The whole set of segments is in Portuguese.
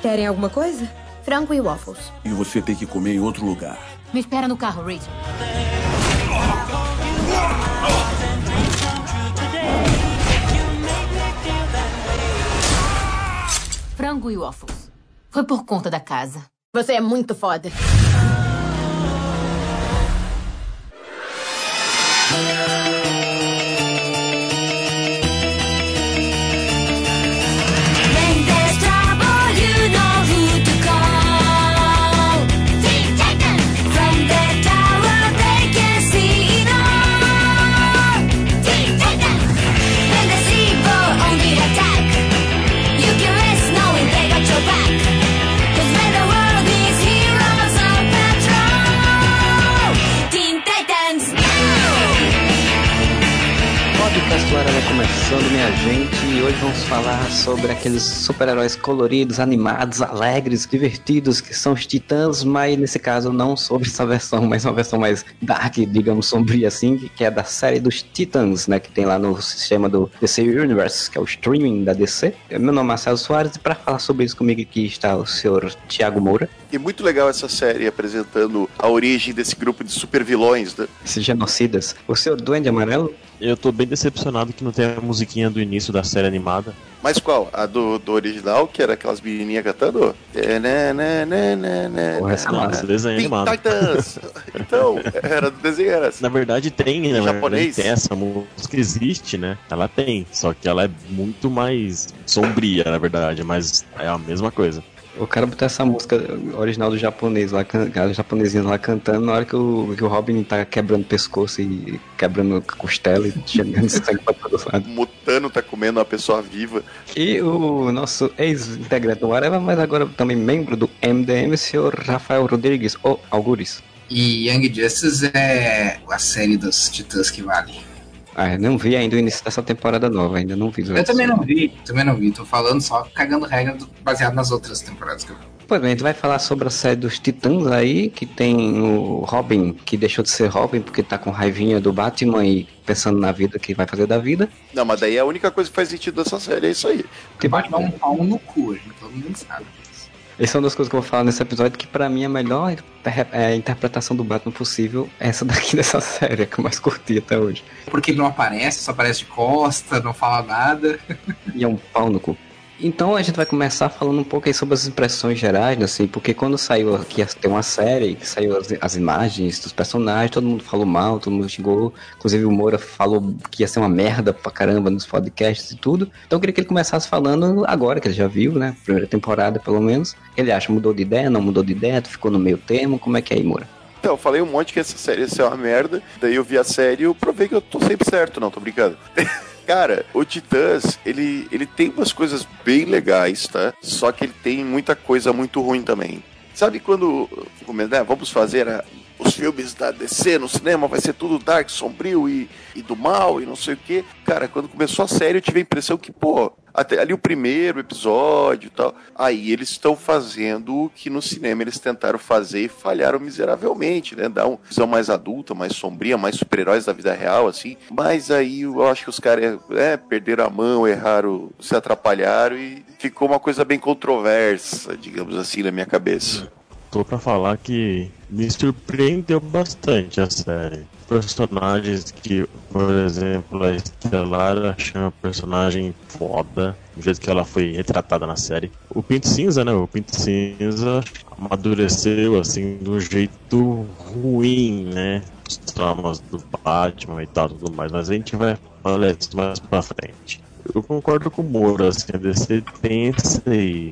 Querem alguma coisa? Frango e waffles. E você tem que comer em outro lugar. Me espera no carro, Rachel. Frango e waffles. Foi por conta da casa. Você é muito foda. Falar sobre aqueles super-heróis coloridos, animados, alegres, divertidos, que são os Titãs, mas nesse caso não sobre essa versão, mas uma versão mais dark, digamos, sombria assim, que é da série dos Titãs, né, que tem lá no sistema do DC Universe, que é o streaming da DC. Meu nome é Marcelo Soares, e para falar sobre isso comigo aqui está o senhor Tiago Moura, E muito legal essa série apresentando a origem desse grupo de super vilões, né? esses genocidas, o senhor Duende Amarelo, Eu tô bem decepcionado que não tem a musiquinha do início da série animada. Mas qual? A do, do original, que era aquelas menininhas cantando? É, né, né, né, né, né, Porra, essa né. Não, massa. esse desenho animado. Titans! Então, era do desenho era assim. Na verdade tem, né? Japonês? verdade, essa música existe, né? Ela tem, só que ela é muito mais sombria, na verdade, mas é a mesma coisa. O cara botou essa música original do japonês lá, a japonesinha lá cantando na hora que o, que o Robin tá quebrando pescoço e quebrando costela e chegando sangue pra todo lado. Mutano tá comendo uma pessoa viva. E o nosso ex-integrante do Areva, mas agora também membro do MDM, senhor Rafael Rodrigues, ou Algures. E Young Justice é a série dos Titãs que vale. Ah, não vi ainda o início dessa temporada nova, ainda não vi. Eu também não vi, também não vi. Tô falando só cagando regra do- baseado nas outras temporadas que eu vi. Pois bem, a gente vai falar sobre a série dos Titãs aí, que tem o Robin, que deixou de ser Robin porque tá com raivinha do Batman e pensando na vida que vai fazer da vida. Não, mas daí a única coisa que faz sentido dessa série é isso aí. Porque Batman é um pau no cu, todo mundo sabe. Essas são duas coisas que eu vou falar nesse episódio, que pra mim a melhor é, interpretação do Batman possível é essa daqui dessa série, que eu mais curti até hoje. Porque ele não aparece, só aparece de costa, não fala nada. E é um pau no cu. Então a gente vai começar falando um pouco aí sobre as impressões gerais, assim, porque quando saiu aqui tem uma série, que saiu as, as imagens dos personagens, todo mundo falou mal, todo mundo xingou, inclusive o Moura falou que ia ser uma merda pra caramba nos podcasts e tudo. Então eu queria que ele começasse falando agora, que ele já viu, né, primeira temporada pelo menos. Ele acha, mudou de ideia, não mudou de ideia, tu ficou no meio termo, como é que é aí, Moura? Então, eu falei um monte que essa série ia ser uma merda. Daí eu vi a série e eu provei que eu tô sempre certo, não, tô brincando. Cara, o Titãs, ele, ele tem umas coisas bem legais, tá? Só que ele tem muita coisa muito ruim também. Sabe quando, né, vamos fazer a- os filmes da DC no cinema, vai ser tudo dark, sombrio e, e do mal e não sei o quê? Cara, quando começou a série eu tive a impressão que, pô, até ali o primeiro episódio e tal, aí eles estão fazendo o que no cinema eles tentaram fazer e falharam miseravelmente, né? Dar uma visão mais adulta, mais sombria, mais super-heróis da vida real, assim. Mas aí eu acho que os caras é, perderam a mão, erraram, se atrapalharam e ficou uma coisa bem controversa, digamos assim, na minha cabeça. Tô pra falar que me surpreendeu bastante a série. Personagens que, por exemplo, a Estelar achei uma personagem foda, do jeito que ela foi retratada na série. O Pinto Cinza, né? O Pinto Cinza amadureceu assim de um jeito ruim, né? Os traumas do Batman e tal, tudo mais, mas a gente vai falar isso mais pra frente. Eu concordo com o Moura, assim, a DC tem esse,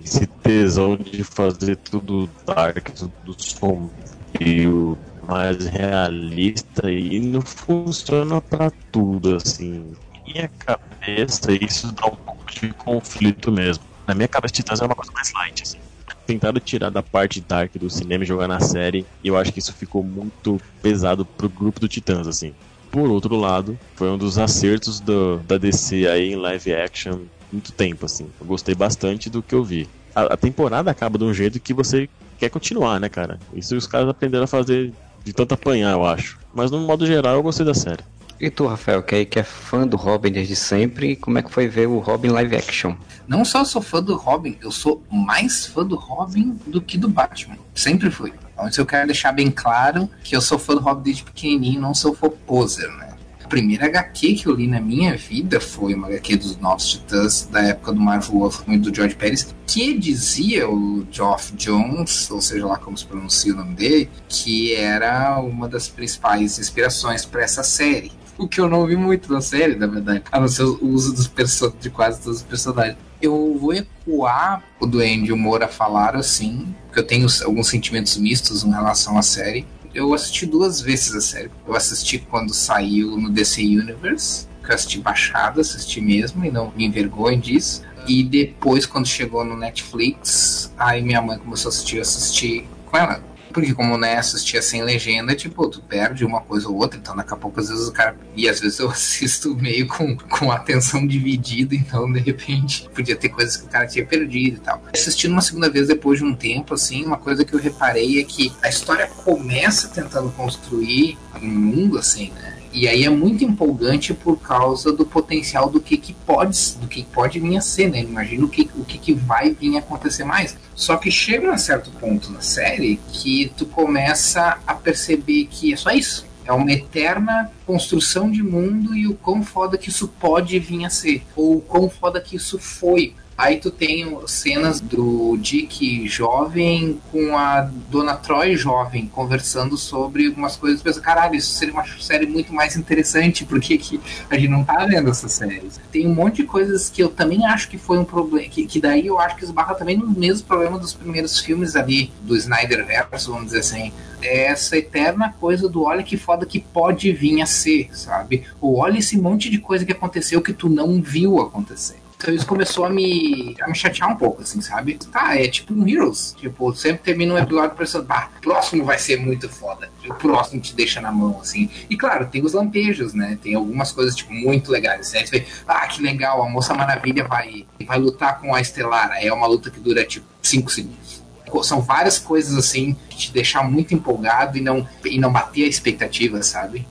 esse tesão de fazer tudo dark, tudo sombrio, mais realista e não funciona pra tudo, assim. Na minha cabeça, isso dá um pouco de conflito mesmo. Na minha cabeça, Titãs é uma coisa mais light, assim. Tentaram tirar da parte dark do cinema e jogar na série, e eu acho que isso ficou muito pesado pro grupo do Titãs, assim. Por outro lado, foi um dos acertos do, da DC aí em live action muito tempo, assim. Eu gostei bastante do que eu vi. A, a temporada acaba de um jeito que você quer continuar, né, cara? Isso os caras aprenderam a fazer de tanto apanhar, eu acho. Mas no modo geral, eu gostei da série. E tu, Rafael, que, é, que é fã do Robin desde sempre, como é que foi ver o Robin live action? Não só sou fã do Robin, eu sou mais fã do Robin do que do Batman. Sempre fui. Então, eu quero deixar bem claro que eu sou fã do Robin desde pequenininho, não sou fã poser, né? A primeira HQ que eu li na minha vida foi uma HQ dos Novos Titãs, da época do Marvel Wolfman do George Pérez, que dizia o Geoff Jones, ou seja lá como se pronuncia o nome dele, que era uma das principais inspirações para essa série. O que eu não vi muito da série, na verdade, a não ser o uso dos de quase todos os personagens. Eu vou ecoar o Duende e o Moura falaram assim, porque eu tenho alguns sentimentos mistos em relação à série eu assisti duas vezes a série. Eu assisti quando saiu no DC Universe, que eu assisti baixado, assisti mesmo, e não me envergonho disso. E depois, quando chegou no Netflix, aí minha mãe começou a assistir, eu assisti com ela. Porque como né, assistia sem legenda, tipo, tu perde uma coisa ou outra, então daqui a pouco às vezes o cara. E às vezes eu assisto meio com, com atenção dividida, então de repente podia ter coisas que o cara tinha perdido e tal. Assistindo uma segunda vez depois de um tempo, assim, uma coisa que eu reparei é que a história começa tentando construir um mundo, assim, né? E aí é muito empolgante por causa do potencial do que, que pode do que pode vir a ser, né? Imagina o que, o que, que vai vir a acontecer mais. Só que chega a um certo ponto na série que tu começa a perceber que é só isso. É uma eterna construção de mundo e o quão foda que isso pode vir a ser. Ou o quão foda que isso foi. Aí tu tem cenas do Dick jovem com a Dona Troy jovem conversando sobre algumas coisas. Pensa, caralho, isso seria uma série muito mais interessante, porque que a gente não tá vendo essas séries? Tem um monte de coisas que eu também acho que foi um problema, que, que daí eu acho que esbarra também no mesmo problema dos primeiros filmes ali, do Snyder Verso, vamos dizer assim. É essa eterna coisa do olha que foda que pode vir a ser, sabe? Ou olha esse monte de coisa que aconteceu que tu não viu acontecer. Então isso começou a me, a me chatear um pouco, assim, sabe? Tá, é tipo um Heroes. Tipo, sempre termina um episódio pensando, bah, o próximo vai ser muito foda. O próximo te deixa na mão, assim. E claro, tem os lampejos, né? Tem algumas coisas, tipo, muito legais. Aí você vê, ah, que legal, a Moça Maravilha vai, vai lutar com a Estelar. É uma luta que dura, tipo, 5 segundos. São várias coisas, assim, que te deixar muito empolgado e não, e não bater a expectativa, sabe?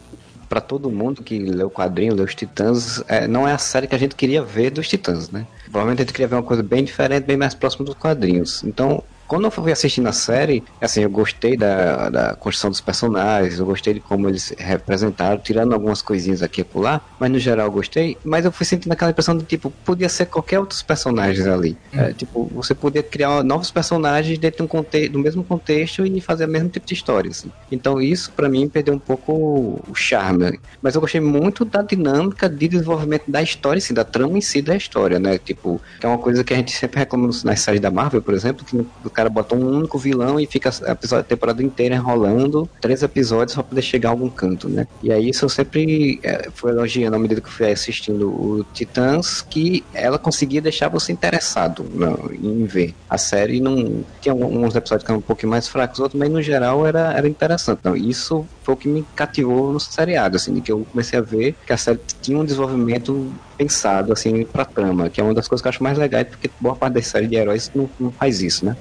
Para todo mundo que leu o quadrinho, leu os Titãs, é, não é a série que a gente queria ver dos Titãs, né? Provavelmente a gente queria ver uma coisa bem diferente, bem mais próxima dos quadrinhos. Então, quando eu fui assistindo a série, assim, eu gostei da, da construção dos personagens, eu gostei de como eles representaram, tirando algumas coisinhas aqui e lá, mas no geral eu gostei, mas eu fui sentindo aquela impressão de, tipo, podia ser qualquer outros personagens ali. Hum. É, tipo, você podia criar novos personagens dentro de um conte do mesmo contexto e fazer o mesmo tipo de história, assim. Então isso, para mim, perdeu um pouco o charme. Mas eu gostei muito da dinâmica de desenvolvimento da história, assim, da trama em si da história, né? Tipo, que é uma coisa que a gente sempre reclama nas séries da Marvel, por exemplo, que cara bota um único vilão e fica a, episódio, a temporada inteira enrolando três episódios pra poder chegar a algum canto, né? E aí isso eu sempre é, fui elogiando à medida que eu fui assistindo o Titãs, que ela conseguia deixar você interessado não, em ver a série. Não tinha alguns episódios que eram um pouquinho mais fracos, outros, mas no geral era, era interessante. Então, isso foi o que me cativou no seriado, assim, que eu comecei a ver que a série tinha um desenvolvimento pensado, assim, pra trama, que é uma das coisas que eu acho mais legais, porque boa parte das séries de heróis não, não faz isso, né?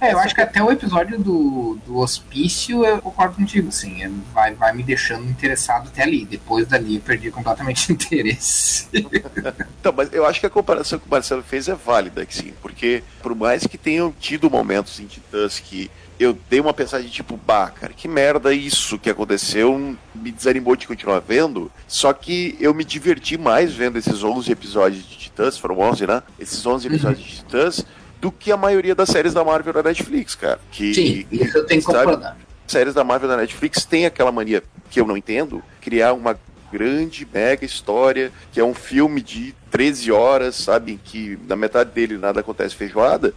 É, eu acho que até o episódio do, do hospício eu concordo contigo, assim, é, vai, vai me deixando interessado até ali. Depois dali eu perdi completamente o interesse. então, mas eu acho que a comparação que o Marcelo fez é válida, sim, porque por mais que tenham tido momentos em Titãs que eu dei uma pensagem tipo, bah, cara, que merda isso que aconteceu, me desanimou de continuar vendo, só que eu me diverti mais vendo esses 11 episódios de Titãs, foram 11, né? Esses 11 episódios uhum. de Titãs, do que a maioria das séries da Marvel da Netflix, cara. Que, Sim, isso eu tenho que concordar. Séries da Marvel da Netflix têm aquela mania que eu não entendo, criar uma grande, mega história, que é um filme de 13 horas, sabe, que na metade dele nada acontece feijoada,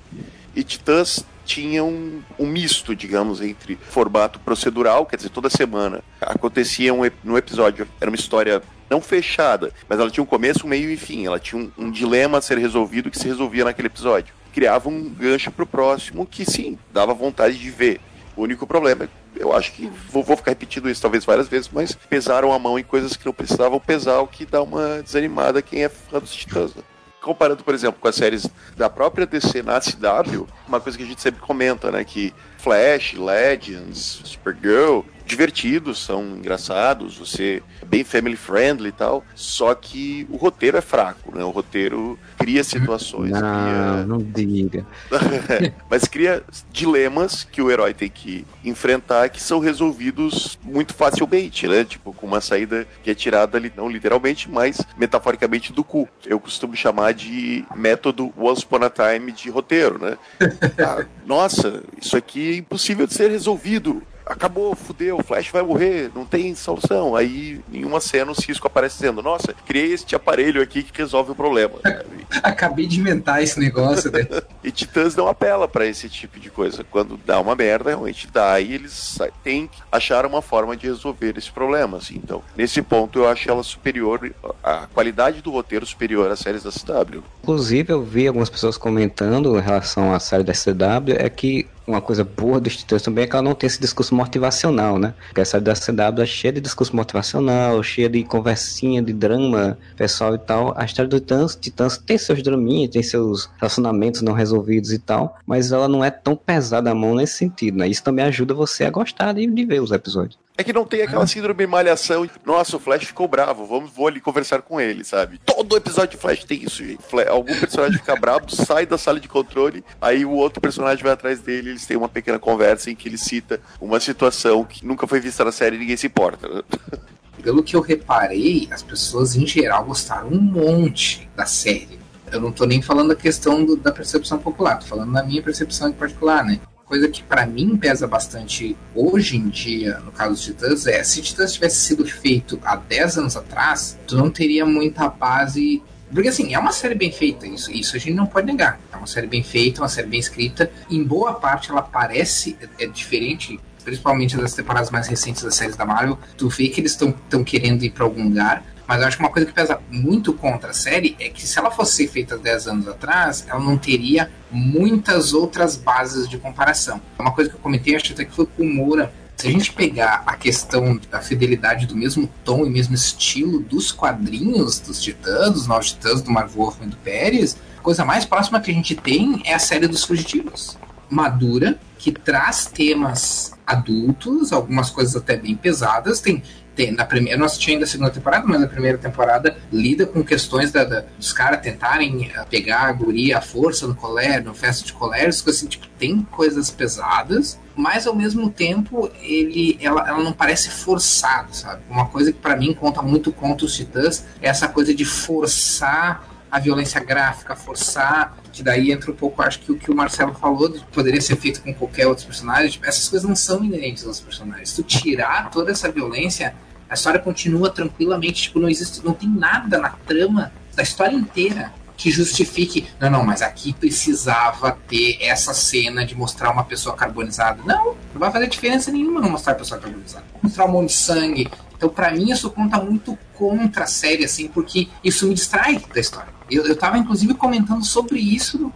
e Titãs tinha um, um, misto, digamos, entre formato procedural, quer dizer, toda semana acontecia um, no episódio, era uma história não fechada, mas ela tinha um começo, um meio e fim, ela tinha um, um dilema a ser resolvido que se resolvia naquele episódio criava um gancho pro próximo que sim, dava vontade de ver. O único problema, eu acho que vou, vou, ficar repetindo isso talvez várias vezes, mas pesaram a mão em coisas que não precisavam pesar, o que dá uma desanimada quem é fã dos Titãs. Né? Comparando, por exemplo, com as séries da própria DC na CW, uma coisa que a gente sempre comenta, né, que Flash, Legends, Supergirl, divertidos, são engraçados, você é bem family friendly e tal, só que o roteiro é fraco, né? O roteiro cria situações, Não, cria... não diga. mas cria dilemas que o herói tem que enfrentar que são resolvidos muito facilmente, né? Tipo, com uma saída que é tirada ali, não literalmente, mas metaforicamente do cu. Eu costumo chamar de método Once Upon a Time de roteiro, né? Ah, nossa, isso aqui é impossível de ser resolvido. Acabou, fudeu, o Flash vai morrer, não tem solução. Aí, em uma cena, o Cisco aparece dizendo: Nossa, criei este aparelho aqui que resolve o problema. Acabei de inventar esse negócio. Né? E Titãs não apela pra esse tipo de coisa. Quando dá uma merda, realmente dá, e eles têm que achar uma forma de resolver esse problema. Assim. Então, nesse ponto, eu acho ela superior, a qualidade do roteiro superior às séries da CW. Inclusive, eu vi algumas pessoas comentando em relação à série da CW, é que uma coisa boa dos Titãs também é que ela não tem esse discurso motivacional, né? Porque a série da CW é cheia de discurso motivacional, cheia de conversinha, de drama pessoal e tal. A história do Titãs, Titãs tem seus draminhas, tem seus relacionamentos não resolvidos e tal, mas ela não é tão pesada a mão nesse sentido, né? Isso também ajuda você a gostar de, de ver os episódios. É que não tem aquela síndrome de malhação. Nossa, o Flash ficou bravo, vamos, vou ali conversar com ele, sabe? Todo episódio de Flash tem isso, gente. Algum personagem fica bravo, sai da sala de controle, aí o outro personagem vai atrás dele, eles têm uma pequena conversa em que ele cita uma situação que nunca foi vista na série e ninguém se importa. né? Pelo que eu reparei, as pessoas em geral gostaram um monte da série. Eu não tô nem falando da questão do- da percepção popular, tô falando da minha percepção em particular, né? Coisa que pra mim pesa bastante hoje em dia, no caso dos Titãs, é se Titãs tivesse sido feito há 10 anos atrás, tu não teria muita base. Porque assim, é uma série bem feita, isso, isso a gente não pode negar. É uma série bem feita, uma série bem escrita. Em boa parte ela parece é diferente principalmente das temporadas mais recentes das séries da Marvel, tu vê que eles estão querendo ir para algum lugar. Mas eu acho que uma coisa que pesa muito contra a série é que se ela fosse feita 10 anos atrás, ela não teria muitas outras bases de comparação. Uma coisa que eu comentei, acho até que foi com o Moura. Se a gente pegar a questão da fidelidade do mesmo tom e mesmo estilo dos quadrinhos dos Titãs, dos Novos Titãs, do Mark Wolfman e do Pérez, a coisa mais próxima que a gente tem é a série dos Fugitivos. Madura, que traz temas adultos, algumas coisas até bem pesadas. Tem, tem na primeira, eu não assisti ainda a segunda temporada, mas na primeira temporada lida com questões da, da- dos caras tentarem eh, pegar a guria à força no colégio, no festa de colégio, assim, tipo, tem coisas pesadas, mas ao mesmo tempo ele, ela, ela não parece forçada, sabe? Uma coisa que pra mim conta muito contra os Titãs é essa coisa de forçar a violência gráfica, forçar, que daí entra um pouco, acho que o que o Marcelo falou, de poderia ser feito com qualquer outro personagem, tipo, essas coisas não são inerentes aos personagens. Tu tirar toda essa violência, a história continua tranquilamente, tipo, não existe, não tem nada na trama da história inteira que justifique, não, não, mas aqui precisava ter essa cena de mostrar uma pessoa carbonizada. Não, não vai fazer diferença nenhuma não mostrar a pessoa carbonizada. Mostrar um monte de sangue. Então, pra mim, isso conta muito contra a série, assim, porque isso me distrai da história. Eu, eu tava, inclusive, comentando sobre isso no,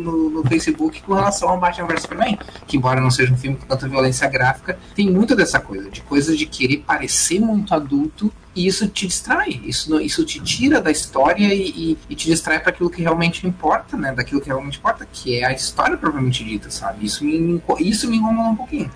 no, no- Facebook com relação ao Batman vs Superman, que embora não seja um filme com tanta violência gráfica, tem muito dessa coisa, de coisa de querer parecer muito adulto e isso te distrai, isso, isso te tira da história e, e- e te distrai para aquilo que realmente importa, né? Daquilo que realmente importa, que é a história propriamente dita, sabe? Isso me, isso me incomoda um pouquinho.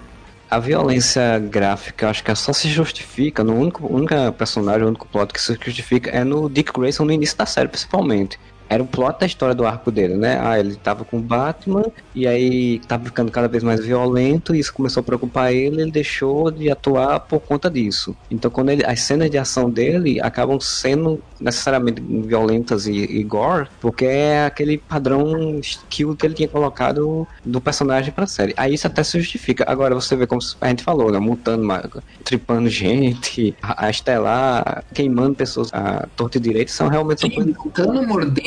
A violência gráfica, acho que só se justifica, no único, único personagem, o único plot que se justifica é no Dick Grayson no início da série, principalmente. Era o plot da história do arco dele, né? Ah, ele tava com o Batman e aí tava ficando cada vez mais violento e isso começou a preocupar ele, ele deixou de atuar por conta disso. Então, quando ele, as cenas de ação dele acabam sendo necessariamente violentas e, e gore, porque é aquele padrão skill que ele tinha colocado do personagem pra série. Aí isso até se justifica. Agora você vê como a gente falou, né? Mutando, tripando gente, a, a estelar, queimando pessoas a torta e direito, são realmente são coisas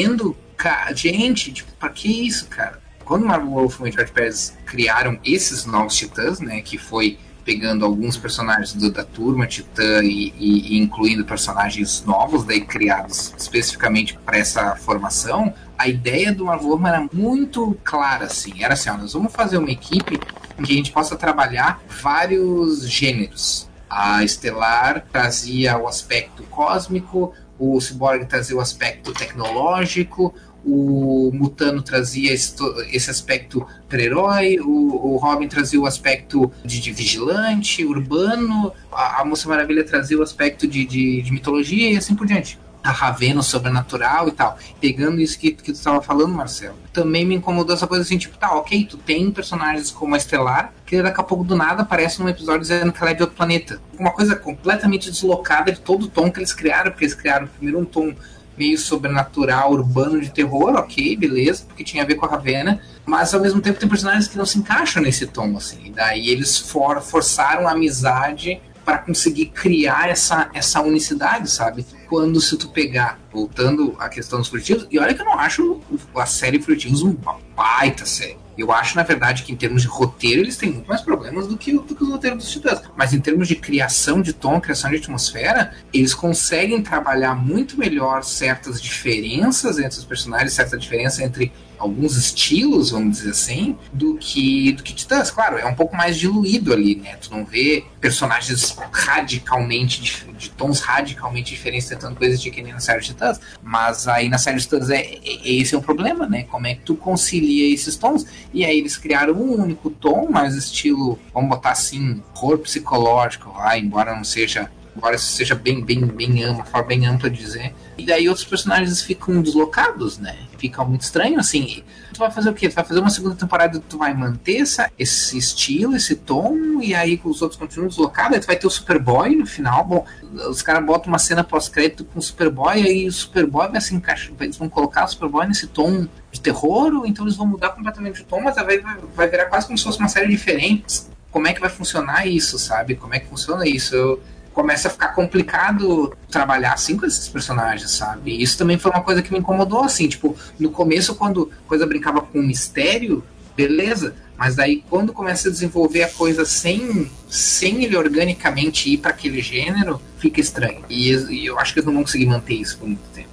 Lutando, mordendo, ca- gente, tipo, pra que isso, cara? Quando Marvel Wolfman e George Pérez criaram esses novos titãs, né, que foi pegando alguns personagens do- da turma Titã e, e- e incluindo personagens novos, daí criados especificamente para essa formação, a ideia do Marvel era muito clara, assim, era assim, ó, nós vamos fazer uma equipe em que a gente possa trabalhar vários gêneros. A Estelar trazia o aspecto cósmico, o Cyborg trazia o aspecto tecnológico, o Mutano trazia esse, to- esse aspecto super-herói, o, o Robin trazia o aspecto de, de vigilante, urbano, a, a Moça Maravilha trazia o aspecto de, de, de mitologia e assim por diante. A Ravena, o sobrenatural e tal. Pegando isso que, que tu estava falando, Marcelo, também me incomodou essa coisa assim, tipo, tá, ok, tu tem personagens como a Estelar, que daqui a pouco do nada aparece num episódio dizendo que ela é de outro planeta. Uma coisa completamente deslocada de todo o tom que eles criaram, porque eles criaram primeiro um tom meio sobrenatural, urbano, de terror, ok, beleza, porque tinha a ver com a Ravena, mas ao mesmo tempo tem personagens que não se encaixam nesse tom, assim, e daí eles for, forçaram a amizade para conseguir criar essa, essa unicidade, sabe? Quando se tu pegar, voltando à questão dos furtivos, e olha que eu não acho a série Furtivos uma baita série. Eu acho, na verdade, que em termos de roteiro eles têm muito mais problemas do que, do que os roteiros dos Titãs. Mas em termos de criação de tom, criação de atmosfera, eles conseguem trabalhar muito melhor certas diferenças entre os personagens, certa diferença entre alguns estilos, vamos dizer assim, do que do que Titãs. Claro, é um pouco mais diluído ali, né? Tu não vê personagens radicalmente de tons radicalmente diferentes tentando coisas de que nem na série de Titãs, mas aí na série de Titãs é, é- esse é um problema, né? Como é que tu concilia esses tons? E aí eles criaram um único tom, mais estilo, vamos botar assim, cor psicológico, vai, embora não seja embora isso seja bem, bem, bem ampla, forma bem ampla de dizer. E daí outros personagens ficam deslocados, né? Fica muito estranho, assim. Tu vai fazer o quê? Tu vai fazer uma segunda temporada, tu vai manter essa, esse estilo, esse tom, e aí os outros continuam deslocados, aí tu vai ter o Superboy no final. Bom, os caras botam uma cena pós-crédito com o Superboy, aí o Superboy vai se encaixar, eles vão colocar o Superboy nesse tom de terror, ou então eles vão mudar completamente o tom, mas vai, vai virar quase como se fosse uma série diferente. Como é que vai funcionar isso, sabe? Como é que funciona isso? Eu, começa a ficar complicado trabalhar assim com esses personagens, sabe? E isso também foi uma coisa que me incomodou, assim, tipo, no começo, quando a coisa brincava com mistério, beleza, mas daí quando começa a desenvolver a coisa sem, sem ele organicamente ir para aquele gênero, fica estranho. E, e eu acho que eles não vão conseguir manter isso por muito tempo?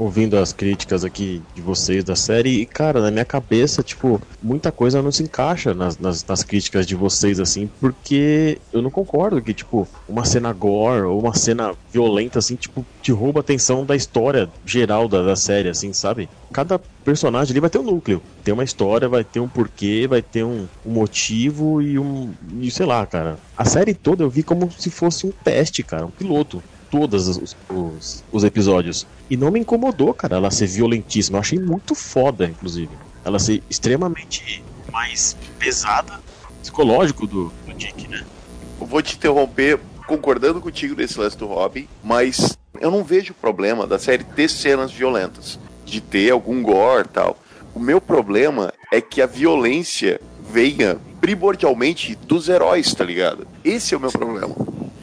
Ouvindo as críticas aqui de vocês da série, e cara, na minha cabeça, tipo, muita coisa não se encaixa nas, nas, nas críticas de vocês, assim, porque eu não concordo que, tipo, uma cena gore ou uma cena violenta, assim, tipo, te rouba a atenção da história geral da, da série, assim, sabe? Cada personagem ali vai ter um núcleo, tem uma história, vai ter um porquê, vai ter um, um motivo e um. E sei lá, cara. A série toda eu vi como se fosse um teste, cara, um piloto todos os, os, os, episódios. E não me incomodou, cara, ela ser violentíssima. Eu achei muito foda, inclusive. Ela ser extremamente mais pesada, psicológico do, do Dick, né? Eu vou te interromper concordando contigo nesse lance do Robin, mas eu não vejo problema da série ter cenas violentas, de ter algum gore tal. O meu problema é que a violência venha primordialmente dos heróis, tá ligado? Esse é o meu problema.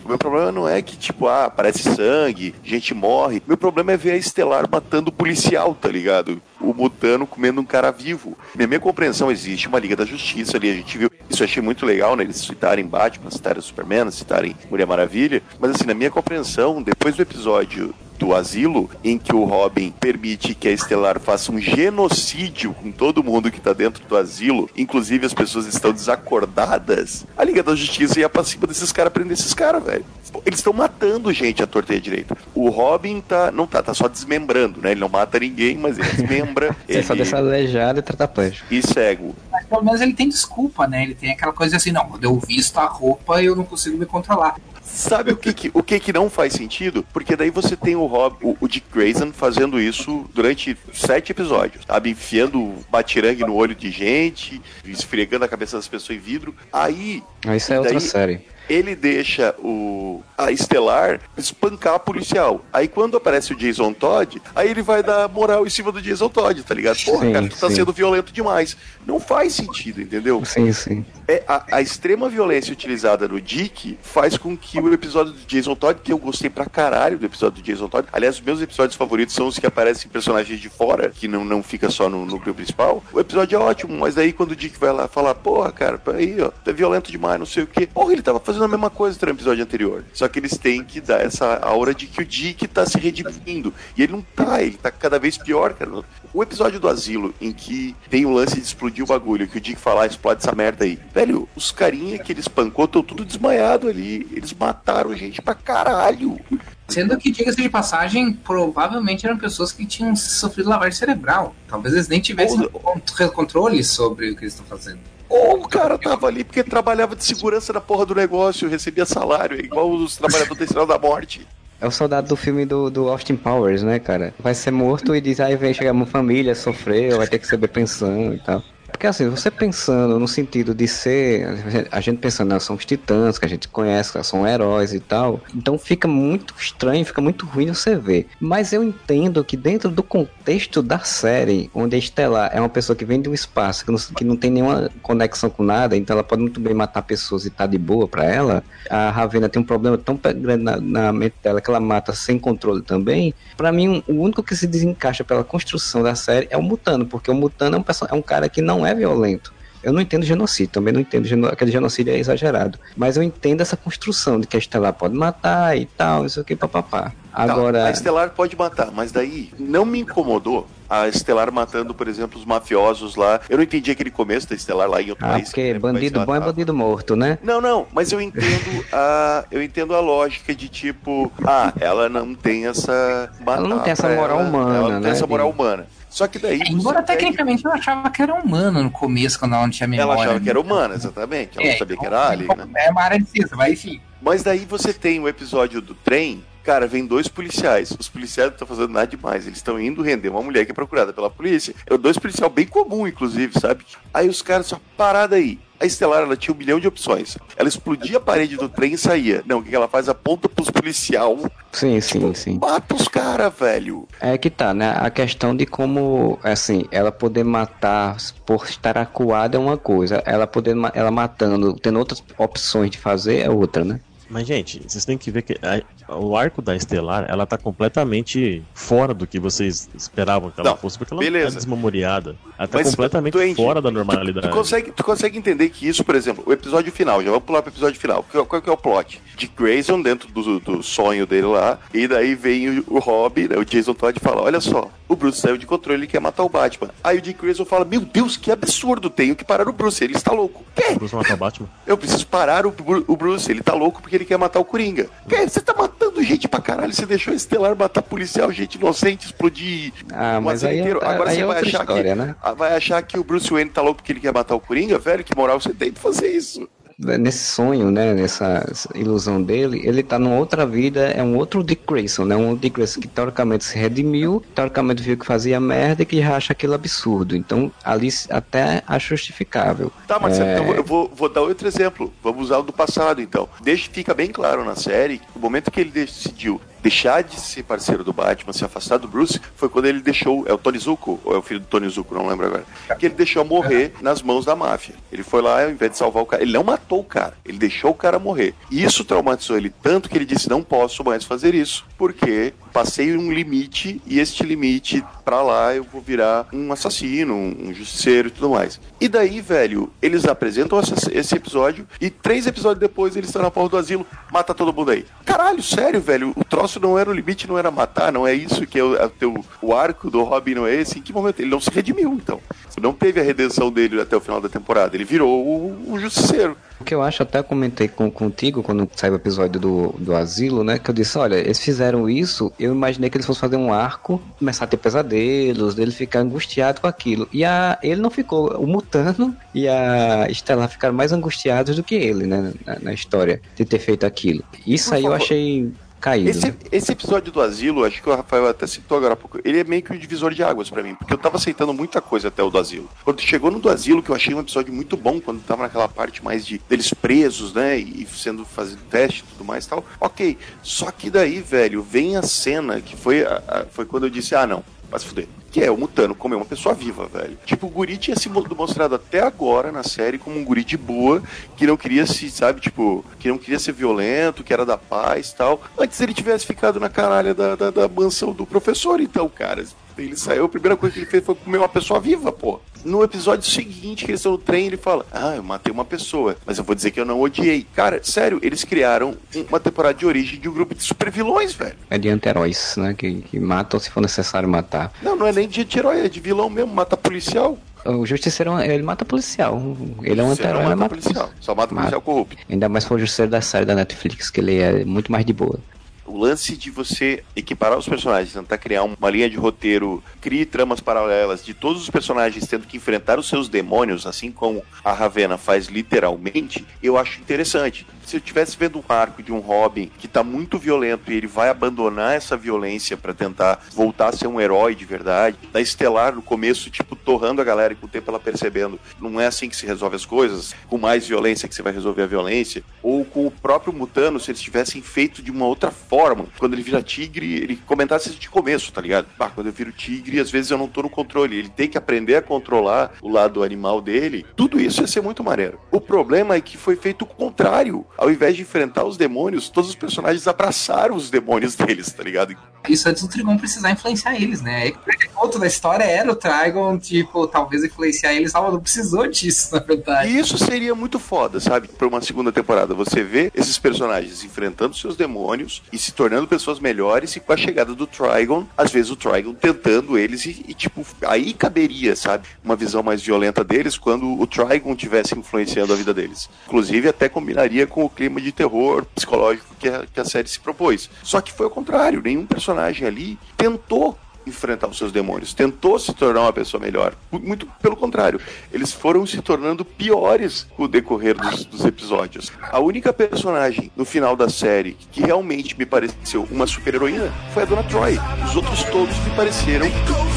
O meu problema não é que, tipo, ah, aparece sangue, gente morre. Meu problema é ver a Estelar matando o policial, tá ligado? O Mutano comendo um cara vivo. Na minha compreensão, existe uma Liga da Justiça ali, a gente viu. Isso eu achei muito legal, né? Eles citarem Batman, citarem Superman, citarem Mulher Maravilha. Mas assim, na minha compreensão, depois do episódio do asilo, em que o Robin permite que a Estelar faça um genocídio com todo mundo que tá dentro do asilo, inclusive as pessoas estão desacordadas, a Liga da Justiça ia pra cima desses caras, prender esses caras, velho. Eles estão matando gente à torta e à direita. O Robin tá, não tá, tá só desmembrando, né? Ele não mata ninguém, mas ele desmembra. Ele ele... só deixa aleijado e tetraplégico. E cego. Mas pelo menos ele tem desculpa, né? Ele tem aquela coisa assim, não, quando eu visto a roupa, eu não consigo me controlar. Sabe o que que, o que que não faz sentido? Porque daí você tem o Rob, o, o Dick Grayson fazendo isso durante sete episódios, sabe? Enfiando batirangue no olho de gente, esfregando a cabeça das pessoas em vidro. Aí. Isso é outra daí, série. Ele deixa o a Estelar espancar a policial. Aí quando aparece o Jason Todd, aí ele vai dar moral em cima do Jason Todd, tá ligado? Porra, Sim, cara, tu tá sim. sendo violento demais. Não faz sentido, entendeu? Sim, sim. É, a, a extrema violência utilizada no Dick faz com que o episódio do Jason Todd, que eu gostei pra caralho do episódio do Jason Todd, aliás, os meus episódios favoritos são os que aparecem personagens de fora, que não, não fica só no núcleo principal. O episódio é ótimo, mas daí quando o Dick vai lá falar, porra, cara, peraí, ó, tá violento demais, não sei o quê. Porra, ele tava fazendo fazendo a mesma coisa no episódio anterior. Só que eles têm que dar essa aura de que o Dick tá se redimindo. E ele não tá, ele tá cada vez pior, cara. O episódio do asilo, em que tem o lance de explodir o bagulho, que o Dick fala, ah, explode essa merda aí. Velho, os carinha que ele espancou estão tudo desmaiado ali. Eles mataram gente pra caralho. Sendo que, diga-se de passagem, provavelmente eram pessoas que tinham sofrido lavagem cerebral. Talvez eles nem tivessem Ou- controle sobre o que eles estão fazendo. Ou o cara tava ali porque trabalhava de segurança na porra do negócio, recebia salário, é igual os trabalhadores da Estrela da Morte. É o soldado do filme do, do Austin Powers, né, cara? Vai ser morto e diz, aí vem chegar uma família, sofreu, vai ter que receber pensão e tal. Porque assim, você pensando no sentido de ser, a gente pensando, não, são os titãs que a gente conhece, são heróis e tal, então fica muito estranho, fica muito ruim você ver. Mas eu entendo que dentro do contexto da série, onde a Estelar é uma pessoa que vem de um espaço, que não, que não tem nenhuma conexão com nada, então ela pode muito bem matar pessoas e tá de boa pra ela, a Ravena tem um problema tão grande na, na mente dela que ela mata sem controle também. Pra mim, o único que se desencaixa pela construção da série é o Mutano, porque o Mutano é um, é um cara que não é violento. Eu não entendo genocídio, também não entendo geno... aquele genocídio é exagerado. Mas eu entendo essa construção de que a Estelar pode matar e tal, isso aqui, papapá. Agora. Tá, a Estelar pode matar, mas daí não me incomodou a Estelar matando, por exemplo, os mafiosos lá. Eu não entendi aquele começo da Estelar lá em outro Ah, país. porque que bandido bom é bandido morto, né? Não, não, mas eu entendo a eu entendo a lógica de tipo, ah, ela não tem essa Ela não tem essa moral ela, humana, ela não tem né, essa moral de- humana. Só que daí É, Embora você pega- tecnicamente eu achava que era humano no começo, quando ela não tinha memória. ela achava que era humana, exatamente. Ela não sabia que era alien, né? É uma área de ciência, mas enfim. Mas daí você tem o episódio do trem, cara, vem dois policiais. Os policiais não estão fazendo nada demais. Eles estão indo render uma mulher que é procurada pela polícia. É dois policiais bem comum, inclusive, sabe? Aí os caras só parada aí. A Estelar, ela tinha um milhão de opções. Ela explodia a parede do trem e saía. Não, o que ela faz? Aponta pros policial, Sim, sim, sim. mata os caras, velho. É que tá, né? A questão de como, assim, ela poder matar por estar acuada é uma coisa. Ela poder, ela matando, tendo outras opções de fazer é outra, né? Mas, gente, vocês têm que ver que a- o arco da Estelar, ela tá completamente fora do que vocês esperavam que ela Não, fosse, porque ela beleza. tá desmemoriada. Ela tá Mas, completamente fora da Tu normalidade. consegue, tu consegue entender que isso, por exemplo, o episódio final, já vamos pular pro episódio final. Qual, qual que é o plot? De Grayson dentro do, do sonho dele lá, e daí vem o, o Rob, né, o Jason Todd, e fala: Olha só, o Bruce saiu de controle, ele quer matar o Batman. Aí o Dick Grayson fala: Meu Deus, que absurdo, tenho que parar o Bruce, ele está louco. Quê? Bruce matar o Batman? Eu preciso parar o, o Bruce, ele tá louco porque ele quer matar o Coringa. Quê? Você tá matando gente pra caralho, você deixou Estelar matar policial, gente inocente, explodir Ah, mas aí é- inteiro. Agora aí você é vai achar história, que né? ah, vai achar que o Bruce Wayne tá louco porque ele quer matar o Coringa, velho? Que moral você tem de fazer isso? Nesse sonho, né? Nessa ilusão dele, ele tá numa outra vida, é um outro Dick Grayson, né? Um Dick Grayson que teoricamente se redimiu, teoricamente viu que fazia merda e que já acha aquilo absurdo. Então, ali até acho justificável. Tá, mas É, então eu vou, vou dar outro exemplo. Vamos usar o do passado, então. Deixa, fica bem claro na série que o momento que ele decidiu deixar de ser parceiro do Batman, se afastar do Bruce, foi quando ele deixou. É o Tony Zuko, ou é o filho do Tony Zuko, não lembro agora. Que ele deixou morrer nas mãos da máfia. Ele foi lá, ao invés de salvar o cara, ele não matou o cara, ele deixou o cara morrer. E isso traumatizou ele tanto que ele disse: não posso mais fazer isso, porque passei um limite e este limite pra lá eu vou virar um assassino, um, justiceiro e tudo mais. E daí, velho, eles apresentam esse episódio e três episódios depois eles estão na porra do asilo, mata todo mundo aí. Caralho, sério, velho, o troço não era o limite, não era matar, não é isso que é o, é o teu, o arco do Robin não é esse? Em que momento? Ele não se redimiu, então. Não teve a redenção dele até o final da temporada, ele virou o, o justiceiro. O que eu acho, até comentei com, contigo quando saiu o episódio do, do asilo, né? Que eu disse, olha, eles fizeram isso, eu imaginei que eles fossem fazer um arco, começar a ter pesadelos, dele ficar angustiado com aquilo. E a, ele não ficou, o Mutano e a Estelar ficaram mais angustiados do que ele, né? Na, na história, de ter feito aquilo. Isso Por aí eu favor. achei caído. Esse, né? esse episódio do asilo, acho que o Rafael até citou agora há pouco, ele é meio que um divisor de águas pra mim, porque eu tava aceitando muita coisa até o do asilo. Quando chegou no do asilo, que eu achei um episódio muito bom, quando tava naquela parte mais de deles presos, né, e sendo fazendo teste e tudo mais e tal, ok. Só que daí, velho, vem a cena que foi, a- a- foi quando eu disse, ah, não, vai se fuder. Que é o Mutano comer uma pessoa viva, velho. Tipo, o guri tinha se mo- mostrado até agora na série como um guri de boa, que não queria se, sabe, tipo, que não queria ser violento, que era da paz e tal. Antes ele tivesse ficado na caralha da, da, da mansão do professor, então, cara. Ele saiu, a primeira coisa que ele fez foi comer uma pessoa viva, pô. No episódio seguinte, que eles estão no trem, ele fala: Ah, eu matei uma pessoa, mas eu vou dizer que eu não odiei. Cara, sério, eles criaram uma temporada de origem de um grupo de super vilões, velho. É de anti-heróis, né? Que, que matam se for necessário matar. Não, não é nem de herói, é de vilão mesmo, mata policial. O Justiceiro, ele mata policial. Ele é um anti-herói, mata ele mata policial, só mata policial corrupto. Ainda mais for o Justiceiro da série da Netflix, que ele é muito mais de boa. O lance de você equiparar os personagens, tentar criar uma linha de roteiro, crie tramas paralelas de todos os personagens tendo que enfrentar os seus demônios, assim como a Ravena faz literalmente, eu acho interessante. Se eu estivesse vendo um arco de um Robin que tá muito violento e ele vai abandonar essa violência para tentar voltar a ser um herói de verdade, da Estelar no começo, tipo, torrando a galera e com o tempo ela percebendo, não é assim que se resolve as coisas, com mais violência que você vai resolver a violência, ou com o próprio Mutano, se eles tivessem feito de uma outra forma, quando ele vira tigre, ele comentasse isso de começo, tá ligado? Bah, quando eu viro tigre, às vezes eu não tô no controle, ele tem que aprender a controlar o lado animal dele, tudo isso ia ser muito maneiro. O problema é que foi feito o contrário, ao invés de enfrentar os demônios, todos os personagens abraçaram os demônios deles, tá ligado? Isso antes do Trigon precisar influenciar eles, né? O ponto da história era o Trigon, tipo, talvez influenciar eles, só não precisou disso, na verdade. E isso seria muito foda, sabe? Pra uma segunda temporada. Você vê esses personagens enfrentando seus demônios e se tornando pessoas melhores, e com a chegada do Trigon, às vezes o Trigon tentando eles, e, e, tipo, aí caberia, sabe? Uma visão mais violenta deles quando o Trigon tivesse influenciando a vida deles. Inclusive, até combinaria com o clima de terror psicológico que a, que a série se propôs. Só que foi ao contrário, nenhum personagem ali tentou enfrentar os seus demônios, tentou se tornar uma pessoa melhor. Muito pelo contrário, eles foram se tornando piores com o decorrer dos, dos episódios. A única personagem no final da série que realmente me pareceu uma super-heroína foi a Dona Troy. Os outros todos me pareceram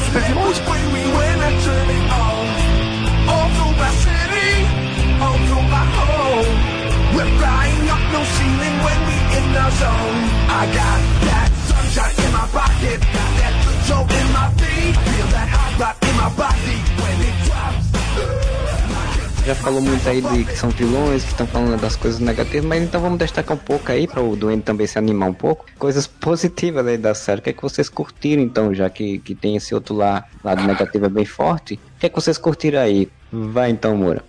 super vilões. I got that sunshine in my pocket, got that in my feet, feel that hot in my body when it drops. Já falou muito aí de que são vilões, que estão falando das coisas negativas, mas então vamos destacar um pouco aí para o Duende também se animar um pouco. Coisas positivas aí da série. O que é que vocês curtiram então, já que, que tem esse outro lá, lado negativo é bem forte? O que é que vocês curtiram aí? Vai então, Moura.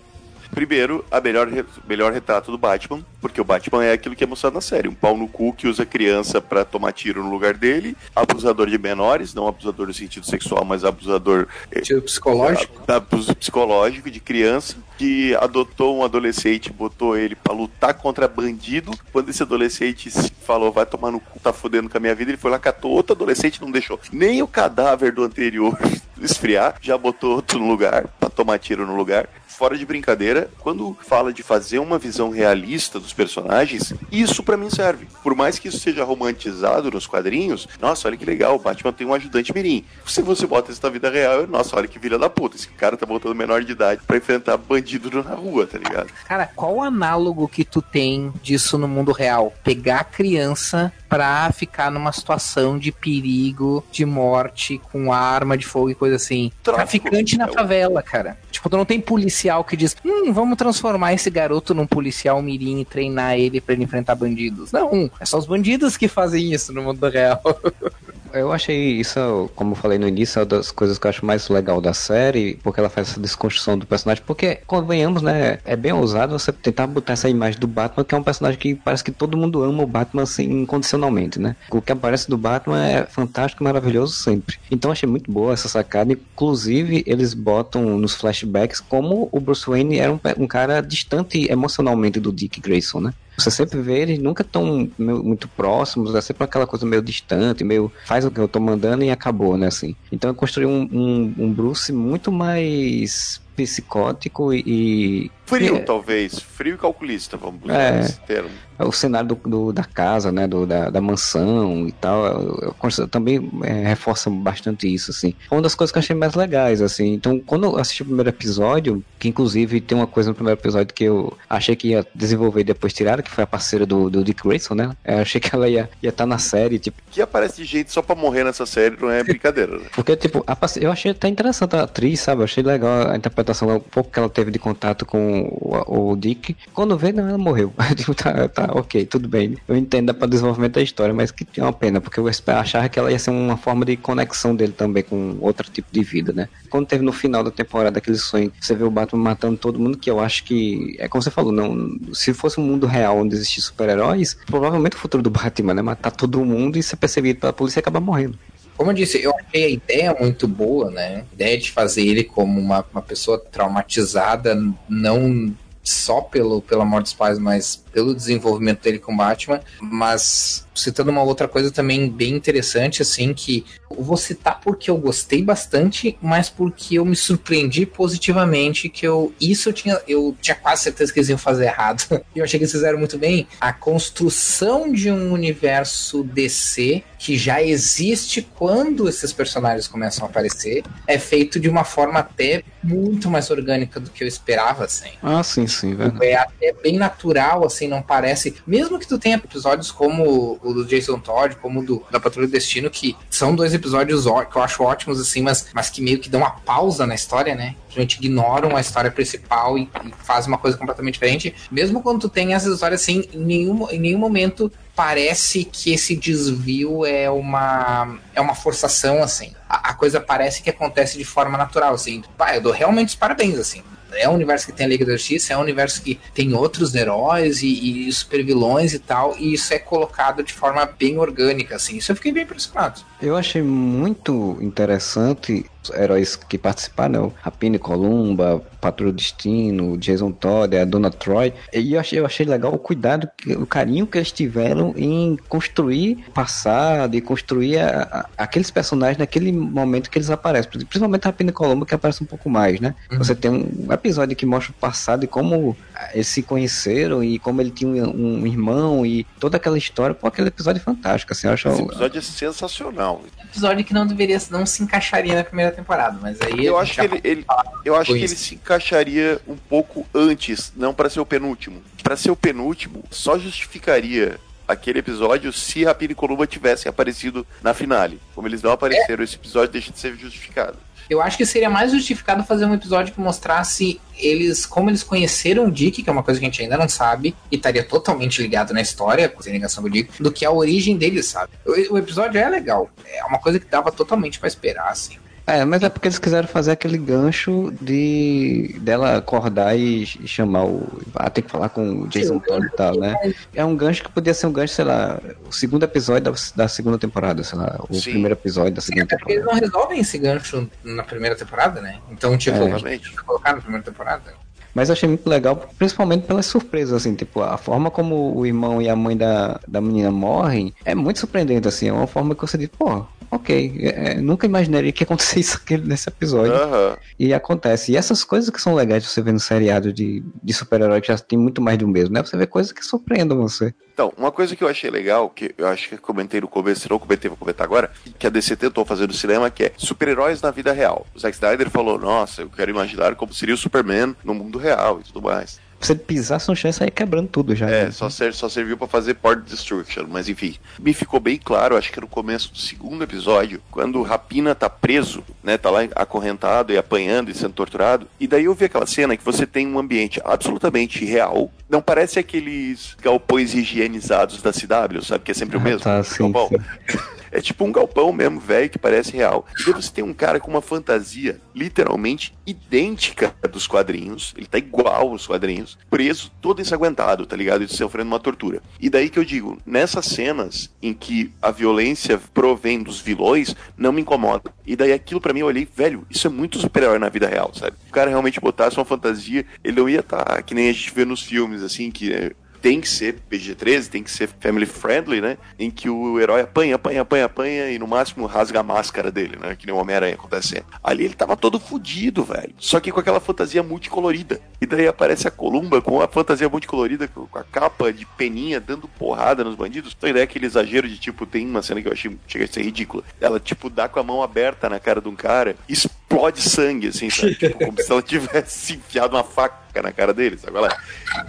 Primeiro, a melhor, melhor retrato do Batman, porque o Batman é aquilo que é mostrado na série: um pau no cu que usa criança pra tomar tiro no lugar dele, abusador de menores, não abusador no sentido sexual, mas abusador eh, Tipo, psicológico. abuso psicológico de criança, que adotou um adolescente, botou ele pra lutar contra bandido. Quando esse adolescente falou, vai tomar no cu, tá fodendo com a minha vida, ele foi lá, catou outro adolescente, não deixou nem o cadáver do anterior esfriar, já botou outro no lugar, pra tomar tiro no lugar. Fora de brincadeira, quando fala de fazer uma visão realista dos personagens, isso pra mim serve. Por mais que isso seja romantizado nos quadrinhos, nossa, olha que legal, o Batman tem um ajudante mirim. Se você bota isso na vida real, nossa, olha que filha da puta, esse cara tá botando menor de idade pra enfrentar bandido na rua, tá ligado? Cara, qual o análogo que tu tem disso no mundo real? Pegar a criança pra ficar numa situação de perigo, de morte, com arma de fogo e coisa assim. Tráfico. Traficante na favela, cara. Tipo, tu não tem policial que diz, hum, vamos transformar esse garoto num policial mirim e treinar ele pra ele enfrentar bandidos. Não, é só os bandidos que fazem isso no mundo real. Eu achei isso, como eu falei no início, é uma das coisas que eu acho mais legal da série, porque ela faz essa desconstrução do personagem. Porque, convenhamos, né? É bem ousado você tentar botar essa imagem do Batman, que é um personagem que parece que todo mundo ama o Batman assim, incondicionalmente, né? O que aparece do Batman é fantástico e maravilhoso sempre. Então achei muito boa essa sacada. Inclusive, eles botam nos flashbacks como o Bruce Wayne era um, um cara distante emocionalmente do Dick Grayson, né? Você sempre vê eles nunca tão muito próximos, é sempre aquela coisa meio distante, meio faz o que eu tô mandando e acabou, né, assim. Então eu construí um, um, um Bruce muito mais psicótico e... e- Frio, É. talvez. Frio e calculista, vamos usar É. esse termo. o cenário do, do- da casa, né, do, da, da mansão e tal, eu, eu também é, reforça bastante isso, assim. Uma das coisas que eu achei mais legais, assim. Então, quando eu assisti o primeiro episódio, que inclusive tem uma coisa no primeiro episódio que eu achei que ia desenvolver e depois tiraram, que foi a parceira do, do Dick Grayson, né? Eu achei que ela ia estar ia tá na série, tipo, Que aparece de jeito só pra morrer nessa série não é brincadeira, né? porque, tipo, a eu achei até interessante a atriz, sabe? Eu achei legal a interpretação, o pouco que ela teve de contato com o, o Dick. Quando vê, não, ela morreu. Tipo, tá, tá, ok, tudo bem. Eu entendo para desenvolvimento da história, mas que tinha uma pena, porque eu achava que ela ia ser uma forma de conexão dele também com outro tipo de vida, né? Quando teve no final da temporada aquele sonho, você vê o Batman matando todo mundo, que eu acho que, é como você falou, não, se fosse um mundo real onde existisse super-heróis, provavelmente o futuro do Batman, né? Matar todo mundo e ser percebido pela polícia e acabar morrendo. Como eu disse, eu achei a ideia muito boa, né? A ideia de fazer ele como uma, uma pessoa traumatizada, não só pelo, pela morte dos pais, mas pelo desenvolvimento dele com Batman. Mas citando uma outra coisa também bem interessante, assim, que eu vou citar porque eu gostei bastante, mas porque eu me surpreendi positivamente que eu isso eu tinha eu tinha quase certeza que eles iam fazer errado. E eu achei que eles fizeram muito bem a construção de um universo DC que já existe quando esses personagens começam a aparecer, é feito de uma forma até muito mais orgânica do que eu esperava, assim. Ah, sim, sim, velho. É até bem natural, assim, não parece. Mesmo que tu tenha episódios como o do Jason Todd, como o do, da Patrulha do Destino, que são dois episódios que eu acho ótimos, assim, mas, mas que meio que dão uma pausa na história, né? A gente ignoram a história principal e, e faz uma coisa completamente diferente. Mesmo quando tu tem essas histórias assim, em nenhum, em nenhum momento parece que esse desvio é uma é uma forçação assim. A, a coisa parece que acontece de forma natural assim. Pá, eu dou realmente os parabéns assim. É um universo que tem a Liga da Justiça, é um universo que tem outros heróis e, e super vilões e tal, e isso é colocado de forma bem orgânica, assim. Isso eu fiquei bem impressionado. Eu achei muito interessante heróis que participaram, né? a Pini Columba, Patrulha do Destino, Jason Todd, a Dona Troy. E eu achei, eu achei legal o cuidado, o carinho que eles tiveram em construir o passado e construir a- a- aqueles personagens naquele momento que eles aparecem. Principalmente a Pini Columba, que aparece um pouco mais, né? Você tem um episódio que mostra o passado e como eles se conheceram e como ele tinha um, um irmão e toda aquela história. Pô, aquele episódio é fantástico, assim. Eu acho Esse episódio é sensacional. Episódio que não deveria, não se encaixaria na primeira temporada, mas aí Eu acho que ele, ele- eu acho que isso. ele se encaixaria um pouco antes, não para ser o penúltimo. Para ser o penúltimo, só justificaria aquele episódio se a Columba tivesse aparecido na finale. Como eles não apareceram, esse episódio deixa de ser justificado. Eu acho que seria mais justificado fazer um episódio que mostrasse eles, como eles conheceram o Dick, que é uma coisa que a gente ainda não sabe, e estaria totalmente ligado na história, sem ligação com o Dick, do que a origem deles, sabe? O, o episódio é legal. É uma coisa que dava totalmente pra esperar, assim. É, mas é porque eles quiseram fazer aquele gancho de dela acordar e, e chamar o. Ah, tem que falar com o Jason Todd e tal, né? É um gancho que podia ser um gancho, sei lá, o segundo episódio da, da segunda temporada, sei lá, o Sim. primeiro episódio da segunda É porque eles temporada. não resolvem esse gancho na primeira temporada, né? Então, tipo, É. Colocar na primeira temporada. Mas eu achei muito legal, principalmente pelas surpresas, assim, tipo, a forma como o irmão e a mãe da, da menina morrem é muito surpreendente, assim, é uma forma que você diz, pô, ok, é, é, nunca imaginaria que ia acontecer isso aqui nesse episódio. Aham. E acontece. E essas coisas que são legais de você ver no seriado de, de super-herói que já tem muito mais do mesmo, né? Você vê coisas que surpreendem você. Então, uma coisa que eu achei legal, que eu acho que comentei no começo, se não comentei, vou comentar agora, que a DC tentou fazer no cinema, que é super-heróis na vida real. O Zack Snyder falou, nossa, eu quero imaginar como seria o Superman no mundo real e tudo mais. Você pisasse no chão e sair quebrando tudo já. É, né? só, ser- só serviu pra fazer Port Destruction, mas enfim. Me ficou bem claro, acho que no começo do segundo episódio, quando o Rapina tá preso, né, tá lá acorrentado e apanhando e sendo torturado, e daí eu vi aquela cena que você tem um ambiente absolutamente real, não parece aqueles galpões higienizados da CW, sabe, que é sempre o Ah, mesmo. tá, sim, galpão. sim. É tipo um galpão mesmo, velho, que parece real. E daí você tem um cara com uma fantasia literalmente idêntica dos quadrinhos. Ele tá igual aos quadrinhos, preso, todo ensanguentado, tá ligado? E sofrendo uma tortura. E daí que eu digo, nessas cenas em que a violência provém dos vilões, não me incomoda. E daí aquilo pra mim eu olhei, velho, isso é muito superior na vida real, sabe? O cara realmente botasse uma fantasia, ele não ia estar que nem a gente vê nos filmes, assim, que é, tem que ser PG-13, tem que ser family friendly, né? Em que o herói apanha, apanha, apanha, apanha e no máximo rasga a máscara dele, né? Que nem o Homem-Aranha acontecendo. Ali ele tava todo fudido, velho. Só que com aquela fantasia multicolorida. E daí aparece a Columba com a fantasia multicolorida, com a capa de peninha dando porrada nos bandidos. Então ideia aquele exagero de tipo, tem uma cena que eu achei chega a ser ridícula. Ela, tipo, dá com a mão aberta na cara de um cara, explode sangue, assim, sabe? tipo, como se ela tivesse enfiado uma faca na cara dele, sabe? Ela,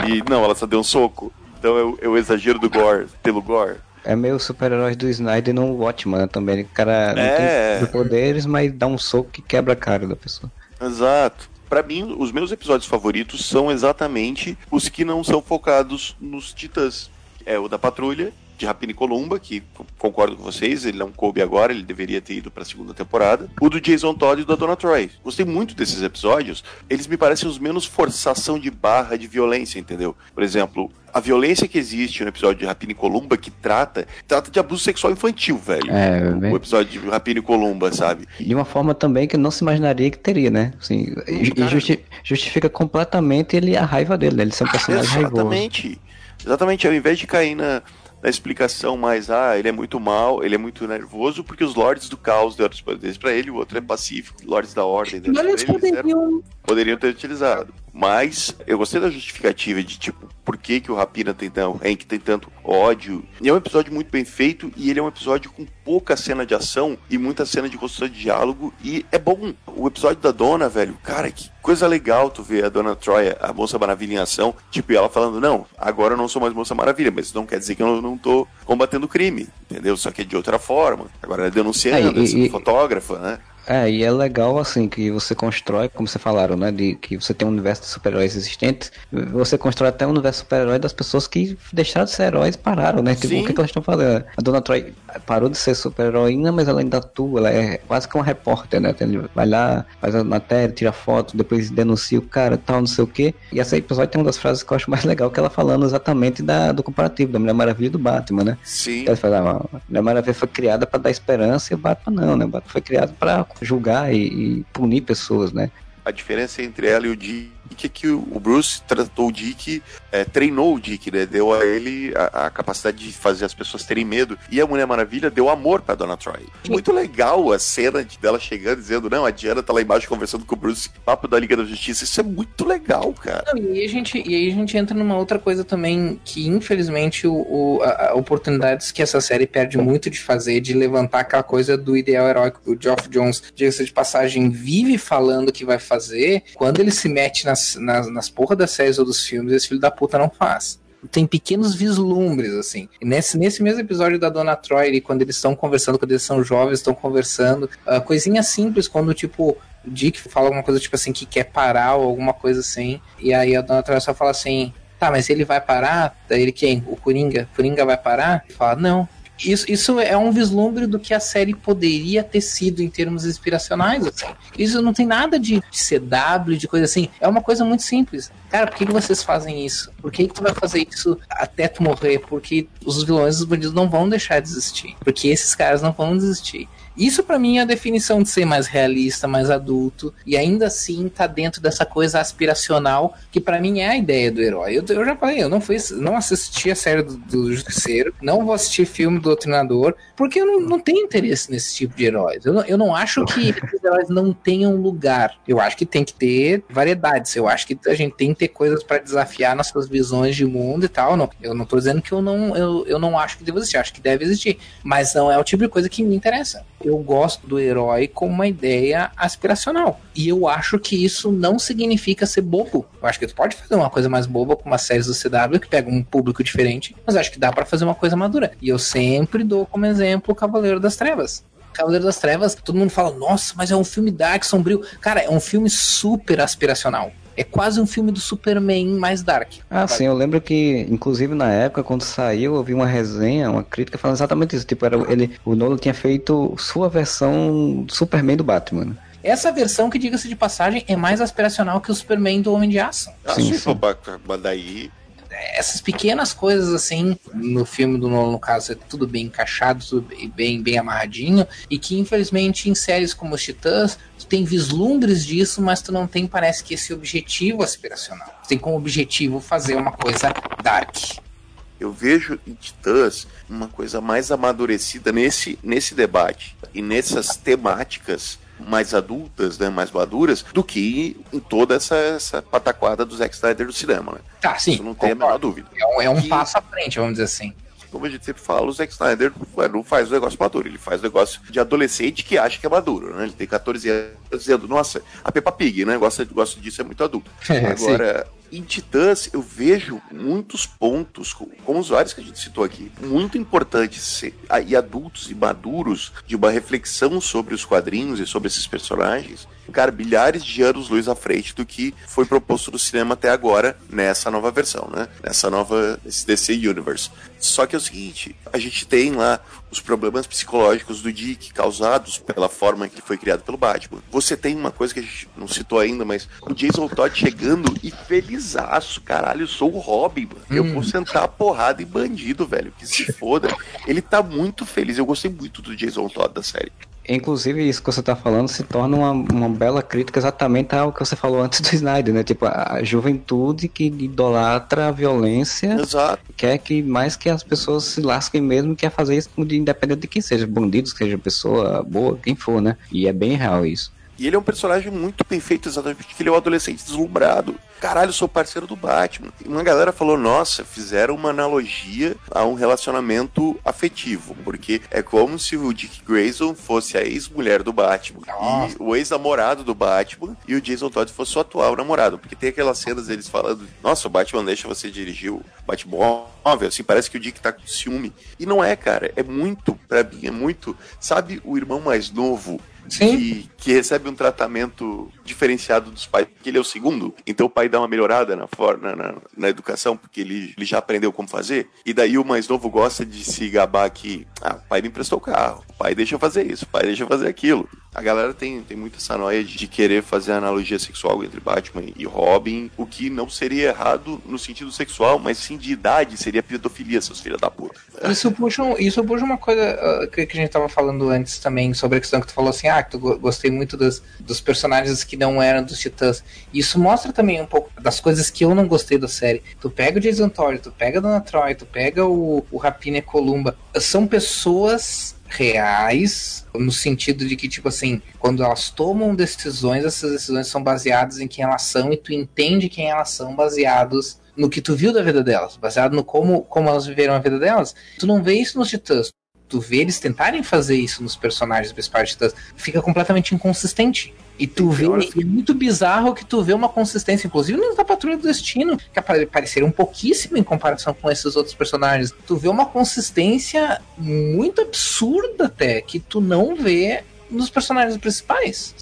e não, ela só deu um soco. Então é o, é exagero do gore, pelo gore. É meio super-heróis do Snyder no Watchman né, também. O cara não É. tem poderes, mas dá um soco que quebra a cara da pessoa. Exato. Pra mim, os meus episódios favoritos são exatamente os que não são focados nos titãs. É o da patrulha, de Rapina e Columba, que concordo com vocês, ele não coube agora, ele deveria ter ido pra segunda temporada. O do Jason Todd e o da Donna Troy. Gostei muito desses episódios. Eles me parecem os menos forçação de barra de violência, entendeu? Por exemplo, a violência que existe no episódio de Rapina e Columba, que trata, trata de abuso sexual infantil, velho. É, o, bem- o episódio de Rapina e Columba, sabe? De uma forma também que não se imaginaria que teria, né? Assim, e- justi- justifica completamente ele a raiva dele, né? Ele ser um personagem raivoso. Exatamente. Exatamente, ao invés de cair na, na explicação mais, ah, ele é muito mal, ele é muito nervoso, porque os Lords do Caos deram os poderes pra ele, o outro é pacífico, Lords da Ordem pra eles poderiam. Poderiam ter utilizado. Mas eu gostei da justificativa de tipo, por que, que o Rapina tem tão, o Hank tem tanto ódio. E é um episódio muito bem feito e ele é um episódio com pouca cena de ação e muita cena de construção de diálogo e é bom. O episódio da Dona, velho, cara, que coisa legal tu ver a Dona Troy, a Moça Maravilha em ação, tipo, e ela falando, não, agora eu não sou mais Moça Maravilha, mas isso não quer dizer que eu não tô combatendo crime, entendeu? Só que é de outra forma. Agora ela é denunciando, É, e- sendo e- fotógrafa, né? É, e é legal assim que você constrói, como você falaram, né? De que você tem um universo de super-heróis existentes, você constrói até um universo super-herói das pessoas que deixaram de ser heróis pararam, né? Tipo, Sim. o que, que elas estão fazendo? A Dona Troy parou de ser super-heroína, mas ela ainda atua, ela é quase que uma repórter, né? Ele vai lá, faz a matéria, tira foto, depois denuncia o cara tal, não sei o quê. E esse episódio tem uma das frases que eu acho mais legal, que ela falando exatamente da, do comparativo, da Mulher Maravilha e do Batman, né? Sim. Ela fala, ah, a Mulher Maravilha foi criada para dar esperança e o Batman não, né? O Batman foi criado para julgar e, e punir pessoas, né? A diferença entre ela e o Dick é que o Bruce tratou o Dick, é, treinou o Dick, né? Deu a ele a, a capacidade de fazer as pessoas terem medo. E a Mulher Maravilha deu amor pra Dona Troy. Muito legal a cena de, dela chegando dizendo: Não, a Diana tá lá embaixo conversando com o Bruce, papo da Liga da Justiça. Isso é muito legal, cara. Não, e, aí a gente, e aí a gente entra numa outra coisa também que, infelizmente, o, o- a, a oportunidades que essa série perde muito de fazer, de levantar aquela coisa do ideal heróico. O Geoff Jones, diga-se de passagem, vive falando que vai fazer. Quando ele se mete nas, nas, nas das séries ou dos filmes, esse filho da puta não faz. Tem pequenos vislumbres, assim. Nesse, nesse mesmo episódio da Dona Troy, quando eles estão conversando, quando eles são jovens, estão conversando, ah, coisinha simples, quando, tipo, o Dick fala alguma coisa, tipo assim, que quer parar ou alguma coisa assim, e aí a Dona Troy só fala assim, tá, mas ele vai parar? Daí ele quem? O Coringa? Coringa vai parar? Ele fala, não. Isso, isso é um vislumbre do que a série poderia ter sido em termos inspiracionais, assim. Isso não tem nada de CW, de coisa assim. É uma coisa muito simples. Cara, por que, que vocês fazem isso? Por que, que tu vai fazer isso até tu morrer? Porque os vilões dos bandidos não vão deixar de existir. Porque esses caras não vão desistir. Isso pra mim é a definição de ser mais realista, mais adulto e ainda assim tá dentro dessa coisa aspiracional que pra mim é a ideia do herói. Eu, eu já falei, eu não fui, não assisti a série do, do Justiceiro, não vou assistir filme do Doutrinador, porque eu não, não tenho interesse nesse tipo de heróis. Eu não, eu não acho que esses heróis não tenham lugar. Eu acho que tem que ter variedades. Eu acho que a gente tem que ter coisas pra desafiar nossas visões de mundo e tal. Não, eu não tô dizendo que eu não, eu, eu não acho que deve existir, acho que deve existir. Mas não é o tipo de coisa que me interessa eu gosto do herói com uma ideia aspiracional. E eu acho que isso não significa ser bobo. Eu acho que tu pode fazer uma coisa mais boba com uma série do CW que pega um público diferente, mas acho que dá para fazer uma coisa madura. E eu sempre dou como exemplo o Cavaleiro das Trevas. Cavaleiro das Trevas, todo mundo fala, nossa, mas é um filme dark, sombrio. Cara, é um filme super aspiracional. É quase um filme do Superman mais dark. Ah, sim, eu lembro que, inclusive na época, quando saiu, eu vi uma resenha, uma crítica falando exatamente isso. Tipo, era, ele, o Nolan tinha feito sua versão do Superman do Batman. Essa versão, que diga-se de passagem, é mais aspiracional que o Superman do Homem de Aço. Ah, Sim, sim, sim. pô, mas daí. Essas pequenas coisas assim, no filme do Nolan, no caso, é tudo bem encaixado, tudo bem, bem amarradinho, e que infelizmente em séries como os Titãs, tu tem vislumbres disso, mas tu não tem, parece que esse objetivo aspiracional. Tu tem como objetivo fazer uma coisa dark. Eu vejo em Titãs uma coisa mais amadurecida nesse, nesse debate e nessas temáticas mais adultas, né, mais maduras, do que em toda essa, essa pataquada do Zack Snyder do cinema, né? Tá, sim. Isso não tem a menor dúvida. É um, é um Que- passo à frente, vamos dizer assim. Como a gente sempre fala, o Zack Snyder não faz o negócio maduro, ele faz o negócio de adolescente que acha que é maduro, né? Ele tem 14 anos dizendo, nossa, a Peppa Pig, né? Gosta, gosta disso, é muito adulto. É, Agora, em Titãs eu vejo muitos pontos, co- como os vários que a gente citou aqui, muito importantes e adultos e maduros de uma reflexão sobre os quadrinhos e sobre esses personagens. Cara, bilhares de anos luz à frente do que foi proposto no cinema até agora nessa nova versão, né? Nessa nova DC Universe. Só que é o seguinte, a gente tem lá os problemas psicológicos do Dick causados pela forma que foi criado pelo Batman. Você tem uma coisa que a gente não citou ainda, mas o Jason Todd chegando e felizaço, caralho, eu sou o Robin, mano. Eu vou sentar a porrada em bandido, velho, que se foda. Ele tá muito feliz, eu gostei muito do Jason Todd da série. Inclusive, isso que você tá falando se torna uma, uma bela crítica exatamente ao que você falou antes do Snyder, né? Tipo, a juventude que idolatra a violência, Exato. quer que mais que as pessoas se lasquem mesmo, quer fazer isso de independente de quem seja, bandido, seja pessoa boa, quem for, né? E é bem real isso. E ele é um personagem muito bem feito, exatamente porque ele é um adolescente deslumbrado. Caralho, eu sou parceiro do Batman. E uma galera falou: nossa, fizeram uma analogia a um relacionamento afetivo, porque é como se o Dick Grayson fosse a ex-mulher do Batman, e o ex-namorado do Batman, e o Jason Todd fosse o atual namorado. Porque tem aquelas cenas deles falando: nossa, o Batman deixa você dirigir o Batmóvel, assim, parece que o Dick tá com ciúme. E não é, cara, é muito, pra mim, é muito. Sabe o irmão mais novo. Que, que recebe um tratamento diferenciado dos pais, porque ele é o segundo, então o pai dá uma melhorada na, forma, na, na educação, porque ele, ele já aprendeu como fazer, e daí o mais novo gosta de se gabar que, ah, o pai me emprestou o carro, o pai deixa eu fazer isso, o pai deixa eu fazer aquilo. A galera tem, tem muito essa noia de, de querer fazer a analogia sexual entre Batman e Robin, o que não seria errado no sentido sexual, mas sim de idade, seria pedofilia, seus filhos da puta. Isso puxa, um- isso puxa uma coisa ah, que, que a gente tava falando antes também sobre a questão que tu falou assim, ah, go- gostei muito dos, dos personagens que não eram dos Titãs. Isso mostra também um pouco das coisas que eu não gostei da série. Tu pega o Jason Todd, tu pega a Dona Troy, tu pega o, o Rapina e Columba. São pessoas reais, no sentido de que, tipo assim, quando elas tomam decisões, essas decisões são baseadas em quem elas são e tu entende quem elas são baseados no que tu viu da vida delas, baseado no como, como elas viveram a vida delas. Tu não vê isso nos Titãs. Tu vê eles tentarem fazer isso nos personagens Titãs, fica completamente inconsistente. E tu vê, e é muito bizarro que tu vê uma consistência, inclusive no da Patrulha do Destino, que apare- pareceram pouquíssimo em comparação com esses outros personagens. Tu vê uma consistência muito absurda até, que tu não vê nos personagens principais.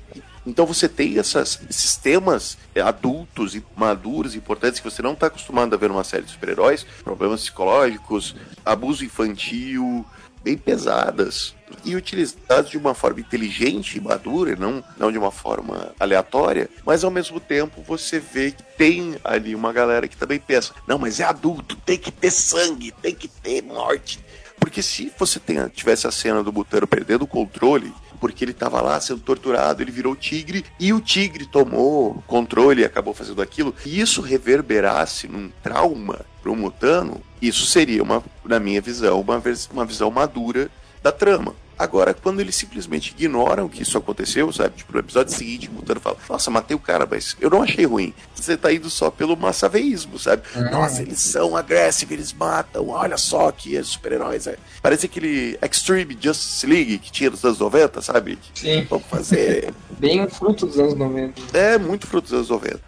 Então você tem essas, esses temas é, adultos e maduros, importantes, que você não está acostumado a ver numa série de super-heróis, problemas psicológicos, abuso infantil, bem pesadas, e utilizados de uma forma inteligente e madura, não, não de uma forma aleatória, mas ao mesmo tempo você vê que tem ali uma galera que também pensa, não, mas é adulto, tem que ter sangue, tem que ter morte. Porque se você tenha, tivesse a cena do Butano perdendo o controle, porque ele estava lá sendo torturado, ele virou tigre e o tigre tomou controle e acabou fazendo aquilo, e isso reverberasse num trauma para o Mutano, isso seria, uma, na minha visão, uma, uma visão madura da trama. Agora, quando eles simplesmente ignoram que isso aconteceu, sabe? Tipo, no episódio seguinte, o Mutano fala: Nossa, matei o cara, mas eu não achei ruim. Você tá indo só pelo massaveísmo, sabe? Nossa, eles são agressivos, eles matam, olha só que é super-heróis. É. Parece aquele Extreme Justice League que tinha nos anos 90, sabe? Sim. Vamos fazer. Bem fruto dos anos 90. É muito fruto dos anos 90.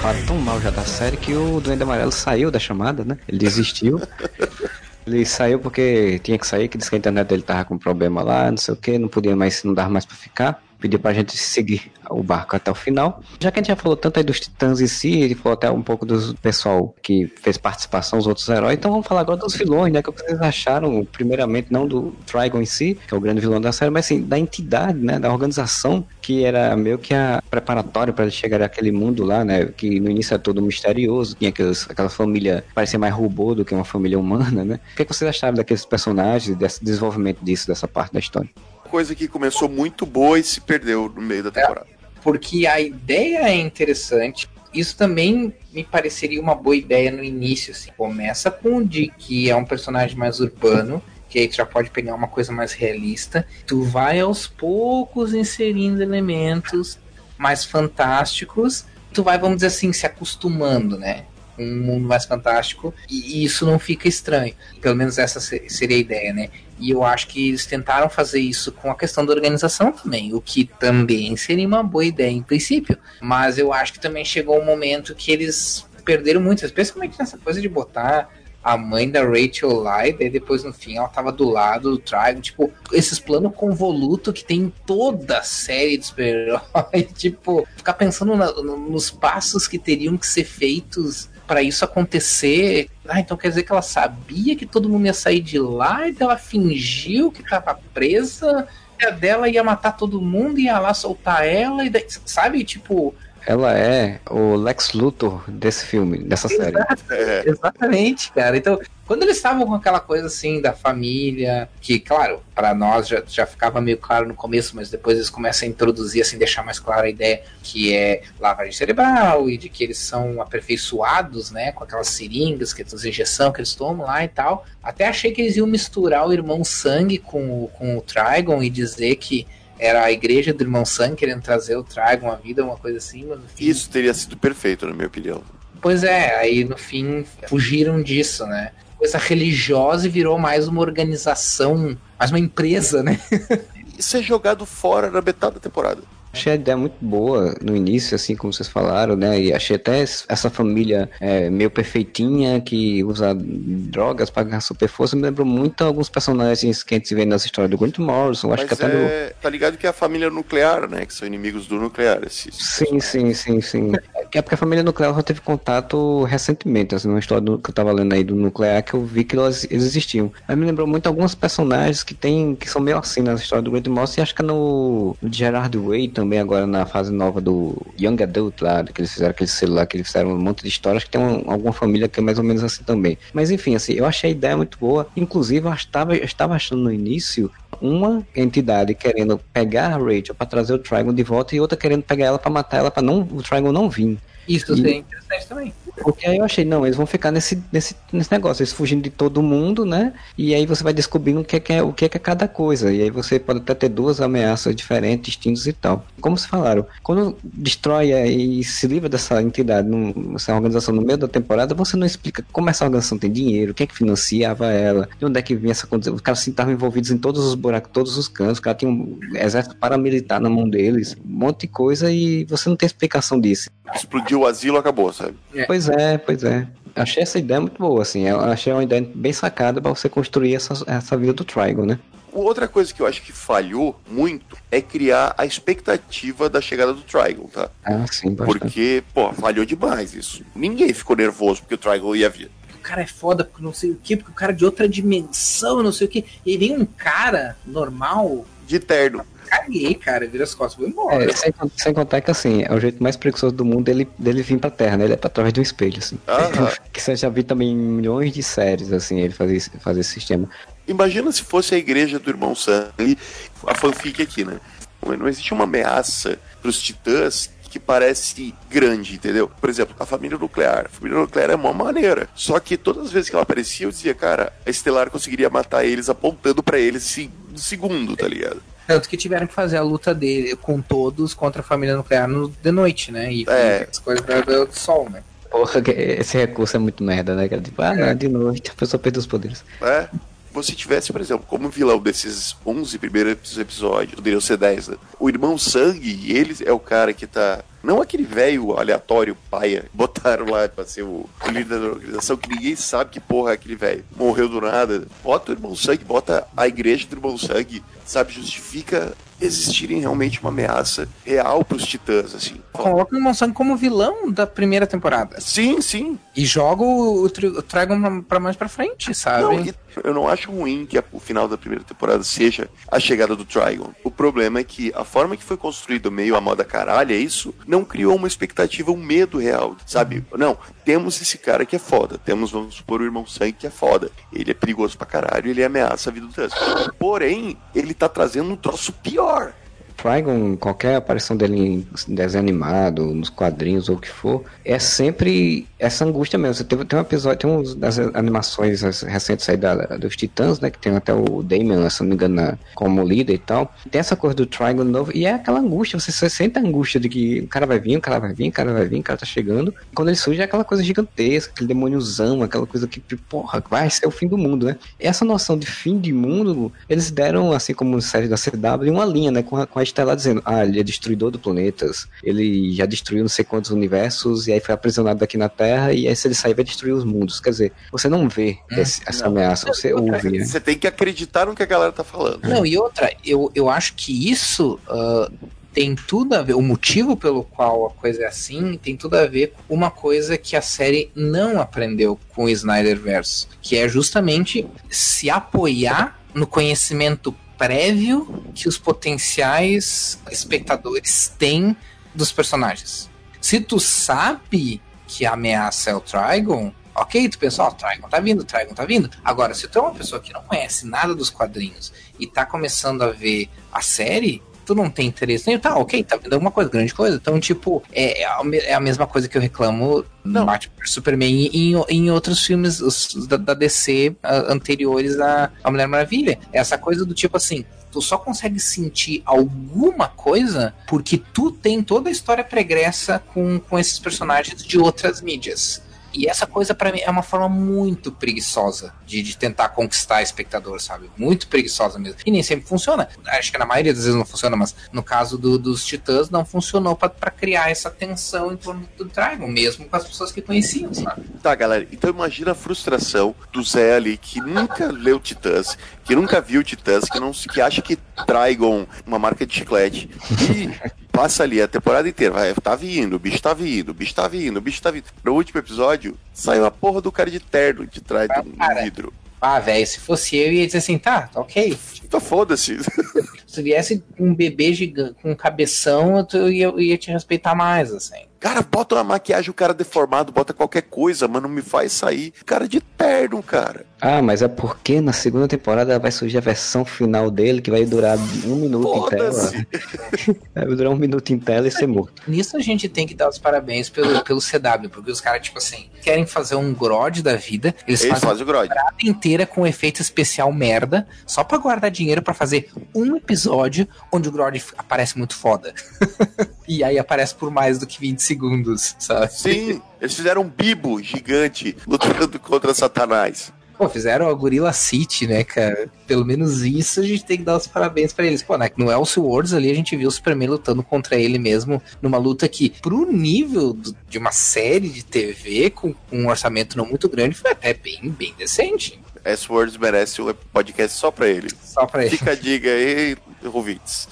Falaram tão mal já da série que o Duende Amarelo saiu da chamada, né? Ele desistiu. Ele saiu porque tinha que sair, que disse que a internet dele tava com problema lá, não sei o que, não podia mais, não dava mais pra ficar. Pediu pra gente seguir o barco até o final. Já que a gente já falou tanto aí dos titãs em si, ele falou até um pouco do pessoal que fez participação, os outros heróis, então vamos falar agora dos vilões, né? Que vocês acharam, primeiramente, não do Trigon em si, que é o grande vilão da série, mas sim da entidade, né? Da organização, que era meio que a preparatória para ele chegar àquele mundo lá, né? Que no início era todo misterioso, tinha aqueles, aquela família, parecia mais robô do que uma família humana, né? O que, é que vocês acharam daqueles personagens, desse desenvolvimento disso, dessa parte da história? Coisa que começou muito boa e se perdeu no meio da temporada. Porque a ideia é interessante, Isso também me pareceria uma boa ideia no início. Assim. Começa com o Dick, que é um personagem mais urbano, que aí tu já pode pegar uma coisa mais realista. Tu vai aos poucos inserindo elementos mais fantásticos. Tu vai, vamos dizer assim, se acostumando, né? Um mundo mais fantástico. E isso não fica estranho. Pelo menos essa se- seria a ideia, né? E eu acho que eles tentaram fazer isso com a questão da organização também, o que também seria uma boa ideia em princípio. Mas eu acho que também chegou um momento que eles perderam muito, especialmente nessa coisa de botar a mãe da Rachel lá, e daí depois no fim ela tava do lado do Trigon, tipo, esses planos convoluto que tem em toda a série de super-herói, tipo, ficar pensando na- no- nos passos que teriam que ser feitos para isso acontecer. Ah, então quer dizer que ela sabia que todo mundo ia sair de lá, e daí ela fingiu que tava presa, e a dela ia matar todo mundo, ia lá soltar ela, e daí, sabe, tipo, Ela é o Lex Luthor desse filme, dessa série. É, Exatamente, cara. Então, quando eles estavam com aquela coisa assim da família, que, claro, para nós já, já ficava meio claro no começo, mas depois eles começam a introduzir, assim, deixar mais clara a ideia que é lavagem cerebral e de que eles são aperfeiçoados, né, com aquelas seringas, que as injeção que eles tomam lá e tal. Até achei que eles iam misturar o irmão sangue com, com o Trigon e dizer que era a igreja do irmão sangue querendo trazer o Trigon à vida, uma coisa assim, mas no fim isso teria sido perfeito, na minha opinião. Pois é, aí no fim fugiram disso, né? Coisa religiosa e virou mais uma organização, mais uma empresa, né? Isso é jogado fora na metade da temporada. Achei a ideia muito boa no início, assim como vocês falaram, né? E achei até es- essa família é, meio perfeitinha que usa drogas para ganhar super força. Me lembrou muito alguns personagens que a gente vê nas histórias do Grant Morrison. Acho Mas que até no. é, tá ligado que é a família nuclear, né? Que são inimigos do nuclear. Esses, Sim, sim, sim, sim. É porque a família nuclear só teve contato recentemente, assim, uma história do- que eu tava lendo aí do nuclear que eu vi que elas eles existiam. Mas me lembrou muito alguns personagens que tem, que são meio assim nas histórias do Grant Morrison e acho que é no, no Gerard Way também, agora na fase nova do Young Adult lá, que eles fizeram aquele celular, que eles fizeram um monte de histórias que tem um- alguma família que é mais ou menos assim também. Mas enfim, assim, eu achei a ideia muito boa. Inclusive, eu estava, eu estava achando no início uma entidade querendo pegar a Rachel para trazer o Trigon de volta e outra querendo pegar ela para matar ela para não o Trigon não vir. Isso E- seria interessante também. Porque aí eu achei, não, eles vão ficar nesse, nesse, nesse negócio, eles fugindo de todo mundo, né? E aí você vai descobrindo o que é, que é- o que é, que é cada coisa. E aí você pode até ter duas ameaças diferentes, distintas e tal. Como se falaram, quando destrói e se livra dessa entidade, num- essa organização no meio da temporada, você não explica como essa organização tem dinheiro, quem é que financiava ela, de onde é que vinha essa condição. Os caras estavam envolvidos em todos os buracos, todos os cantos, os caras tinham um exército paramilitar na mão deles, um monte de coisa e você não tem explicação disso. Explodiu o asilo, acabou, sabe? Pois é, pois é. Achei essa ideia muito boa, assim. Eu achei uma ideia bem sacada pra você construir essa, essa vida do Trigon, né? Outra coisa que eu acho que falhou muito é criar a expectativa da chegada do Trigon, tá? Ah, sim, bastante. Porque, pô, falhou demais isso. Ninguém ficou nervoso porque o Trigon ia vir. O cara é foda porque não sei o que, porque o cara é de outra dimensão, não sei o que. E aí vem um cara normal, De terno. caguei, cara, vira as costas, vou embora. É, sem, sem contar que, assim, é o jeito mais preguiçoso do mundo dele, dele vir pra Terra, né? Ele é pra trás de um espelho, assim. Aham. que você já viu também em milhões de séries, assim, ele fazer, esse- fazer esse sistema. Imagina se fosse a igreja do irmão Sam e a fanfic aqui, né? Não existe uma ameaça pros titãs que parece grande, entendeu? Por exemplo, a família nuclear. A família nuclear é uma maneira. Só que todas as vezes que ela aparecia, eu dizia, cara, a Estelar conseguiria matar eles apontando pra eles assim, no segundo, tá ligado? Tanto que tiveram que fazer a luta dele com todos contra a família nuclear no, de noite, né? E É. as coisas do, do sol, né? Porra, esse recurso é muito merda, né? cara? Tipo, ah, não, de noite, a pessoa perdeu os poderes. É. Você tivesse, por exemplo, como vilão desses 11 primeiros episódios, poderiam ser 10, né? O irmão Sangue, ele é o cara que tá. Não aquele velho aleatório, paia, botaram lá pra ser o, líder da organização, que ninguém sabe que porra é aquele velho. Morreu do nada. Bota o irmão Sangue, bota a igreja do irmão Sangue, sabe? Justifica existirem realmente uma ameaça real pros titãs, assim. Coloca o Sangue como vilão da primeira temporada. Sim, sim. E joga o, o, pra, pra mais pra frente, sabe? Não, eu não acho ruim que a- o final da primeira temporada seja a chegada do Trigon. O problema é que a forma que foi construído meio a moda caralho, é isso, não criou uma expectativa, um medo real, sabe? Não, temos esse cara que é foda, temos, vamos supor, o irmão Sangue que é foda. Ele é perigoso pra caralho, ele ameaça a vida do Tusk. Porém, ele tá trazendo um troço pior. Trigon, qualquer aparição dele em desenho animado, nos quadrinhos ou o que for, é sempre essa angústia mesmo. Teve, tem um episódio, tem uns das animações recentes aí da, dos Titãs, né? Que tem até o Damian, se não me engano, na- como líder e tal. Tem essa coisa do Trigon novo, e é aquela angústia, você, sente a angústia de que o cara vai vir, o cara vai vir, o cara vai vir, o cara tá chegando. Quando ele surge é aquela coisa gigantesca, aquele demôniozão, aquela coisa que, porra, vai ser o fim do mundo, né? Essa noção de fim de mundo, eles deram, assim como série da CW, uma linha, né? Com a, com a Estelar dizendo, ah, ele é destruidor de planetas, ele já destruiu não sei quantos universos, e aí foi aprisionado aqui na Terra, e aí se ele sair vai destruir os mundos. Quer dizer, você não vê esse- essa ameaça, você ouve, né? Você tem que acreditar no que a galera tá falando. Não, e outra, eu, eu acho que isso ah, tem tudo a ver, o motivo pelo qual a coisa é assim tem tudo a ver com uma coisa que a série não aprendeu com o Snyderverse, que é justamente se apoiar no conhecimento prévio que os potenciais espectadores têm dos personagens. Se tu sabe que a ameaça é o Trigon, ok, tu pensa, ó, o Trigon tá vindo, Trigon tá vindo. Agora, se tu é uma pessoa que não conhece nada dos quadrinhos e tá começando a ver a série, tu não tem interesse nem tá, ok, tá vendo alguma coisa, grande coisa. Então, tipo, é, é a é mesma coisa que eu reclamo no Batman Superman e em, em outros filmes da, da DC anteriores a, a Mulher Maravilha. Essa coisa do tipo assim, tu só consegue sentir alguma coisa porque tu tem toda a história pregressa com, com esses personagens de outras mídias. E essa coisa pra mim é uma forma muito preguiçosa de, de tentar conquistar espectador, sabe? Muito preguiçosa mesmo. E nem sempre funciona. Acho que na maioria das vezes não funciona, mas no caso do- dos Titãs não funcionou pra criar essa tensão em torno do Dragon, mesmo com as pessoas que conheciam, sabe? Tá, galera. Então imagina a frustração do Zé ali, que nunca leu Titãs, que nunca viu Titãs, que, não, que acha que Trigon, uma marca de chiclete, e passa ali a temporada inteira. Vai, tá vindo, o bicho tá vindo, o bicho tá vindo, o bicho tá vindo. No último episódio, saiu a porra do cara de terno de trás do do vidro. Ah, velho, se fosse eu, ia dizer assim, tá, tá ok. Então foda-se. Se viesse um bebê gigante com um cabeção, eu ia, eu ia te respeitar mais, assim. Cara, bota uma maquiagem, o cara deformado, bota qualquer coisa, mas não me faz sair. Cara de terno, cara. Ah, mas é porque na segunda temporada vai surgir a versão final dele, que vai durar um minuto em tela. Vai durar um minuto em tela e ser morto. Nisso a gente tem que dar os parabéns pelo, pelo CW, porque os caras, tipo assim, querem fazer um Grod da vida, eles, Eles fazem fazem o Grod. a temporada inteira com efeito especial merda, só pra guardar dinheiro pra fazer um episódio onde o Grod aparece muito foda. e aí aparece por mais do que 20 segundos, sabe? Sim, eles fizeram um bibo gigante lutando contra Satanás. Pô, fizeram a Gorilla City, né, cara? Pelo menos isso a gente tem que dar os parabéns pra eles. Pô, né, no Elseworlds ali a gente viu o Superman lutando contra ele mesmo, numa luta que, pro nível do- de uma série de TV, com, com um orçamento não muito grande, foi até bem, bem decente. S-Words merece um podcast só pra ele. Só pra ele. Fica a dica aí, ouvintes.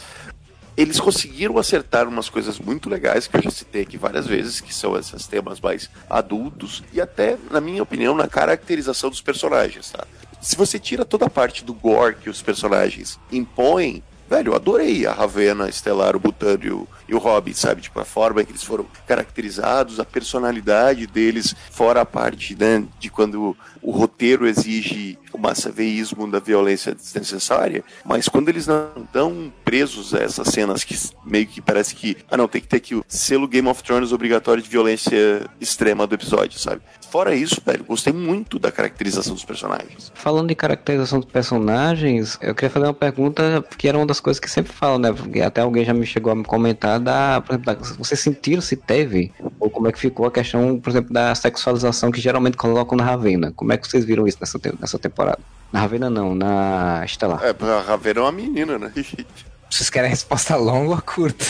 Eles conseguiram acertar umas coisas muito legais que eu já citei aqui várias vezes, que são esses temas mais adultos e até, na minha opinião, na caracterização dos personagens, tá? Se você tira toda a parte do gore que os personagens impõem, velho, eu adorei a Ravena, Estelar, o Butano e o, e o Robin, sabe? Tipo, a forma que eles foram caracterizados, a personalidade deles, fora a parte, né, de quando o roteiro exige o massaveísmo da violência desnecessária, mas quando eles não estão presos a essas cenas que meio que parece que, ah não, tem que ter aqui o selo Game of Thrones obrigatório de violência extrema do episódio, sabe? Fora isso, velho, gostei muito da caracterização dos personagens. Falando de caracterização dos personagens, eu queria fazer uma pergunta que era uma das coisas que sempre falam, né? Porque até alguém já me chegou a me comentar da, por exemplo, da, vocês sentiram se teve ou como é que ficou a questão, por exemplo, da sexualização que geralmente colocam na Ravena. Como é que vocês viram isso nessa, te- nessa temporada? Na Ravena não, na Estelar. É, a Ravena é uma menina, né? Vocês querem a resposta longa ou curta?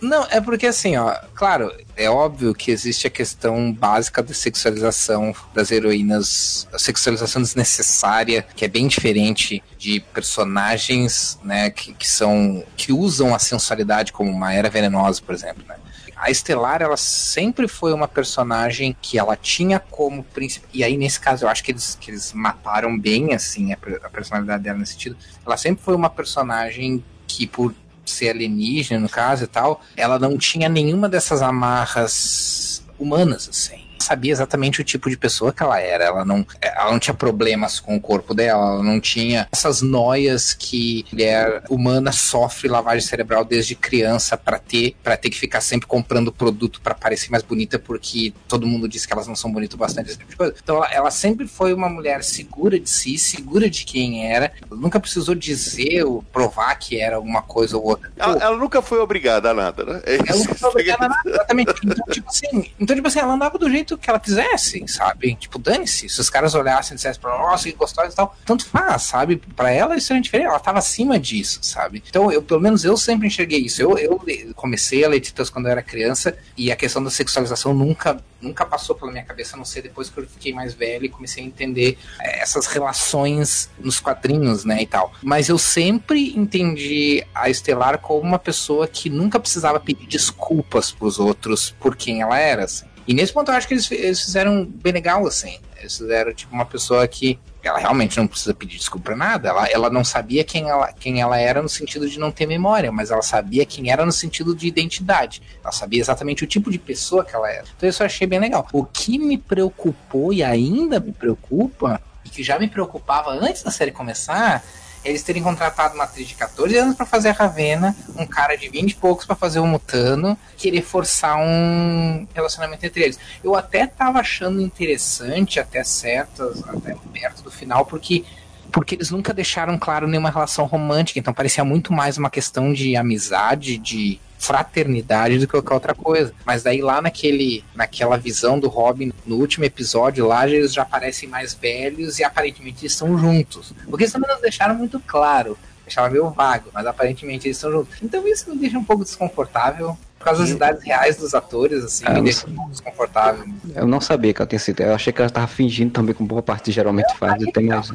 Não, é porque assim, ó, claro, é óbvio que existe a questão básica da sexualização das heroínas, a sexualização desnecessária, que é bem diferente de personagens, né, que, que são, que usam a sensualidade como uma era venenosa, por exemplo, né. A Estelar, ela sempre foi uma personagem que ela tinha como príncipe. E aí, nesse caso, eu acho que eles, que eles mataram bem, assim, a, a personalidade dela nesse sentido. Ela sempre foi uma personagem que, por ser alienígena, no caso e tal, ela não tinha nenhuma dessas amarras humanas, assim. Sabia exatamente o tipo de pessoa que ela era. Ela não, ela não tinha problemas com o corpo dela, ela não tinha essas noias que mulher humana sofre lavagem cerebral desde criança para ter, para ter que ficar sempre comprando produto para parecer mais bonita porque todo mundo diz que elas não são bonitas bastante, esse tipo de coisa. Então ela, ela sempre foi uma mulher segura de si, segura de quem era, nunca precisou dizer ou provar que era uma coisa ou outra. Pô, Ela, ela nunca foi obrigada a nada, né? É ela que foi obrigada a nada, exatamente. Então, tipo assim, então, tipo assim, ela andava do jeito que ela quisesse, sabe? Tipo, dane-se. Se os caras olhassem e dissessem pra nossa, que gostosa e tal, tanto faz, sabe? Pra ela isso era diferente, ela tava acima disso, sabe? Então, eu, pelo menos eu sempre enxerguei isso. Eu, eu comecei a ler Titãs quando eu era criança e a questão da sexualização nunca, nunca passou pela minha cabeça, a não ser depois que eu fiquei mais velho e comecei a entender eh, essas relações nos quadrinhos, né, e tal. Mas eu sempre entendi a Estelar como uma pessoa que nunca precisava pedir desculpas pros outros por quem ela era, assim. E nesse ponto eu acho que eles, eles fizeram bem legal, assim. Eles fizeram, tipo, uma pessoa que ela realmente não precisa pedir desculpa pra nada. Ela, ela não sabia quem ela, quem ela era no sentido de não ter memória, mas ela sabia quem era no sentido de identidade. Ela sabia exatamente o tipo de pessoa que ela era. Então isso eu achei bem legal. O que me preocupou e ainda me preocupa, e que já me preocupava antes da série começar, eles terem contratado uma atriz de 14 anos pra fazer a Ravena, um cara de 20 e poucos pra fazer o Mutano, querer forçar um relacionamento entre eles. Eu até tava achando interessante, até certas, até perto do final, porque porque eles nunca deixaram claro nenhuma relação romântica, então parecia muito mais uma questão de amizade, de fraternidade do que qualquer outra coisa. Mas daí lá naquele, naquela visão do Robin, no último episódio lá, eles já parecem mais velhos e aparentemente estão juntos. Porque eles também nos deixaram muito claro. Deixava meio vago, mas aparentemente eles estão juntos. Então isso me deixa um pouco desconfortável. Por causa das idades reais dos atores, assim, Ah, me um pouco desconfortável. Eu não sabia que ela tinha sido. Eu achei que ela tava fingindo também, como boa parte geralmente faz. E tem mais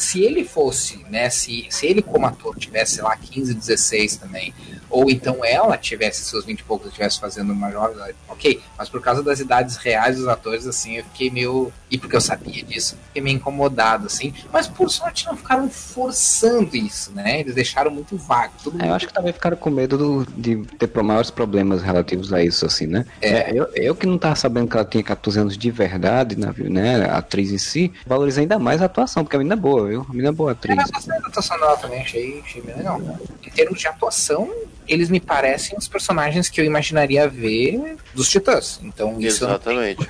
se ele fosse, né, se, se ele como ator tivesse, sei lá, 15, 16 também, ou então ela tivesse seus 20 e poucos e estivesse fazendo uma jovem, ok, mas por causa das idades reais dos atores, assim, eu fiquei meio, e porque eu sabia disso, fiquei meio incomodado, assim, mas por sorte não ficaram forçando isso, né, eles deixaram muito vago, todo É, eu acho que também ficaram com medo do- de ter maiores problemas relativos a isso, assim, né? É. É, eu, eu que não tava sabendo que ela tinha 14 anos de verdade, na- né? A atriz em si, valorizei ainda mais a atuação, porque a menina é boa, viu? A menina é boa atriz. É, mas a atuação dela também achei, achei bem legal. Em termos de atuação, eles me parecem os personagens que eu imaginaria ver dos Titãs. Então, isso Exatamente.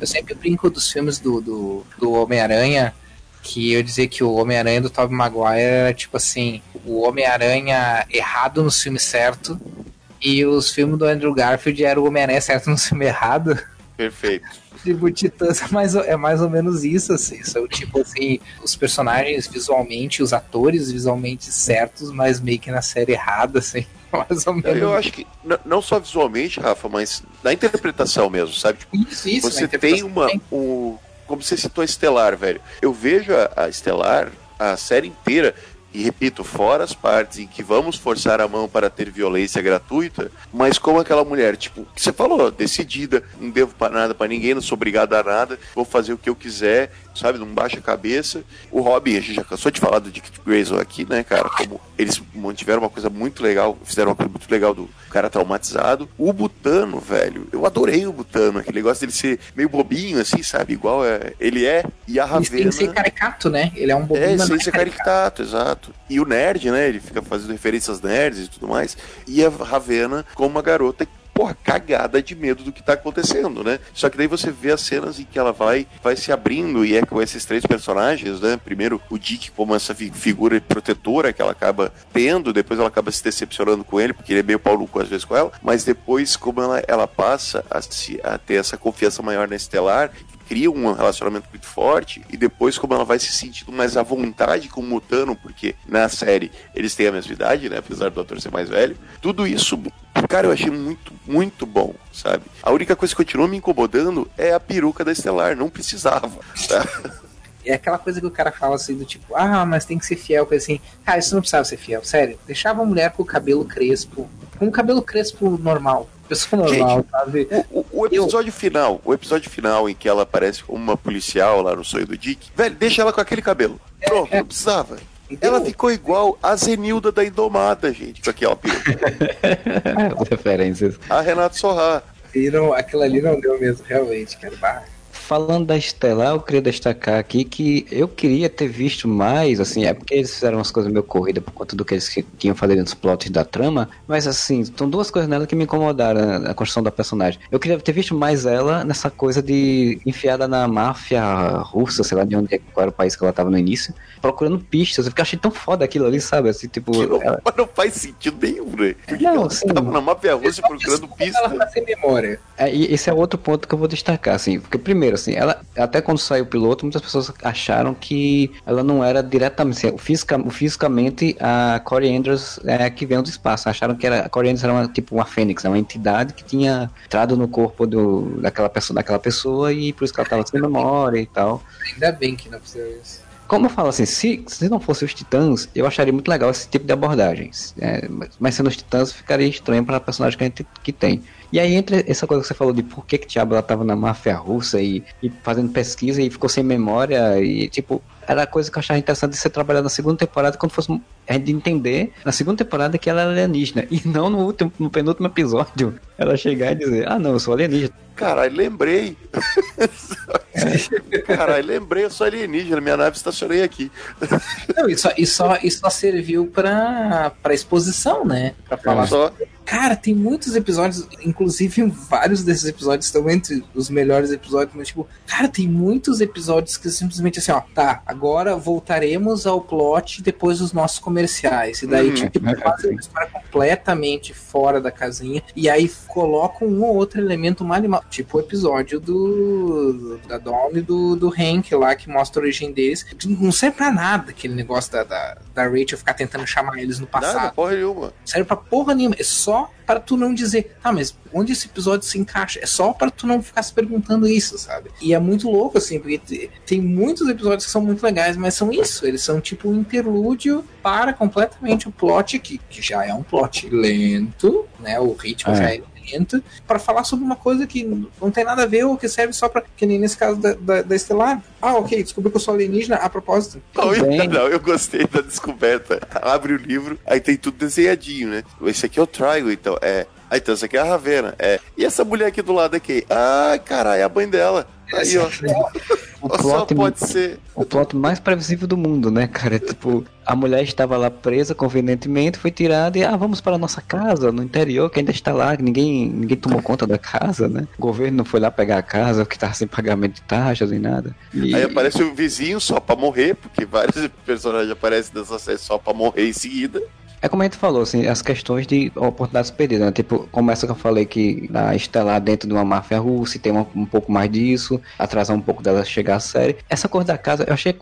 Eu sempre brinco dos filmes do, do, do Homem-Aranha, que eu dizer que o Homem-Aranha do Tobey Maguire era tipo assim, o Homem-Aranha errado no filme certo, e os filmes do Andrew Garfield era o Homem-Aranha certo no filme errado. Perfeito. Tipo, Titãs é mais, é mais ou menos isso, assim. São tipo assim, os personagens visualmente, os atores visualmente certos, mas meio que na série errada, assim. Mais ou menos. Eu acho que não só visualmente, Rafa, mas na interpretação mesmo, sabe? Tipo, Isso, isso. você tem uma. Um, como você citou a Estelar, velho. Eu vejo a, a Estelar, a série inteira, e repito, fora as partes em que vamos forçar a mão para ter violência gratuita, mas como aquela mulher, tipo, que você falou, decidida, não devo para nada para ninguém, não sou obrigado a nada, vou fazer o que eu quiser, sabe? Não baixa a cabeça. O Robin, a gente já cansou de falar do Dick Grayson aqui, né, cara? Como eles mantiveram uma coisa muito legal, fizeram uma coisa muito legal do cara traumatizado. O Butano, velho, eu adorei o Butano, aquele negócio dele ser meio bobinho, assim, sabe? Igual é, ele é. E a Ele tem Ravena. que ser caricato, né? Ele é um bobinho, É, mas ser caricato, exato. E o nerd, né? Ele fica fazendo referências nerds e tudo mais. E a Ravena como uma garota porra, cagada de medo do que tá acontecendo, né? Só que daí você vê as cenas em que ela vai, vai se abrindo e é com esses três personagens, né? Primeiro o Dick como essa fi- figura protetora que ela acaba tendo, depois ela acaba se decepcionando com ele, porque ele é meio pau no cu às vezes com ela, mas depois como ela, ela passa a, se, a ter essa confiança maior na Estelar, cria um relacionamento muito forte e depois como ela vai se sentindo mais à vontade com o Mutano, porque na série eles têm a mesma idade, né, apesar do ator ser mais velho. Tudo isso, cara, eu achei muito, muito bom, sabe? A única coisa que continua me incomodando é a peruca da Estelar, não precisava, tá? É aquela coisa que o cara fala assim, do tipo, ah, mas tem que ser fiel, coisa assim. Cara, isso não precisava ser fiel, sério. Deixava a mulher com o cabelo crespo, com o cabelo crespo normal. Pessoa normal, Gente, sabe? O, o episódio final, o episódio final em que ela aparece como uma policial lá no sonho do Dick, velho, deixa ela com aquele cabelo. Pronto, não precisava. Entendeu? Ela ficou igual a Zenilda da Indomada, gente, com aquela peruca. As referências. A Renato Sorrá. ali não, aquilo ali não deu mesmo, realmente, cara. Bah. Falando da Estelar, eu queria destacar aqui que eu queria ter visto mais, assim, é porque eles fizeram umas coisas meio corridas por conta do que eles tinham falado nos plots da trama, mas assim, são duas coisas nela que me incomodaram na construção da personagem. Eu queria ter visto mais ela nessa coisa de enfiada na máfia russa, sei lá de onde é, qual era o país que ela tava no início, procurando pistas, eu achei tão foda aquilo ali, sabe? Assim, tipo, Que não, ela- mas não faz sentido nenhum, né? Porque Não, ela sim. tava na máfia russa procurando pista. Ela tá sem memória. É, e esse é outro ponto que eu vou destacar, assim, porque primeiro, assim, ela até quando saiu o piloto, muitas pessoas acharam que ela não era diretamente, assim, fisica, fisicamente a Corey Andrews é, que veio do espaço, acharam que era, a Corey Andrews era uma, tipo uma fênix, né, uma entidade que tinha entrado no corpo do, daquela, pessoa, daquela pessoa e por isso que ela tava sem memória e tal. Ainda bem que não precisa isso. Como eu falo assim, se, se não fosse os Titãs, eu acharia muito legal esse tipo de abordagens. É, mas, mas sendo os Titãs, ficaria estranho para a personagem que a gente que tem. E aí entra essa coisa que você falou de por que que Diabo ela tava na máfia russa e, e fazendo pesquisa e ficou sem memória e tipo, era a coisa que eu achava interessante de ser trabalhado na segunda temporada quando fosse a gente entender na segunda temporada que ela é alienígena e não no último, no penúltimo episódio ela chegar e dizer, ah não, eu sou alienígena. Caralho, lembrei. Caralho, lembrei, eu sou alienígena, minha nave estacionei aqui. Não, e só, e só, e só serviu pra, pra exposição, né? Pra falar Só. Cara, tem muitos episódios, inclusive vários desses episódios estão entre os melhores episódios, mas tipo, cara, tem muitos episódios que simplesmente assim, ó, tá, agora voltaremos ao plot depois dos nossos comerciais. E daí, Uhum. tipo, fazem uma história completamente fora da casinha, e aí colocam um ou outro elemento mal mal, tipo o episódio do da Dawn e do, do Hank lá, que mostra a origem deles. Não serve pra nada aquele negócio da, da, da Rachel ficar tentando chamar eles no passado Nada, porra nenhuma. não serve pra porra nenhuma. É só para tu não dizer, ah, mas onde esse episódio se encaixa? É só para tu não ficar se perguntando isso, sabe? E é muito louco, assim, porque te- tem muitos episódios que são muito legais, mas são isso. Eles são tipo um interlúdio para completamente o plot, que, que já é um plot lento, né? O ritmo É. já é para falar sobre uma coisa que não tem nada a ver ou que serve só pra. Que nem nesse caso da, da, da Estelar. Ah, ok, descobri que eu sou alienígena a propósito. Não, eu, não, eu gostei da descoberta. Abre o livro, aí tem tudo desenhadinho, né? Esse aqui é o Trigo, então. É. Ah, então essa aqui é a Ravena. É. E essa mulher aqui do lado aqui? Ah, caralho, é a mãe dela. Aí, ó. O plot, pode ser. o plot mais previsível do mundo, né, cara? Tipo, a mulher estava lá presa convenientemente, foi tirada e, ah, vamos para a nossa casa no interior, que ainda está lá, que ninguém, ninguém tomou conta da casa, né? O governo não foi lá pegar a casa, porque estava sem pagamento de taxas nem nada. E, Aí aparece o vizinho só pra morrer, porque vários personagens aparecem nessa série só pra morrer em seguida. É como a gente falou, assim, as questões de oportunidades perdidas, né? Tipo, como essa que eu falei que a Estelar dentro de uma máfia russa e tem um, um pouco mais disso, atrasar um pouco dela chegar à série. Essa coisa da casa, eu achei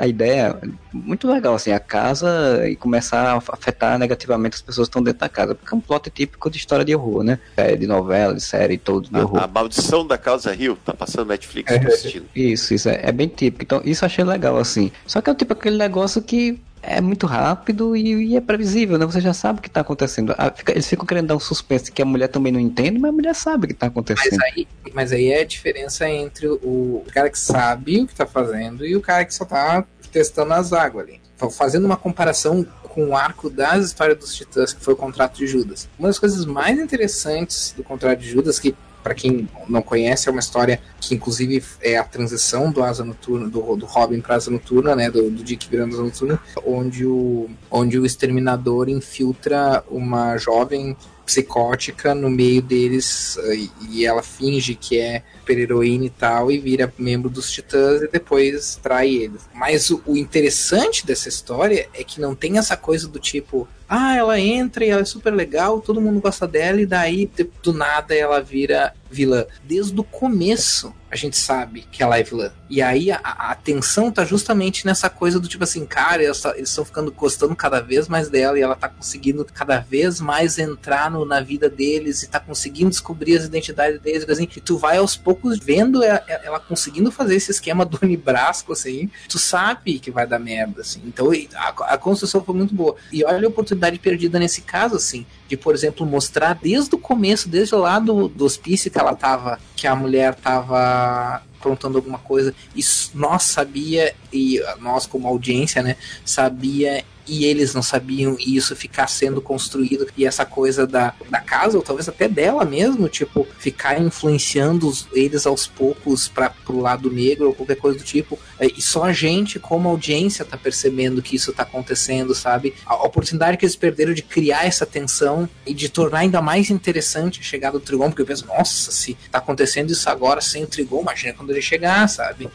a ideia muito legal, assim, a casa e começar a afetar negativamente as pessoas que estão dentro da casa, porque é um plot típico de história de horror, né? É, de novela, de série, todo de horror. A, a maldição da Causa Rio, tá passando Netflix, É. assistindo. Isso, isso é, é bem típico. Então, isso eu achei legal, assim. Só que é o tipo aquele negócio que é muito rápido e, e é previsível, né? Você já sabe o que tá acontecendo. Ah, fica- eles ficam querendo dar um suspense que a mulher também não entende, mas a mulher sabe o que tá Mas acontecendo. aí, mas aí é a diferença entre o cara que sabe o que tá fazendo e o cara que só tá testando as águas ali. Fa- Fazendo uma comparação com o arco das histórias dos Titãs, que foi o contrato de Judas. Uma das coisas mais interessantes do contrato de Judas, que para quem não conhece, é uma história que inclusive é a transição do Asa Noturna, do, do Robin para Asa Noturna, né, do, do Dick virando Asa Noturna, onde o, onde o exterminador infiltra uma jovem psicótica no meio deles eh, e- ela finge que é super-heroína e tal e vira membro dos Titãs e depois trai eles. Mas o, o interessante dessa história é que não tem essa coisa do tipo, ah, ela entra e ela é super legal, todo mundo gosta dela e daí do nada ela vira vilã. Desde o começo a gente sabe que ela é vilã. E aí a, a tensão tá justamente nessa coisa do tipo assim, cara, eles tá- estão ficando gostando cada vez mais dela e ela tá conseguindo cada vez mais entrar no- na vida deles e tá conseguindo descobrir as identidades deles, assim, e tu vai aos poucos vendo ela, ela conseguindo fazer esse esquema do Brasco, assim, tu sabe que vai dar merda, assim. Então a, a construção foi muito boa. E olha a oportunidade perdida nesse caso, assim, de, por exemplo, mostrar desde o começo, desde lá do, do hospício que ela tava, que a mulher tava aprontando alguma coisa, e nós sabia, e nós como audiência, né, sabia e eles não sabiam e isso ficar sendo construído e essa coisa da, da casa, ou talvez até dela mesmo, tipo, ficar influenciando eles aos poucos para pro lado negro ou qualquer coisa do tipo. É, E só a gente, como audiência, tá percebendo que isso tá acontecendo, sabe? A a oportunidade que eles perderam de criar essa tensão e de tornar ainda mais interessante a chegada do Trigon, porque eu penso, nossa, se tá acontecendo isso agora sem o Trigon, imagina quando ele chegar, sabe?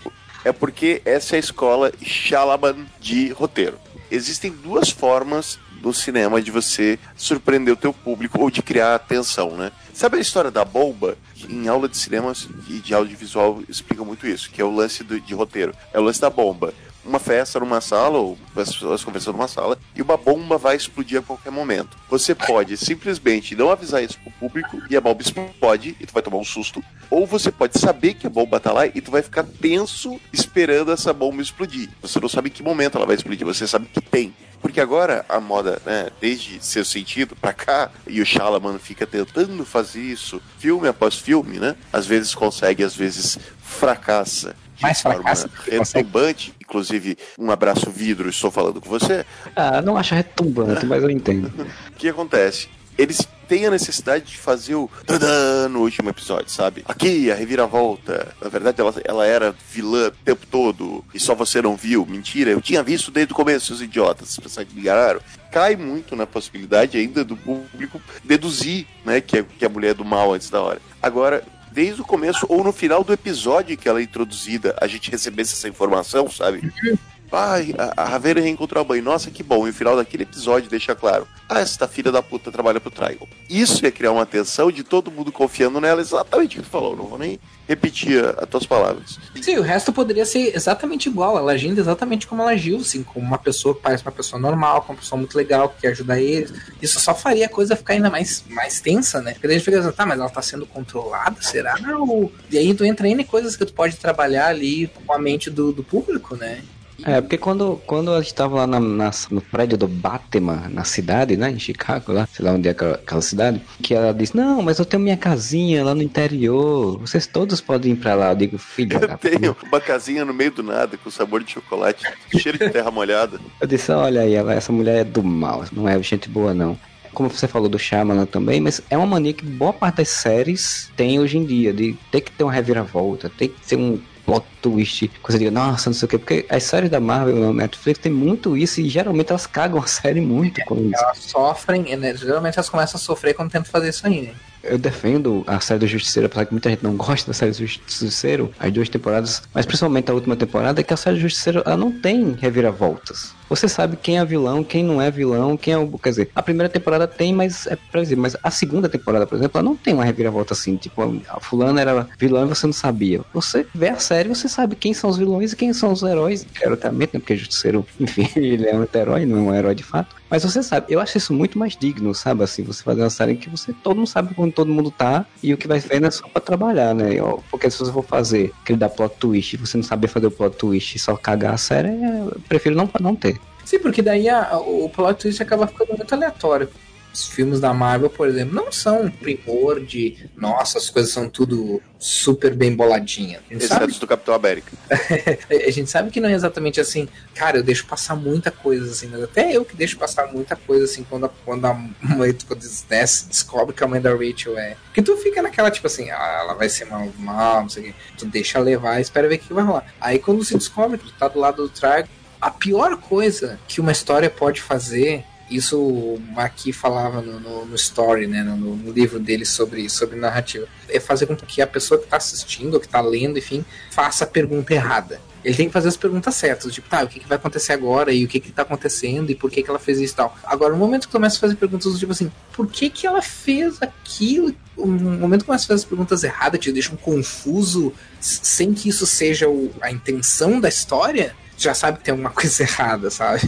É porque essa é a escola Shalaban de roteiro. Existem duas formas no cinema de você surpreender o teu público ou de criar atenção, né? Sabe a história da bomba? Em aula de cinema e de audiovisual explica muito isso, que é o lance do- de roteiro. É o lance da bomba. Uma festa numa sala, ou as pessoas conversando numa sala, e uma bomba vai explodir a qualquer momento. Você pode simplesmente não avisar isso pro público e a bomba explode e tu vai tomar um susto. Ou você pode saber que a bomba tá lá e tu vai ficar tenso esperando essa bomba explodir. Você não sabe em que momento ela vai explodir, você sabe que tem. Porque agora a moda, né, desde seu sentido pra cá, e o Shalaman fica tentando fazer isso filme após filme, né? Às vezes consegue, às vezes fracassa. Mais fracassa retumbante, inclusive um abraço vidro, estou falando com você. Ah, não acho retumbante, mas eu entendo. O que acontece? Eles têm a necessidade de fazer o tadã no último episódio, sabe? Aqui, a reviravolta. Na verdade, ela, ela era vilã o tempo todo e só você não viu. Mentira, eu tinha visto desde o começo, seus idiotas. Vocês pensaram que me enganaram. Cai muito na possibilidade ainda do público deduzir, né, que é, que é a mulher do mal antes da hora. Agora, desde o começo ou no final do episódio que ela é introduzida, a gente recebesse essa informação, sabe? Ai, a, Raveira reencontrou a mãe. Nossa, que bom. E o final daquele episódio deixa claro. Ah, esta filha da puta trabalha pro Trigon. Isso ia criar uma tensão de todo mundo confiando nela. Exatamente o que tu falou. Não vou nem repetir as tuas palavras. Sim, o resto poderia ser exatamente igual, ela agindo exatamente como ela agiu, assim, como uma pessoa que parece uma pessoa normal, como uma pessoa muito legal, que quer ajudar eles. Isso só faria a coisa ficar ainda mais, mais tensa, né? Porque daí a gente fica assim, tá, mas ela tá sendo controlada, será? Ou... E aí tu entra em coisas que tu pode trabalhar ali com a mente do, do público, né? É, porque quando, quando a gente tava lá na, na- no prédio do Batman, na cidade, né, em Chicago, lá, sei lá onde é aquela, aquela cidade, que ela disse, não, mas eu tenho minha casinha lá no interior, vocês todos podem ir pra lá. Eu digo, filha da Eu tenho uma casinha no meio do nada com sabor de chocolate, cheiro de terra molhada. Eu disse, olha aí, ela- essa mulher é do mal, não é gente boa não. Como você falou do Shyamalan também, mas é uma mania que boa parte das séries tem hoje em dia, de ter que ter uma reviravolta, tem que ter um plot twist, coisa de, nossa, não sei o que, porque as séries da Marvel na Netflix tem muito isso e geralmente elas cagam a série muito com isso. Elas sofrem, né? Geralmente elas começam a sofrer quando tentam fazer isso aí, né? Eu defendo a série do Justiceiro, apesar que muita gente não gosta da série do Justiceiro, as duas temporadas, mas principalmente a última temporada, é que a série do Justiceiro ela não tem reviravoltas. Você sabe quem é vilão, quem não é vilão, quem é o. Quer dizer, a primeira temporada tem, mas é previsível. Mas a segunda temporada, por exemplo, ela não tem uma reviravolta assim. Tipo, a fulana era vilã e você não sabia. Você vê a série você sabe quem são os vilões e quem são os heróis. Teoricamente, né? Porque Justiceiro, enfim, ele é um herói, não é um herói de fato. Mas você sabe, eu acho isso muito mais digno, sabe? Assim, você fazer uma série em que você todo mundo sabe onde todo mundo tá e o que vai vendo é só pra trabalhar, né? Porque se você for fazer aquele da plot twist e você não saber fazer o plot twist e só cagar a série, é- eu prefiro não, não ter. Sim, porque daí a- o plot twist acaba ficando muito aleatório. Os filmes da Marvel, por exemplo, não são um primor de nossa, as coisas são tudo super bem boladinha. A gente, sabe, Exceto do Capitão América. a gente sabe que não é exatamente assim, cara, eu deixo passar muita coisa, assim, mas até eu que deixo passar muita coisa, assim, quando a, quando a mãe quando né, descobre que a mãe da Rachel é. Que tu fica naquela, tipo assim, ah, ela vai ser mal, mal, não sei o quê. Tu deixa levar e espera ver o que vai rolar. Aí quando se descobre que tu tá do lado do Trago, a pior coisa que uma história pode fazer isso o Maqui falava no, no, no story, né, no, no livro dele sobre, sobre narrativa. É fazer com que a pessoa que está assistindo, ou que está lendo, enfim, faça a pergunta errada. Ele tem que fazer as perguntas certas, tipo, tá, o que, que vai acontecer agora, e o que que tá acontecendo, e por que que ela fez isso e tal. Agora, no momento que começa a fazer perguntas do tipo assim, por que que ela fez aquilo? No momento que começa a fazer as perguntas erradas, te deixam confuso, sem que isso seja o- a intenção da história, já sabe que tem alguma coisa errada, sabe?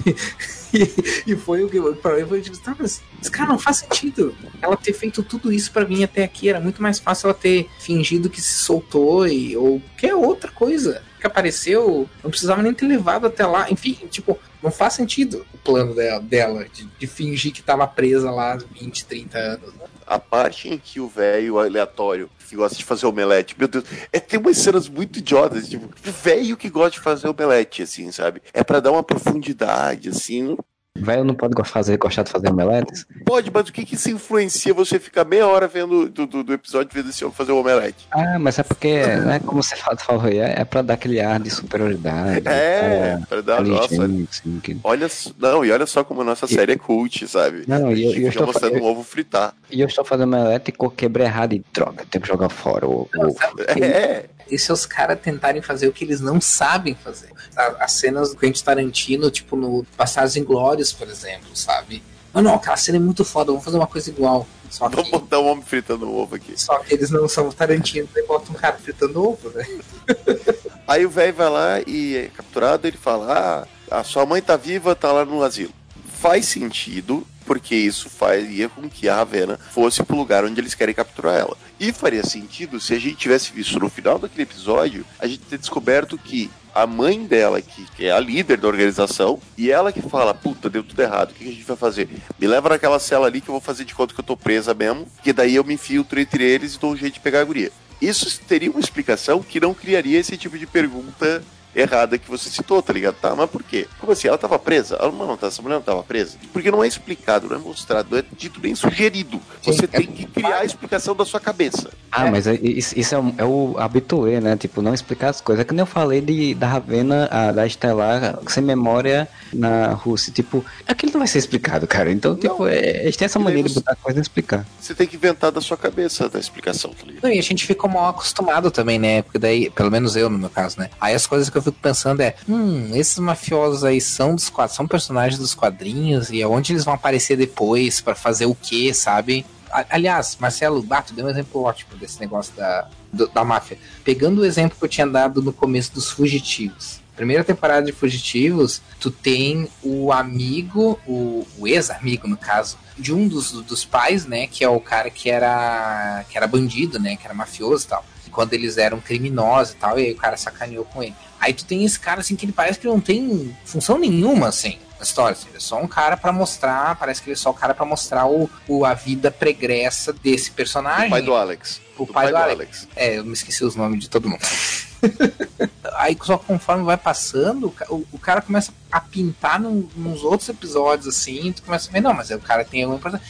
E, e foi o que pra mim foi tipo, tá, mas, mas, cara, não faz sentido. Ela ter feito tudo isso pra mim até aqui. Era muito mais fácil ela ter fingido que se soltou e, ou qualquer outra coisa que apareceu. Não precisava nem ter levado até lá. Enfim, tipo, não faz sentido o plano dela, dela de, de fingir que tava presa lá há 20, 30 anos. né? A parte em que o velho aleatório que gosta de fazer omelete, meu Deus, é, tem umas cenas muito idiotas, tipo, velho que gosta de fazer omelete, assim, sabe? É pra dar uma profundidade, assim. Velho não pode fazer, gostar de fazer omeletes? Pode, mas o que que isso influencia você ficar meia hora vendo do, do, do episódio vendo esse homem fazer o omelete? Ah, mas é porque, né, como você fa- falou aí, é, é pra dar aquele ar de superioridade. É, pra dar, nossa. assim, que- Olha, não, e olha só como a nossa série é cult, sabe? Não, e eu- e eu estou mostrando fa- um ovo fritar. E eu estou fazendo omelete e quebrei errado e droga, tenho que jogar fora o o ovo. É, E se os caras tentarem fazer o que eles não sabem fazer? A- As cenas do Quentin Tarantino, tipo no Passados Inglórios, por exemplo, sabe? Não, não, aquela cena é muito foda, vamos fazer uma coisa igual. Só que, vamos botar um homem fritando ovo aqui. só que eles não são Tarantino, e botam um cara fritando ovo, né? Aí o velho vai lá e é capturado, ele fala: Ah, a sua mãe tá viva, tá lá no asilo. Faz sentido, porque isso faria com que a Ravena fosse pro lugar onde eles querem capturar ela. E faria sentido se a gente tivesse visto no final daquele episódio, a gente ter descoberto que a mãe dela, que, que é a líder da organização, e ela que fala, puta, deu tudo errado, o que a gente vai fazer? Me leva naquela cela ali que eu vou fazer de conta que eu tô presa mesmo, que daí eu me infiltro entre eles e dou um jeito de pegar a guria. Isso teria uma explicação que não criaria esse tipo de pergunta errada que você citou, tá ligado? Tá, mas por quê? Como assim? Ela tava presa? Ela, não, essa mulher não tava presa? Porque não é explicado, não é mostrado, não é dito nem sugerido. Você Sim, é tem que criar a explicação da sua cabeça. Ah, mas é- isso, isso é, é o habituê, né? Tipo, não explicar as coisas. É que nem eu falei de, da Ravena, a, da Estelar, sem memória na Rússia. Tipo, aquilo não vai ser explicado, cara. Então, tipo, é, eles têm essa E daí mania de botar coisa e explicar. Você tem que inventar da sua cabeça a explicação, tá ligado? Não, e a gente ficou mal acostumado também, né? Porque daí, pelo menos eu no meu caso, né? Aí as coisas que eu fico pensando é, hum, esses mafiosos aí são dos quadros, são personagens dos quadrinhos e aonde eles vão aparecer depois pra fazer o quê, sabe? Aliás, Marcelo Bato deu um exemplo ótimo desse negócio da, do- da máfia. Pegando o exemplo que eu tinha dado no começo dos fugitivos. Primeira temporada de Fugitivos, tu tem o amigo, o, o ex-amigo, no caso, de um dos, dos pais, né? Que é o cara que era, que era bandido, né? Que era mafioso e tal. Quando eles eram criminosos e tal, e aí o cara sacaneou com ele. Aí tu tem esse cara, assim, que ele parece que não tem função nenhuma, assim, na história. Assim, ele é só um cara pra mostrar, parece que ele é só o cara pra mostrar o, o, a vida pregressa desse personagem. O pai do Alex. O pai do Alex. É, eu me esqueci os nomes de todo mundo. Aí só conforme vai passando, o o, cara começa a pintar num- nos outros episódios assim, tu começa a ver, não, mas o cara tem alguma importância.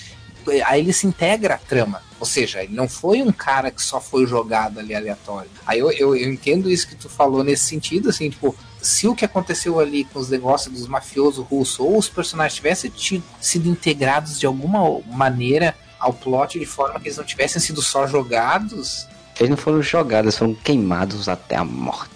Aí ele se integra à trama. Ou seja, ele não foi um cara que só foi jogado ali aleatório. Aí eu, eu, eu entendo isso que tu falou nesse sentido, assim, tipo, se o que aconteceu ali com os negócios dos mafiosos russos ou os personagens tivessem tido, sido integrados de alguma maneira ao plot de forma que eles não tivessem sido só jogados, Eles não foram jogados, foram queimados até a morte.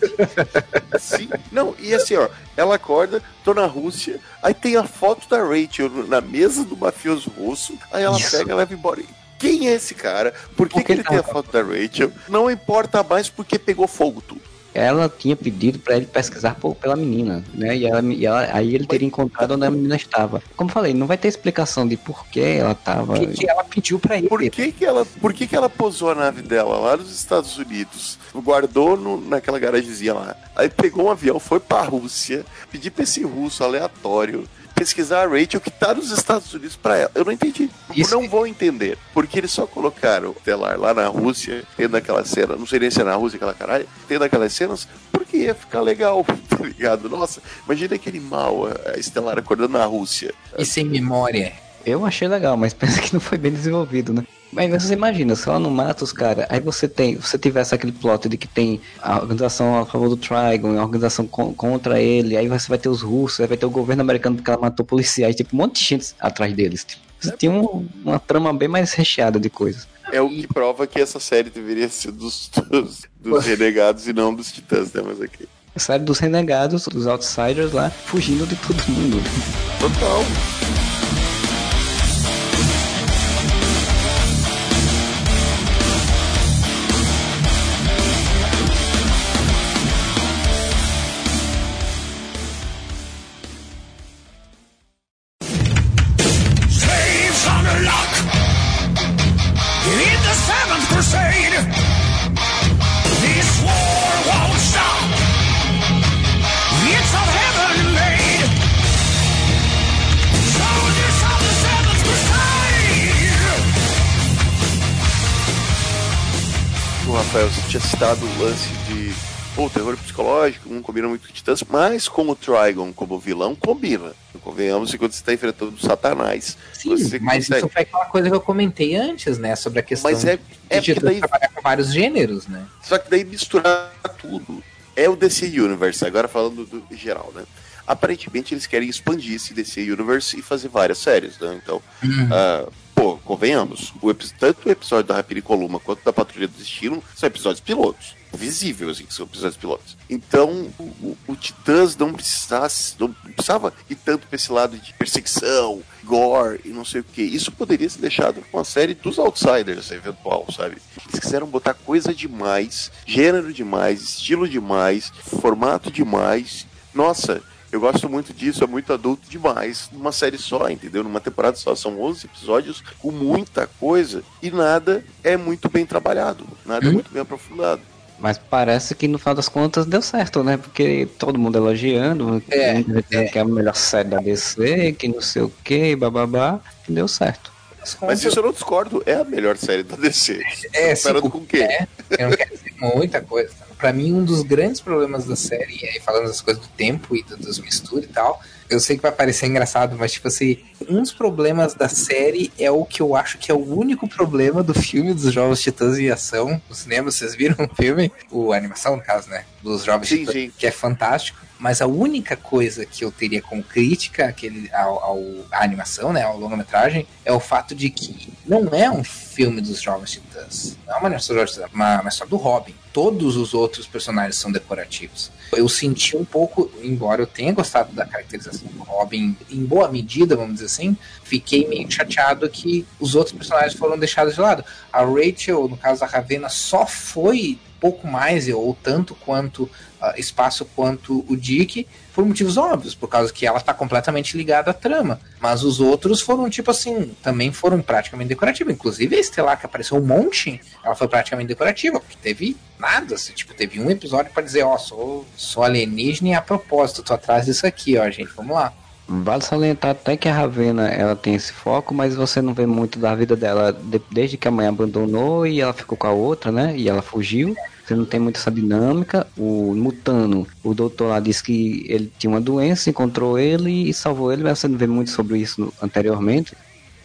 Sim. Não, e assim, ó, ela acorda, tô na Rússia, aí tem a foto da Rachel na mesa do mafioso russo, aí ela Isso. pega e leva embora. Quem é esse cara? Por que, Por que que ele tem a tá- foto da Rachel? Não importa mais porque pegou fogo tudo. Ela tinha pedido pra ele pesquisar por- pela menina, né? E, ela, e ela- aí ele teria encontrado onde a menina estava. Como eu falei, não vai ter explicação de por que ela estava. o que, que ela pediu pra ele. Por que, que ela, por que, que ela posou a nave dela lá nos Estados Unidos? Guardou no- naquela garagemzinha lá. Aí pegou um avião, foi pra Rússia, pediu pra esse russo aleatório pesquisar a Rachel que tá nos Estados Unidos pra ela. Eu não entendi. Isso- Não vou entender. Porque eles só colocaram o Telar lá na Rússia, tendo aquela cena, não sei nem se é na Rússia aquela caralho, tendo aquelas cenas, porque ia ficar legal, tá ligado? Nossa, imagina aquele mal, a a Estelar acordando na Rússia. E sem memória. Eu achei legal, mas pensa que não foi bem desenvolvido, né? Mas você imagina, se ela não mata os caras, aí você tem, você tivesse aquele plot de que tem a organização a favor do Trigon, a organização con- contra ele, aí você vai ter os russos, aí vai ter o governo americano porque ela matou policiais, tipo, um monte de gente atrás deles. Tipo, você tinha um- uma trama bem mais recheada de coisas. É o que prova que essa série deveria ser dos, dos, dos renegados e não dos titãs, né? Mas aqui. A série dos renegados, dos outsiders lá, fugindo de todo mundo. Total. Citado o lance de pô, terror psicológico, não combina muito com Titãs, mas com o Trigon como vilão, combina. Convenhamos que quando você está enfrentando o Satanás, Sim, mas consegue. isso foi aquela coisa que eu comentei antes, né? Sobre a questão Mas é, é de porque daí trabalhar com vários gêneros, né? Só que daí misturar tudo. É o DC Universe, agora falando do geral, né? Aparentemente eles querem expandir esse DC Universe e fazer várias séries, né? Então, ah, pô, convenhamos, o tanto o episódio da Rapina e Columa quanto da Patrulha do Destino são episódios pilotos. Visível, assim, que são episódios pilotos. Então, o, o- Titãs não precisasse, não precisava ir tanto pra esse lado de perseguição, gore e não sei o que. Isso poderia ser deixado com a série dos Outsiders, eventual, sabe? Eles quiseram botar coisa demais, gênero demais, estilo demais, formato demais. Nossa, eu gosto muito disso, é muito adulto demais. Numa série só, entendeu? Numa temporada só. São 11 episódios com muita coisa e nada é muito bem trabalhado, nada é muito bem aprofundado. Mas parece que no final das contas deu certo, né? Porque todo mundo elogiando, É, que é a melhor série da DC, que não sei o que, bababá, e deu certo. Mas isso eu não discordo, é a melhor série da DC. É, Comparando sim, com o quê? É, eu não quero dizer muita coisa. Pra mim, um dos grandes problemas da série, e aí falando das coisas do tempo e do- dos misturas e tal, eu sei que vai parecer engraçado, mas tipo assim, um dos problemas da série é o que eu acho que é o único problema do filme dos Jovens Titãs em Ação no cinema. Vocês viram o filme? O a animação, no caso, né? Dos Jovens Sim, Titãs, sim. que é fantástico. Mas a única coisa que eu teria como crítica àquele, ao, ao, à animação, né, ao longa-metragem, é o fato de que não é um filme dos Jovens Titãs. Não é uma animação dos Jovens Titãs, é uma história do Robin. Todos os outros personagens são decorativos. Eu senti um pouco, embora eu tenha gostado da caracterização do Robin em boa medida, vamos dizer assim, fiquei meio chateado que os outros personagens foram deixados de lado. A Rachel, no caso da Ravena, só foi pouco mais ou tanto quanto ah, espaço quanto o Dick por motivos óbvios, por causa que ela tá completamente ligada à trama. Mas os outros foram, tipo assim, também foram praticamente decorativos. Inclusive a Estelar, que apareceu um monte, ela foi praticamente decorativa, porque teve nada, assim, tipo, teve um episódio pra dizer, ó, sou, sou alienígena e a propósito, tô atrás disso aqui, ó, gente, vamos lá. Vale salientar até que a Ravena ela tem esse foco, mas você não vê muito da vida dela de- desde que a mãe abandonou e ela ficou com a outra, né? E ela fugiu. Você não tem muito essa dinâmica. O Mutano, o doutor lá disse que ele tinha uma doença, encontrou ele e salvou ele, mas você não vê muito sobre isso anteriormente.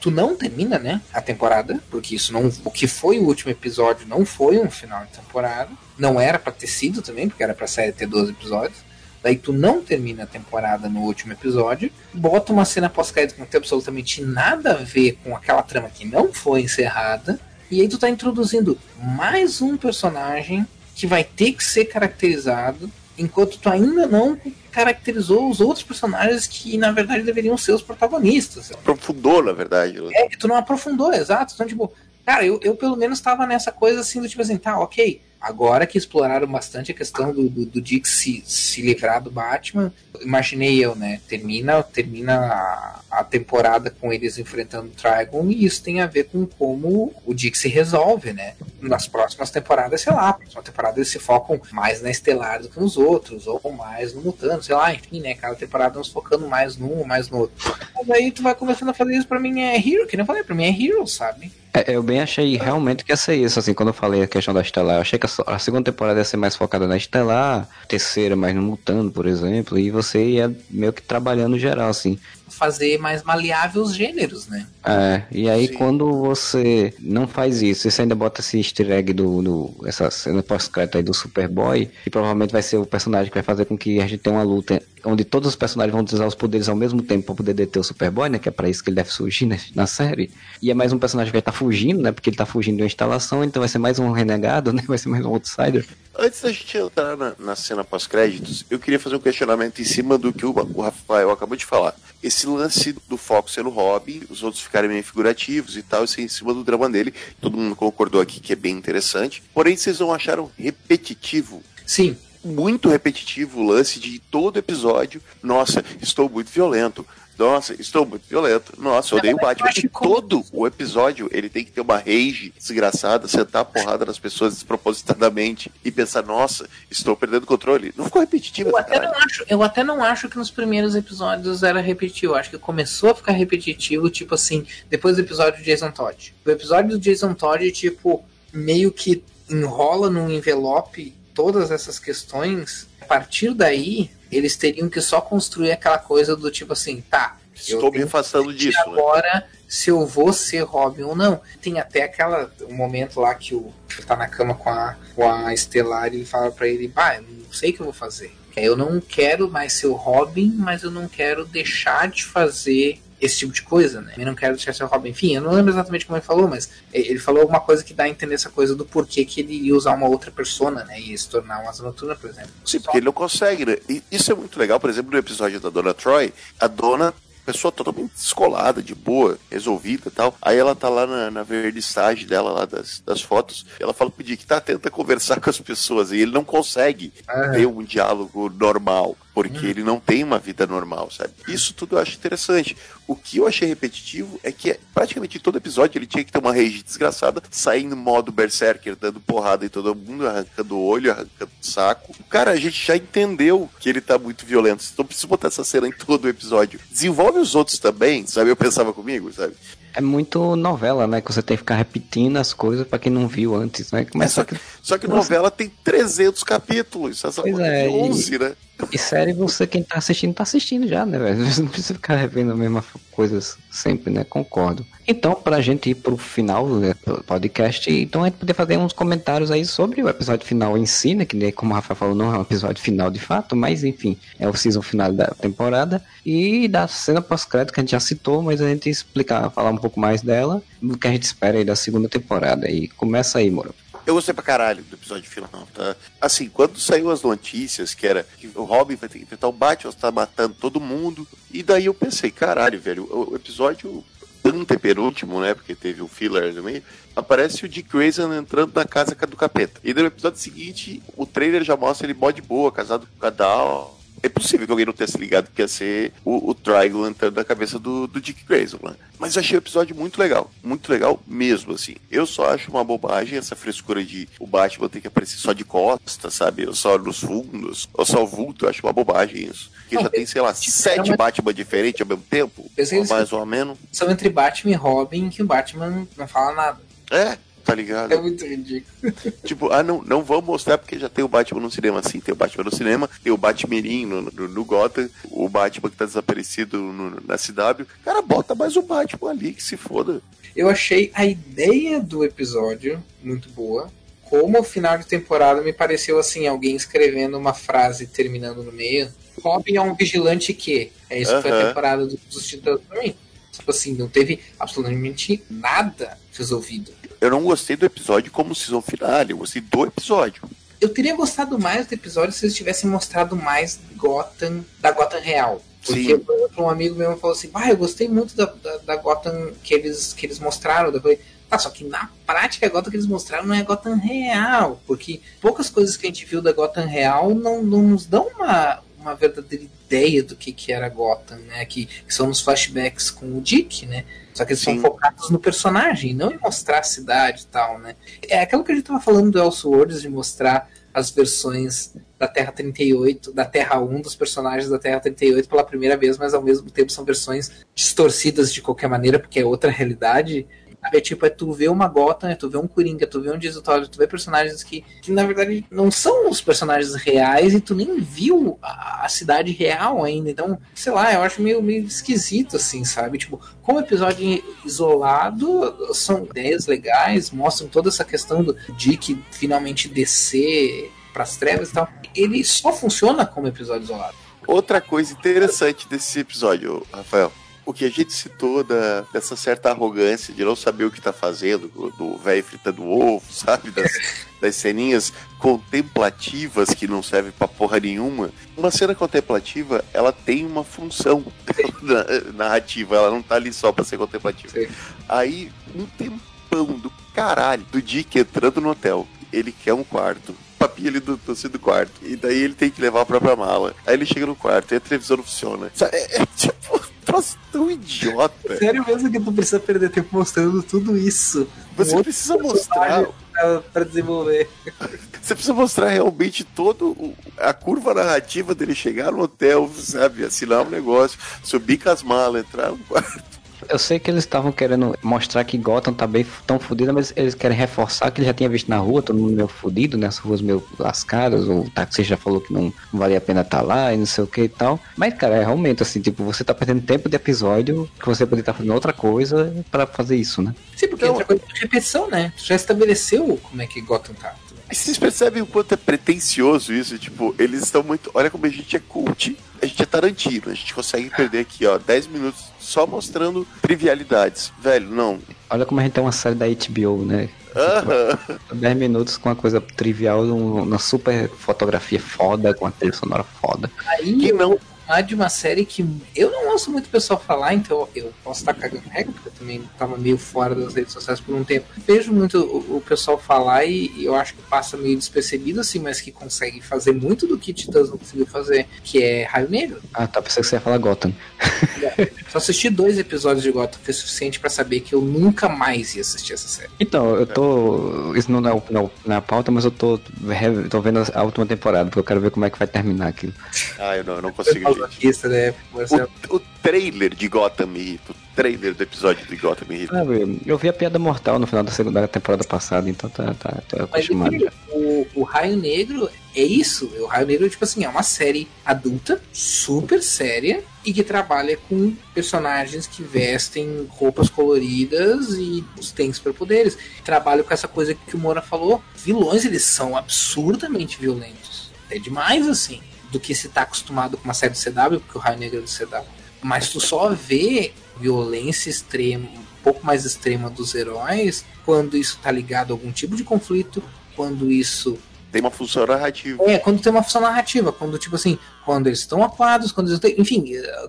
tu não termina, né, a temporada, porque isso não, o que foi o último episódio não foi um final de temporada, não era pra ter sido também, porque era pra série ter 12 episódios. Daí tu não termina a temporada no último episódio, bota uma cena pós-crédito que não tem absolutamente nada a ver com aquela trama que não foi encerrada, e aí tu tá introduzindo mais um personagem que vai ter que ser caracterizado, enquanto tu ainda não caracterizou os outros personagens que na verdade deveriam ser os protagonistas. Aprofundou, na verdade. né? É, que tu não aprofundou, exato. Então, tipo, cara, eu, eu pelo menos tava nessa coisa assim do tipo assim, tá, ok. Agora que exploraram bastante a questão do, do, do Dick se, se livrar do Batman, imaginei eu, né? Termina, termina a, a temporada com eles enfrentando o Trigon e isso tem a ver com como o Dick se resolve, né? Nas próximas temporadas, sei lá, próxima temporada eles se focam mais na Estelar do que nos outros, ou mais no Mutano, sei lá, enfim, né? Cada temporada nos focando mais num mais no outro. Mas aí tu vai começando a fazer isso, pra mim é Hero, que nem eu falei, pra mim é Hero, sabe? É, eu bem achei realmente que ia ser isso, assim, quando eu falei a questão da Estelar. Eu achei que a, a segunda temporada ia ser mais focada na Estelar, terceira mais no Mutano, por exemplo, e você ia meio que trabalhando geral, assim. Fazer mais maleável os gêneros, né? É, e aí Sim. quando você não faz isso, você ainda bota esse easter egg do, do essa cena pós-crédito aí do Superboy, que provavelmente vai ser o personagem que vai fazer com que a gente tenha uma luta onde todos os personagens vão utilizar os poderes ao mesmo tempo pra poder deter o Superboy, né, que é pra isso que ele deve surgir né, na série. E é mais um personagem que vai estar fugindo, né, porque ele tá fugindo de uma instalação, então vai ser mais um renegado, né, vai ser mais um outsider. Antes da gente entrar na, na cena pós-créditos, eu queria fazer um questionamento em cima do que o, o Rafael acabou de falar. Esse lance do foco sendo Robin, os outros ficarem meio figurativos e tal, isso é em cima do drama dele. Todo mundo concordou aqui que é bem interessante. Porém, vocês não acharam repetitivo Sim, muito repetitivo o lance de todo episódio. Nossa, estou muito violento. Nossa, estou muito violento. Nossa, eu odeio o Batman. E todo o episódio ele tem que ter uma rage desgraçada, sentar a porrada nas pessoas despropositadamente e pensar, nossa, estou perdendo o controle. Não ficou repetitivo eu até, não acho, eu até não acho que nos primeiros episódios era repetitivo. Eu acho que começou a ficar repetitivo, tipo assim, depois do episódio do Jason Todd. O episódio do Jason Todd, tipo, meio que enrola num envelope todas essas questões, a partir daí, eles teriam que só construir aquela coisa do tipo assim, tá. Estou me afastando disso, né? agora se eu vou ser Robin ou não. Tem até aquela um momento lá que o que tá na cama com a, com a Estelar e ele fala pra ele, bah, eu não sei o que eu vou fazer. Eu não quero mais ser o Robin, mas eu não quero deixar de fazer esse tipo de coisa, né? Eu não quero deixar o Robin. Enfim, eu não lembro exatamente como ele falou, mas ele falou alguma coisa que dá a entender essa coisa do porquê que ele ia usar uma outra persona, né? E se tornar uma asa noturna, por exemplo. Sim, porque ele não consegue, né? E isso é muito legal, por exemplo, no episódio da Dona Troy, a dona, pessoa totalmente descolada, de boa, resolvida e tal. Aí ela tá lá na, na dela, lá das, das fotos, ela fala pro Dick, tá, tenta conversar com as pessoas, e ele não consegue Ah. ter um diálogo normal. Porque ele não tem uma vida normal, sabe? Isso tudo eu acho interessante. O que eu achei repetitivo é que praticamente todo episódio ele tinha que ter uma rage desgraçada, saindo modo berserker, dando porrada em todo mundo, arrancando o olho, arrancando o saco. Cara, a gente já entendeu que ele tá muito violento. Então precisa botar essa cena em todo o episódio. Desenvolve os outros também, sabe? Eu pensava comigo, sabe? É muito novela, né? Que você tem que ficar repetindo as coisas pra quem não viu antes, né? É, Começa só, que, só que novela tem 300 capítulos. Essa Pois é, tem e- 11, né? E série, você, quem tá assistindo, tá assistindo já, né, velho? Você não precisa ficar revendo a mesma coisa sempre, né? Concordo. Então, pra gente ir pro final né, do podcast, então a gente poder fazer uns comentários aí sobre o episódio final em si, né? Que como o Rafa falou, não é um episódio final de fato, mas enfim, é o season final da temporada. E da cena pós-crédito que a gente já citou, mas a gente explicar, falar um pouco mais dela, do que a gente espera aí da segunda temporada. E começa aí, Moro. Eu gostei pra caralho do episódio final, tá? Assim, quando saiu as notícias que era que o Robin vai ter que enfrentar o Batman, tá matando todo mundo. E daí eu pensei, caralho, velho, o, o episódio antepenúltimo, né? Porque teve um filler no meio. Aparece o Dick Grayson entrando na casa do capeta. E no episódio seguinte, o trailer já mostra ele mó de boa, casado com o Cadal. É possível que alguém não tenha se ligado que ia ser o, o Trigon entrando na cabeça do, do Dick Grayson lá. Mas achei o episódio muito legal. Muito legal mesmo, assim. Eu só acho uma bobagem essa frescura de o Batman ter que aparecer só de costas, sabe? Ou só nos fundos, ou só o vulto. Eu acho uma bobagem isso. Porque Não, já tem, sei lá, sete uma- Batman diferentes ao mesmo tempo. Ou mais ou menos. São entre Batman e Robin que o Batman não fala nada. É, tá ligado? É muito ridículo. Tipo, ah, não, não vamos mostrar porque já tem o Batman no cinema. Sim, tem o Batman no cinema, tem o Batmirim no, no, no Gotham, o Batman que tá desaparecido no- na CW. Cara, bota mais o Batman ali, que se foda. Eu achei a ideia do episódio muito boa. Como o final de temporada me pareceu assim, alguém escrevendo uma frase terminando no meio. Robin é um vigilante que. É isso que foi a temporada do- dos Titãs pra mim. Tipo assim, não teve absolutamente nada resolvido. Eu não gostei do episódio como season finale, eu gostei do episódio. Eu teria gostado mais do episódio se eles tivessem mostrado mais Gotham, da Gotham real. Porque, Sim. por exemplo, um amigo meu falou assim: ah, eu gostei muito da, da, da Gotham que eles, que eles mostraram. Eu falei, ah, só que na prática a Gotham que eles mostraram não é Gotham real. Porque poucas coisas que a gente viu da Gotham real não, não nos dão uma, uma verdadeira ideia do que, que era Gotham, né? Que, que são nos flashbacks com o Dick, né? Só que eles Sim. são focados no personagem, não em mostrar a cidade e tal, né? É aquilo que a gente tava falando do Elseworlds, de mostrar as versões da Terra 38, da Terra 1 dos personagens da Terra 38 pela primeira vez, mas ao mesmo tempo são versões distorcidas de qualquer maneira, porque é outra realidade. É tipo, é tu ver uma Gotham, é tu ver um Coringa, tu ver um Todd, tu vê personagens que, que na verdade não são os personagens reais e tu nem viu a, a cidade real ainda. Então, sei lá, eu acho meio, meio esquisito, assim, sabe? Tipo, como episódio isolado, são ideias legais, mostram toda essa questão do Dick finalmente descer pras trevas e tal. Ele só funciona como episódio isolado. Outra coisa interessante desse episódio, Rafael. O que a gente citou da, dessa certa arrogância de não saber o que tá fazendo, do- do velho fritando ovo, sabe? Das, das ceninhas contemplativas que não servem pra porra nenhuma. Uma cena contemplativa, ela tem uma função na- narrativa, ela não tá ali só pra ser contemplativa. Sim. Aí, um tempão do caralho do Dick entrando no hotel. Ele quer um quarto. Papinho ali do doce do quarto. E daí ele tem que levar a própria mala. Aí ele chega no quarto e a televisão não funciona. Sabe, É, é tipo, troço tão idiota. Sério mesmo que tu precisa perder tempo mostrando tudo isso. Você Um precisa mostrar. pra, pra desenvolver. Você precisa mostrar realmente todo a curva narrativa dele chegar no hotel, sabe? Assinar um negócio, subir com as malas, entrar no quarto. Eu sei que eles estavam querendo mostrar que Gotham tá bem tão fodida, mas eles querem reforçar que ele já tinha visto na rua, todo mundo meio fudido, né? As ruas meio lascadas, o taxista já falou que não valia a pena estar lá e não sei o que e tal. Mas, cara, é realmente assim, tipo, você tá perdendo tempo de episódio que você poderia estar fazendo outra coisa pra fazer isso, né? Sim, porque Então- entra coisa de repetição, né? Tu já estabeleceu como é que Gotham tá. E vocês percebem o quanto é pretencioso isso? Tipo, eles estão muito. Olha como a gente é cult. A gente é Tarantino. A gente consegue perder aqui, ó, 10 minutos só mostrando trivialidades. Velho, não. Olha como a gente tem uma série da HBO, né? Aham. 10 minutos com uma coisa trivial, um- uma super fotografia foda, com uma trilha sonora foda. Aí Que não. Falar de uma série que eu não ouço muito o pessoal falar, então eu posso estar cagando regra, porque eu também estava meio fora das redes sociais por um tempo. Vejo muito o, o pessoal falar e, e eu acho que passa meio despercebido, assim, mas que consegue fazer muito do que Titãs não conseguiu fazer, que é Raio Negro. Ah, tá, pensei que você ia falar Gotham. Só assisti dois episódios de Gotham foi suficiente pra saber que eu nunca mais ia assistir essa série. Então, eu tô. Isso não é o- não, na pauta, mas eu tô, tô vendo a última temporada, porque eu quero ver como é que vai terminar aqui. Ah, eu não, eu não consigo, né? Marcelo? O, o trailer de Gotham me irrita. O trailer do episódio de Gotham me irrita. Sabe, eu vi a piada mortal no final da segunda temporada passada, então tá, tá, tô Mas acostumado. enfim, o, o Raio Negro é isso. O Raio Negro, tipo assim, é uma série adulta, super séria, e que trabalha com personagens que vestem roupas coloridas e têm superpoderes. Trabalha com essa coisa que o Moura falou. Vilões, eles são absurdamente violentos. É demais, assim, do que se tá acostumado com uma série do CW, porque o Raio Negro é do CW. Mas tu só vê violência extrema, um pouco mais extrema dos heróis, quando isso tá ligado a algum tipo de conflito, quando isso Tem uma função narrativa. é, quando tem uma função narrativa, quando, tipo assim, quando eles estão aquados, quando eles têm. Enfim,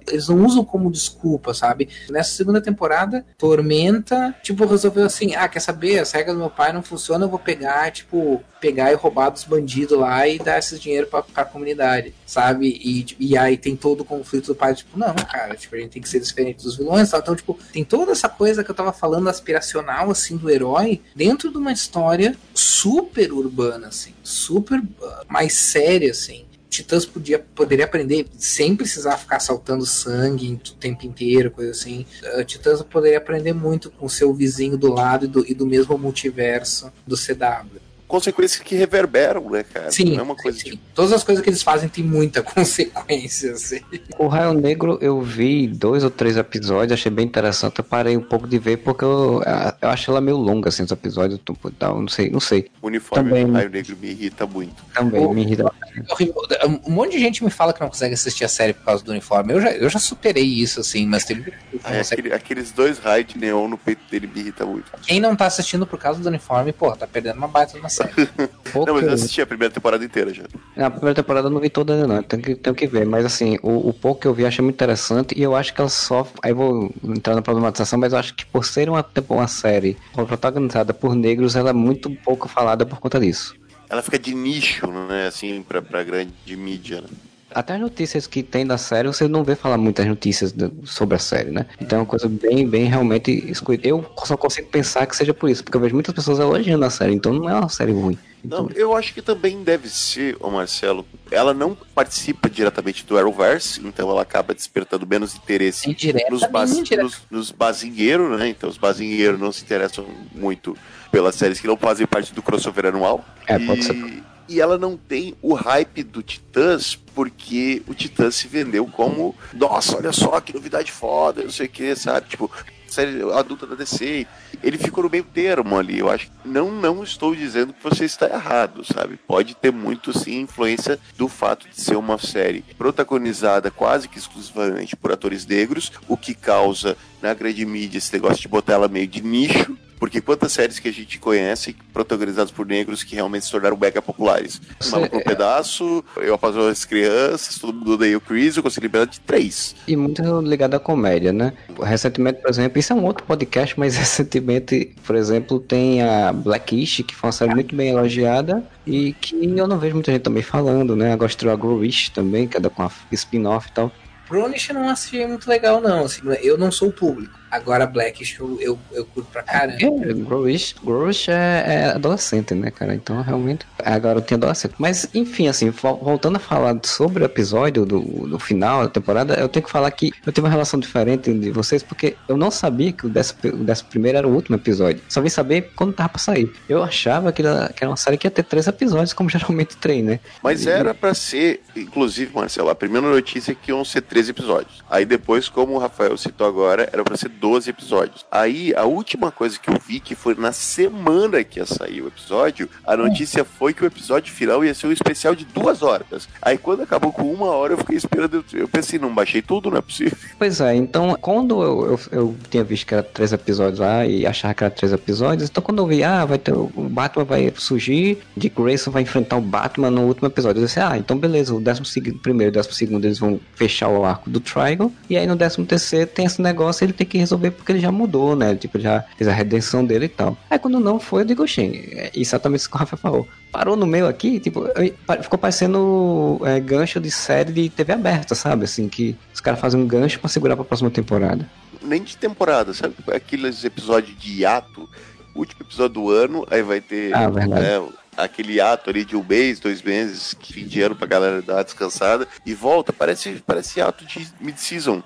eles não usam como desculpa, sabe? Nessa segunda temporada, Tormenta, tipo, resolveu assim: ah, quer saber? As regras do meu pai não funcionam, eu vou pegar, tipo, pegar e roubar dos bandidos lá e dar esse dinheiro pra, pra comunidade, sabe? E, e aí tem todo o conflito do pai, tipo, não, cara, tipo, a gente tem que ser diferente dos vilões, tal. Então, tipo, tem toda essa coisa que eu tava falando aspiracional, assim, do herói, dentro de uma história super urbana, assim, super uh, mais séria, assim. Titãs podia, poderia aprender sem precisar ficar saltando sangue o tempo inteiro, coisa assim. Uh, Titãs poderia aprender muito com seu vizinho do lado e do, e do mesmo multiverso do CW. Consequências que reverberam, né, cara? Sim, Não é uma coisa sim. tipo. Todas as coisas que eles fazem têm muita consequência, assim. O Raio Negro eu vi dois ou três episódios, achei bem interessante. Eu parei um pouco de ver porque eu, eu acho ela meio longa, assim, os episódios. tipo, Tal, não sei, não sei. O uniforme Também. do Raio Negro me irrita muito. Também O- me irrita. Um monte de gente me fala que não consegue assistir a série por causa do uniforme. Eu já, eu já superei isso, assim, mas tem que Ai, consegue. aquele- aqueles dois raios de neon no peito dele me irrita muito. Quem não tá assistindo por causa do uniforme, porra, tá perdendo uma baita de uma Pouco- Não, mas eu assisti a primeira temporada inteira já. A primeira temporada eu não vi toda ainda, não. Tenho que, tenho que ver. Mas assim, o, o pouco que eu vi eu achei muito interessante. E eu acho que ela só. Aí vou entrar na problematização, mas eu acho que por ser uma, uma série protagonizada por negros, ela é muito pouco falada por conta disso. Ela fica de nicho, né? Assim, pra, pra grande mídia, né? Até as notícias que tem da série, você não vê falar muitas notícias do- sobre a série, né? Então é uma coisa bem, bem realmente excluída. Eu só consigo pensar que seja por isso, porque eu vejo muitas pessoas elogiando a série, então não é uma série ruim. Então, Não, eu acho que também deve ser, ô Marcelo. Ela não participa diretamente do Arrowverse, então ela acaba despertando menos interesse nos, bas, nos, nos bazingueiros, né? Então os bazingueiros não se interessam muito pelas séries que não fazem parte do crossover anual. É, e, pode ser. E ela não tem o hype do Titãs, porque o Titãs se vendeu como, nossa, olha só que novidade foda, não sei o que, sabe? Tipo, série adulta da DC. Ele ficou no meio termo ali. Eu acho não, não estou dizendo que você está errado, sabe? Pode ter muito sim influência do fato de ser uma série protagonizada quase que exclusivamente por atores negros, o que causa na grande mídia esse negócio de botar ela meio de nicho. Porque quantas séries que a gente conhece protagonizadas por negros que realmente se tornaram mega populares? Maluco no pedaço, Eu Apaixonei as Crianças, todo mundo odeia o Chris, eu consigo lembrar de três. E muito ligado à comédia, né? Recentemente, por exemplo, isso é um outro podcast, mas recentemente, por exemplo, tem a Blackish, que foi uma série muito bem elogiada e que eu não vejo muita gente também falando, né? Agora estreou a Growish também, que é da- com a spin-off e tal. Bronish não achei muito legal, não. assim, eu não sou o público. Agora Blackish eu, eu, eu curto pra caramba. É, Growish, Growish é, é adolescente, né, cara? Então, realmente, a garotinha adolescente. Mas, enfim, assim, vo- voltando a falar sobre o episódio do, do final da temporada, eu tenho que falar que eu tive uma relação diferente de vocês, porque eu não sabia que o décimo, o décimo primeiro era o último episódio. Só vim saber quando tava pra sair. Eu achava que era, que era uma série que ia ter três episódios, como geralmente tem, né? Mas era pra ser, inclusive, Marcelo, a primeira notícia é que iam ser 13 episódios. Aí depois, como o Rafael citou agora, era pra ser 12 episódios. Aí a última coisa que eu vi, que foi na semana que ia sair o episódio, a notícia foi que o episódio final ia ser um especial de duas horas. Aí quando acabou com uma hora, eu fiquei esperando. Eu pensei, não baixei tudo, não é possível. Pois é, então quando eu, eu, eu tinha visto que era três episódios lá e achava que era três episódios, então quando eu vi, ah, vai ter o Batman vai surgir, Dick Grayson vai enfrentar o Batman no último episódio, eu disse, ah, então beleza, o décimo seg- primeiro e décimo segundo eles vão fechar o arco do Trigon, e aí no décimo terceiro tem esse negócio, ele tem que resolver porque ele já mudou, né, tipo, já fez a redenção dele e tal. Aí quando não foi, eu digo, oxê, é exatamente isso que o Rafa falou. Parou no meio aqui, tipo, ficou parecendo é, gancho de série de TV aberta, sabe? Assim, que os caras fazem um gancho pra segurar pra próxima temporada. Nem de temporada, sabe? Aqueles episódios de hiato, último episódio do ano, aí vai ter Ah, verdade. né, aquele ato ali de um mês, dois meses, que fim de ano pra galera dar uma descansada, e volta, parece, parece ato de mid-season.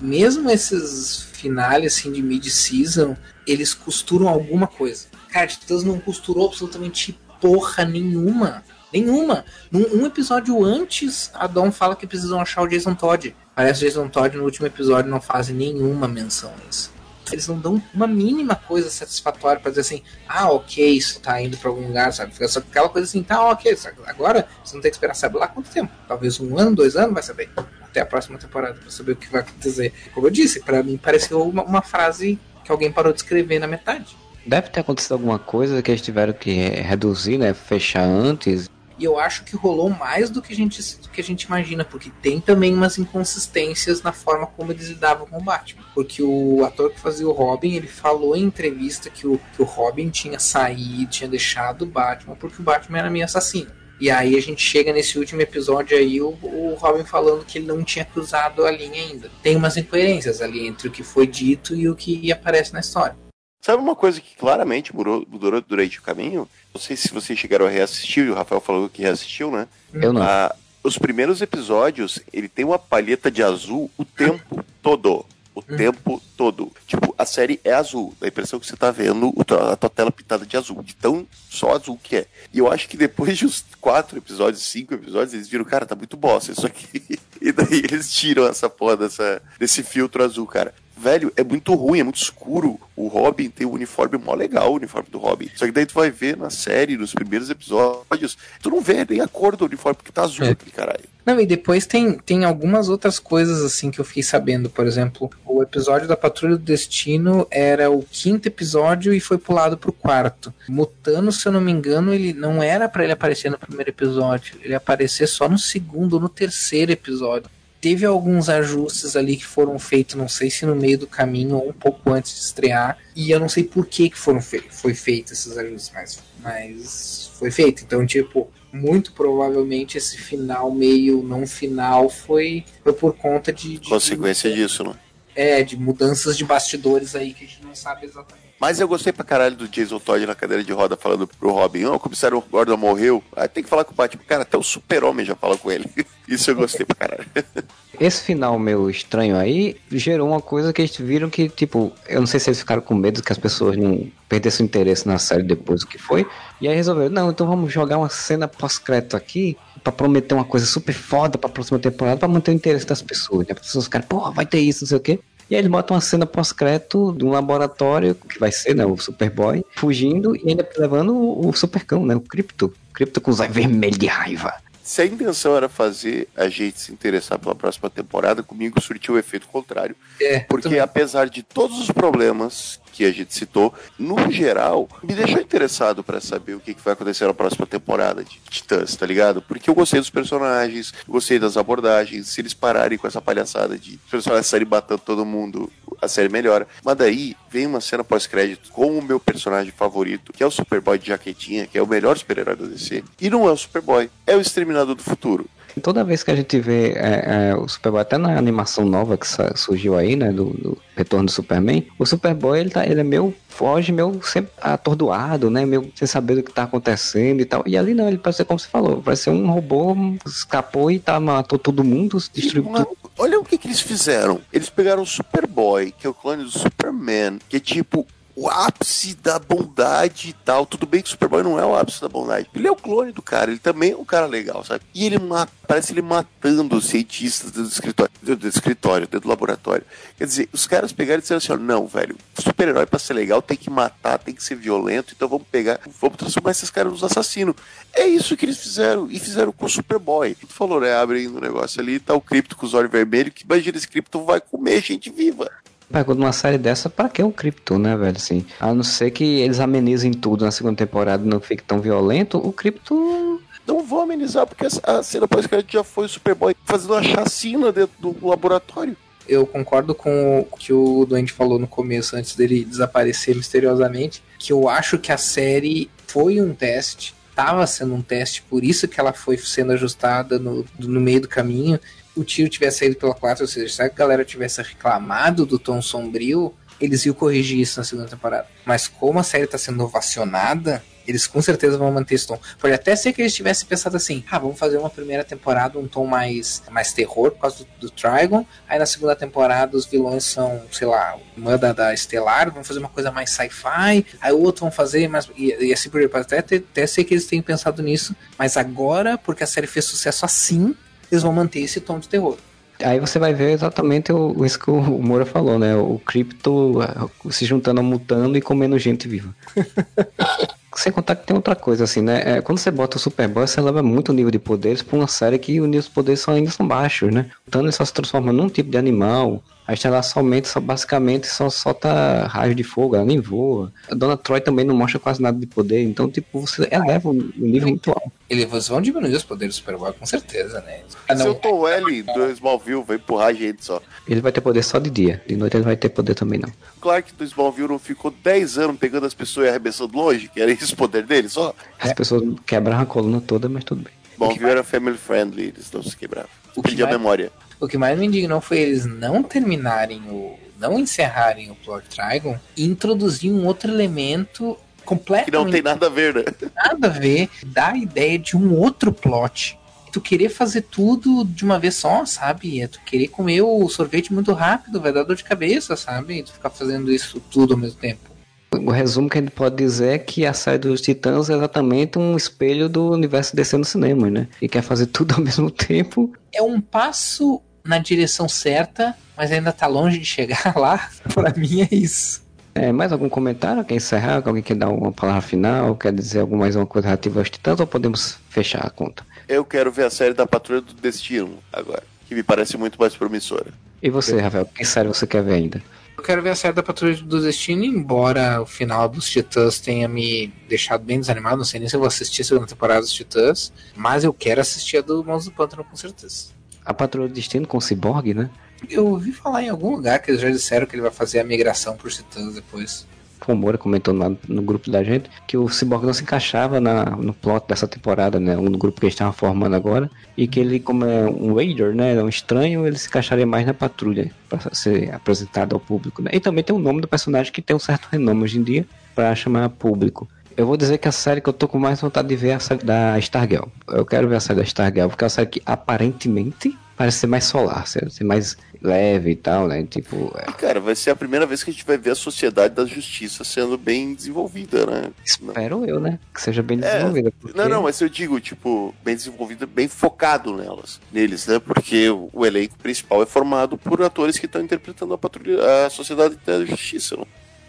Mesmo esses finales assim de mid-season, eles costuram alguma coisa. Cara, Titãs não costurou absolutamente porra nenhuma. Nenhuma. Num um episódio antes, a Dawn fala que precisam achar o Jason Todd. Parece o Jason Todd no último episódio não faz nenhuma menção a isso. Eles não dão uma mínima coisa satisfatória pra dizer assim, ah, ok, isso tá indo pra algum lugar, sabe? Fica só aquela coisa assim, tá, ok, agora você não tem que esperar, sabe lá quanto tempo? Talvez um ano, dois anos, vai saber. Até a próxima temporada pra saber o que vai acontecer. Como eu disse, pra mim pareceu uma, uma frase que alguém parou de escrever na metade. Deve ter acontecido alguma coisa que eles tiveram que reduzir, né? Fechar antes. E eu acho que rolou mais do que a gente, do que a gente imagina, porque tem também umas inconsistências na forma como eles lidavam com o Batman. Porque o ator que fazia o Robin, ele falou em entrevista que o, que o Robin tinha saído, tinha deixado o Batman, porque o Batman era meio assassino. E aí a gente chega nesse último episódio aí, o, o Robin falando que ele não tinha cruzado a linha ainda. Tem umas incoerências ali entre o que foi dito e o que aparece na história. Sabe uma coisa que claramente mudou, mudou durante o caminho? Não sei se vocês chegaram a reassistir, e o Rafael falou que reassistiu, né? Eu não. Ah, os primeiros episódios, ele tem uma palheta de azul o tempo todo. O tempo todo. Tipo, a série é azul. Dá a impressão que você tá vendo a tua tela pintada de azul. De tão só azul que é. E eu acho que depois de uns quatro episódios, cinco episódios, eles viram, cara, tá muito bosta isso aqui. E daí eles tiram essa porra dessa, desse filtro azul, cara. Velho, é muito ruim, é muito escuro. O Robin tem um uniforme mó legal, o uniforme do Robin. Só que daí tu vai ver na série, nos primeiros episódios, tu não vê nem a cor do uniforme, porque tá azul É. aquele caralho. Não, e depois tem, tem algumas outras coisas assim que eu fiquei sabendo. Por exemplo, o episódio da Patrulha do Destino era o quinto episódio e foi pulado pro quarto. Mutano, se eu não me engano, ele não era pra ele aparecer no primeiro episódio. Ele aparecer só no segundo ou no terceiro episódio. Teve alguns ajustes ali que foram feitos, não sei se no meio do caminho ou um pouco antes de estrear. E eu não sei por que, que foram fe foi feito esses ajustes, mas, mas foi feito. Então, tipo, muito provavelmente esse final meio não final foi, foi por conta de, de Consequência disso, né? é de mudanças de bastidores aí que a gente não sabe exatamente. Mas eu gostei pra caralho do Jason Todd na cadeira de roda falando pro Robin, ó, o comissário Gordon morreu. Aí tem que falar com o Batman. Cara, até o super-homem já fala com ele. Isso eu gostei pra caralho. Esse final meu estranho aí gerou uma coisa que eles viram que, tipo, eu não sei se eles ficaram com medo que as pessoas não perdessem o interesse na série depois do que foi. E aí resolveram, não, então vamos jogar uma cena pós-crédito aqui pra prometer uma coisa super foda pra próxima temporada pra manter o interesse das pessoas. Né? As pessoas ficaram, porra, vai ter isso, não sei o quê. E aí eles botam uma cena pós-crédito de um laboratório, que vai ser, né, o Superboy, fugindo e ainda levando o, o Supercão, né, o Crypto. Crypto com os olhos vermelhos de raiva. Se a intenção era fazer a gente se interessar pela próxima temporada, comigo surtiu o efeito contrário. É, Porque apesar de todos os problemas que a gente citou, no geral, me deixou interessado pra saber o que que vai acontecer na próxima temporada de Titãs, tá ligado? Porque eu gostei dos personagens, gostei das abordagens, se eles pararem com essa palhaçada de os personagens saírem batendo todo mundo, a série melhora. Mas daí vem uma cena pós-crédito com o meu personagem favorito, que é o Superboy de jaquetinha, que é o melhor super-herói da DC, e não é o Superboy, é o Exterminador do Futuro. Toda vez que a gente vê é, é, o Superboy, até na animação nova que surgiu aí, né, do, do Retorno do Superman, o Superboy, ele, tá, ele é meio, foge meio sempre atordoado, né, meio sem saber do que tá acontecendo e tal. E ali não, ele parece ser como você falou, parece ser um robô, escapou e tá, matou todo mundo, destruiu tudo. olha o que, que eles fizeram. Eles pegaram o Superboy, que é o clone do Superman, que é tipo o ápice da bondade e tal. Tudo bem que o Superboy não é o ápice da bondade. Ele é o clone do cara, ele também é um cara legal, sabe? E ele mata, parece ele matando os cientistas do escritório, do, escritório, do laboratório. Quer dizer, os caras pegaram e disseram assim: ó, não, velho, super-herói pra ser legal tem que matar, tem que ser violento, então vamos pegar, vamos transformar esses caras nos assassinos. É isso que eles fizeram, e fizeram com o Superboy. Tu falou, né? Abrindo o negócio ali, tá o cripto com os olhos vermelhos, que imagina esse cripto vai comer gente viva. Pergunta numa série dessa, pra que o Krypton, né, velho? Assim, a não ser que eles amenizem tudo na segunda temporada e não fique tão violento, o Krypton. Não vou amenizar, porque a a cena pós-crédito já foi o Superboy fazendo uma chacina dentro do laboratório. Eu concordo com o que o Duende falou no começo, antes dele desaparecer misteriosamente, que eu acho que a série foi um teste, estava sendo um teste, por isso que ela foi sendo ajustada no, no meio do caminho. O tiro tivesse saído pela 4, ou seja, se a galera tivesse reclamado do tom sombrio, eles iam corrigir isso na segunda temporada. Mas como a série está sendo ovacionada, eles com certeza vão manter esse tom. Pode até ser que eles tivessem pensado assim: ah, vamos fazer uma primeira temporada um tom mais, mais terror por causa do, do Trigon. Aí na segunda temporada os vilões são, sei lá, uma da, da Estelar, vamos fazer uma coisa mais sci-fi. Aí o outro vão fazer mais. E, e assim por diante. Pode até, até ser que eles tenham pensado nisso. Mas agora, porque a série fez sucesso assim, eles vão manter esse tom de terror. Aí você vai ver exatamente o, isso que o Moura falou, né? O Krypto eh, se juntando mutando e comendo gente viva. Sem contar que tem outra coisa, assim, né? É, quando você bota o Superboy, você leva muito o nível de poderes pra uma série que o nível de poderes só ainda são baixos, né? O Thanos só se transforma num tipo de animal. A Estelar somente, só, basicamente, só solta raio de fogo, ela nem voa. A Dona Troy também não mostra quase nada de poder. Então, tipo, você eleva o nível muito alto. Eles vão diminuir os poderes do Superboy, com certeza, né? Se eu tô o L do Smallville, vai empurrar a gente só. Ele vai ter poder só de dia. De noite ele vai ter poder também, não. O Clark do Smallville não ficou 10 anos pegando as pessoas e arremessando longe, que era esse o poder dele só. As pessoas quebraram a coluna toda, mas tudo bem. Smallville era family friendly, eles não se quebravam. O que Perdi a mais- memória. O que mais me indignou foi eles não terminarem o. não encerrarem o plot Trigon e introduzir um outro elemento Que completamente não tem nada a ver, né? nada a ver, dá a ideia de um outro plot. Tu querer fazer tudo de uma vez só, sabe? É tu querer comer o sorvete muito rápido, vai dar dor de cabeça, sabe? Tu ficar fazendo isso tudo ao mesmo tempo. O resumo que a gente pode dizer é que a série dos Titãs é exatamente um espelho do universo DC no cinema, né? E quer fazer tudo ao mesmo tempo. É um passo na direção certa, mas ainda tá longe de chegar lá. pra mim é isso. É, mais algum comentário? Quer encerrar? Alguém quer dar uma palavra final? Quer dizer alguma mais uma coisa relativa aos Titãs? Ou podemos fechar a conta? Eu quero ver a série da Patrulha do Destino agora, que me parece muito mais promissora. E você, Rafael? Que série você quer ver ainda? Eu quero ver a série da Patrulha do Destino, embora o final dos Titãs tenha me deixado bem desanimado. Não sei nem se eu vou assistir a segunda temporada dos Titãs, mas eu quero assistir a do Mãos do Pântano com certeza. A Patrulha do Destino com o Cyborg, né? Eu ouvi falar em algum lugar que eles já disseram que ele vai fazer a migração para os Titãs depois. O Moura comentou lá no grupo da gente que o Cyborg não se encaixava na, no plot dessa temporada, né? No grupo que eles estavam formando agora. E que ele, como é um raider, né? É um estranho, ele se encaixaria mais na patrulha para ser apresentado ao público. Né? E também tem o nome do personagem que tem um certo renome hoje em dia para chamar público. Eu vou dizer que a série que eu tô com mais vontade de ver é a série da Stargirl. Eu quero ver a série da Stargirl, porque é uma série que aparentemente parece ser mais solar, ser mais leve e tal, né? Tipo, é, E, cara, vai ser a primeira vez que a gente vai ver a sociedade da justiça sendo bem desenvolvida, né? espero eu, né? Que seja bem É, desenvolvida. porque- Não, não, mas eu digo, tipo, bem desenvolvida, bem focado nelas, neles, né? Porque o, o elenco principal é formado por atores que estão interpretando a patrulha, a sociedade da justiça, né?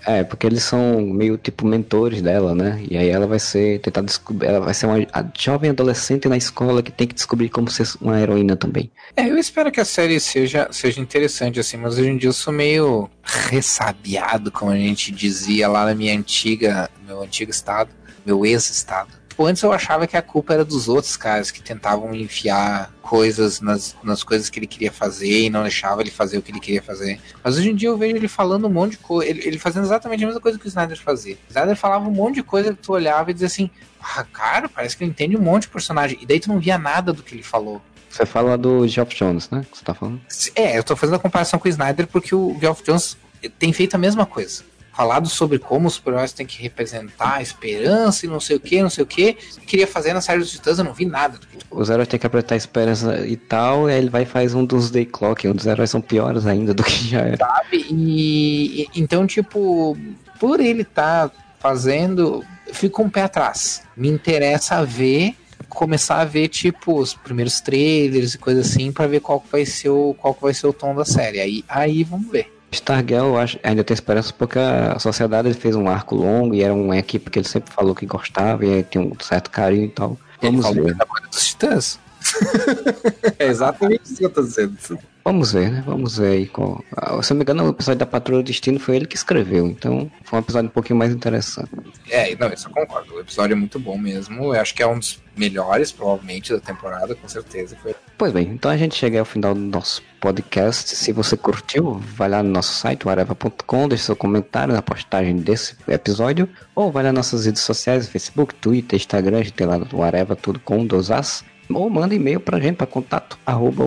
É, porque eles são meio tipo mentores dela, né? E aí ela vai ser tentar descobrir, ela vai ser uma jovem adolescente na escola que tem que descobrir como ser uma heroína também. É, eu espero que a série seja, seja interessante, assim, mas hoje em dia eu sou meio ressabiado, como a gente dizia lá na minha antiga, meu antigo estado, meu ex-estado. Tipo, antes eu achava que a culpa era dos outros caras que tentavam enfiar coisas nas, nas coisas que ele queria fazer e não deixava ele fazer o que ele queria fazer. Mas hoje em dia eu vejo ele falando um monte de coisa, ele, ele fazendo exatamente a mesma coisa que o Snyder fazia. O Snyder falava um monte de coisa que tu olhava e dizia assim, ah, cara, parece que ele entende um monte de personagem. E daí tu não via nada do que ele falou. Você fala do Geoff Jones, né? Que você tá falando? É, eu tô fazendo a comparação com o Snyder porque o Geoff Jones tem feito a mesma coisa. Falado sobre como os super-heróis têm que representar a esperança e não sei o que, não sei o que. Queria fazer na série dos Titãs, eu não vi nada. Os heróis têm que apretar a esperança e tal, e aí ele vai e faz um dos Day Clock, onde os heróis são piores ainda do que já era. sabe? E, então, tipo, por ele tá fazendo, eu fico com um pé atrás. Me interessa ver, começar a ver, tipo, os primeiros trailers e coisa assim, pra ver qual que vai ser o, qual que vai ser o tom da série. Aí, aí vamos ver. Stargirl, acho, ainda tem esperança porque a sociedade ele fez um arco longo e era uma equipe que ele sempre falou que gostava e tem um certo carinho e tal. Vamos Ele ver. dos titãs. é exatamente isso que eu tô dizendo. Vamos ver, né? Vamos ver aí. Qual... ah, Se eu não me engano, o episódio da Patrulha do Destino foi ele que escreveu, então foi um episódio um pouquinho mais interessante. É, não, isso eu concordo. O episódio é muito bom mesmo. Eu acho que é um dos melhores, provavelmente, da temporada, com certeza. Foi Pois bem, então a gente chega ao final do nosso podcast. Se você curtiu, vai lá no nosso site, whatever.com, deixe seu comentário na postagem desse episódio, ou vai lá nas nossas redes sociais, Facebook, Twitter, Instagram, a gente tem lá no Whatever, tudo com dois As. Ou manda e-mail pra gente, pra contato, arroba.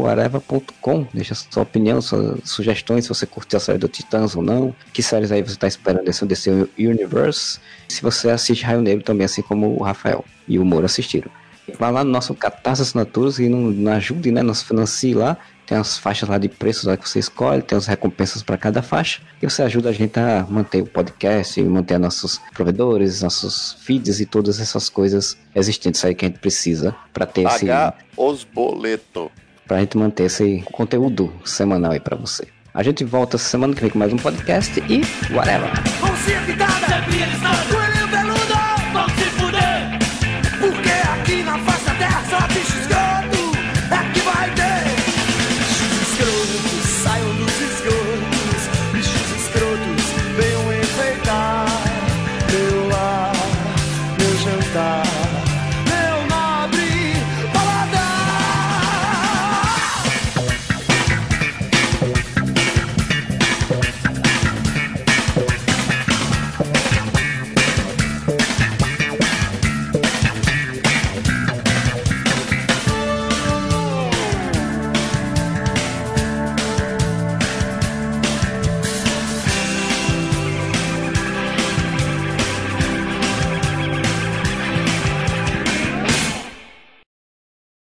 Deixa sua opinião, suas sugestões, se você curtiu a série do Titãs ou não. Que séries aí você tá esperando desse DC Universe. Se você assiste Raio Negro também, assim como o Rafael e o Moro assistiram. Vá lá no nosso Catarse Assinaturas e nos nos ajude, né? Nos financie lá. Tem as faixas lá de preços lá que você escolhe, tem as recompensas para cada faixa. E você ajuda a gente a manter o podcast, manter nossos provedores, nossos feeds e todas essas coisas existentes aí que a gente precisa para ter esse. Pagar os boletos. Pra gente manter esse conteúdo semanal aí pra você. A gente volta semana que vem com mais um podcast e whatever.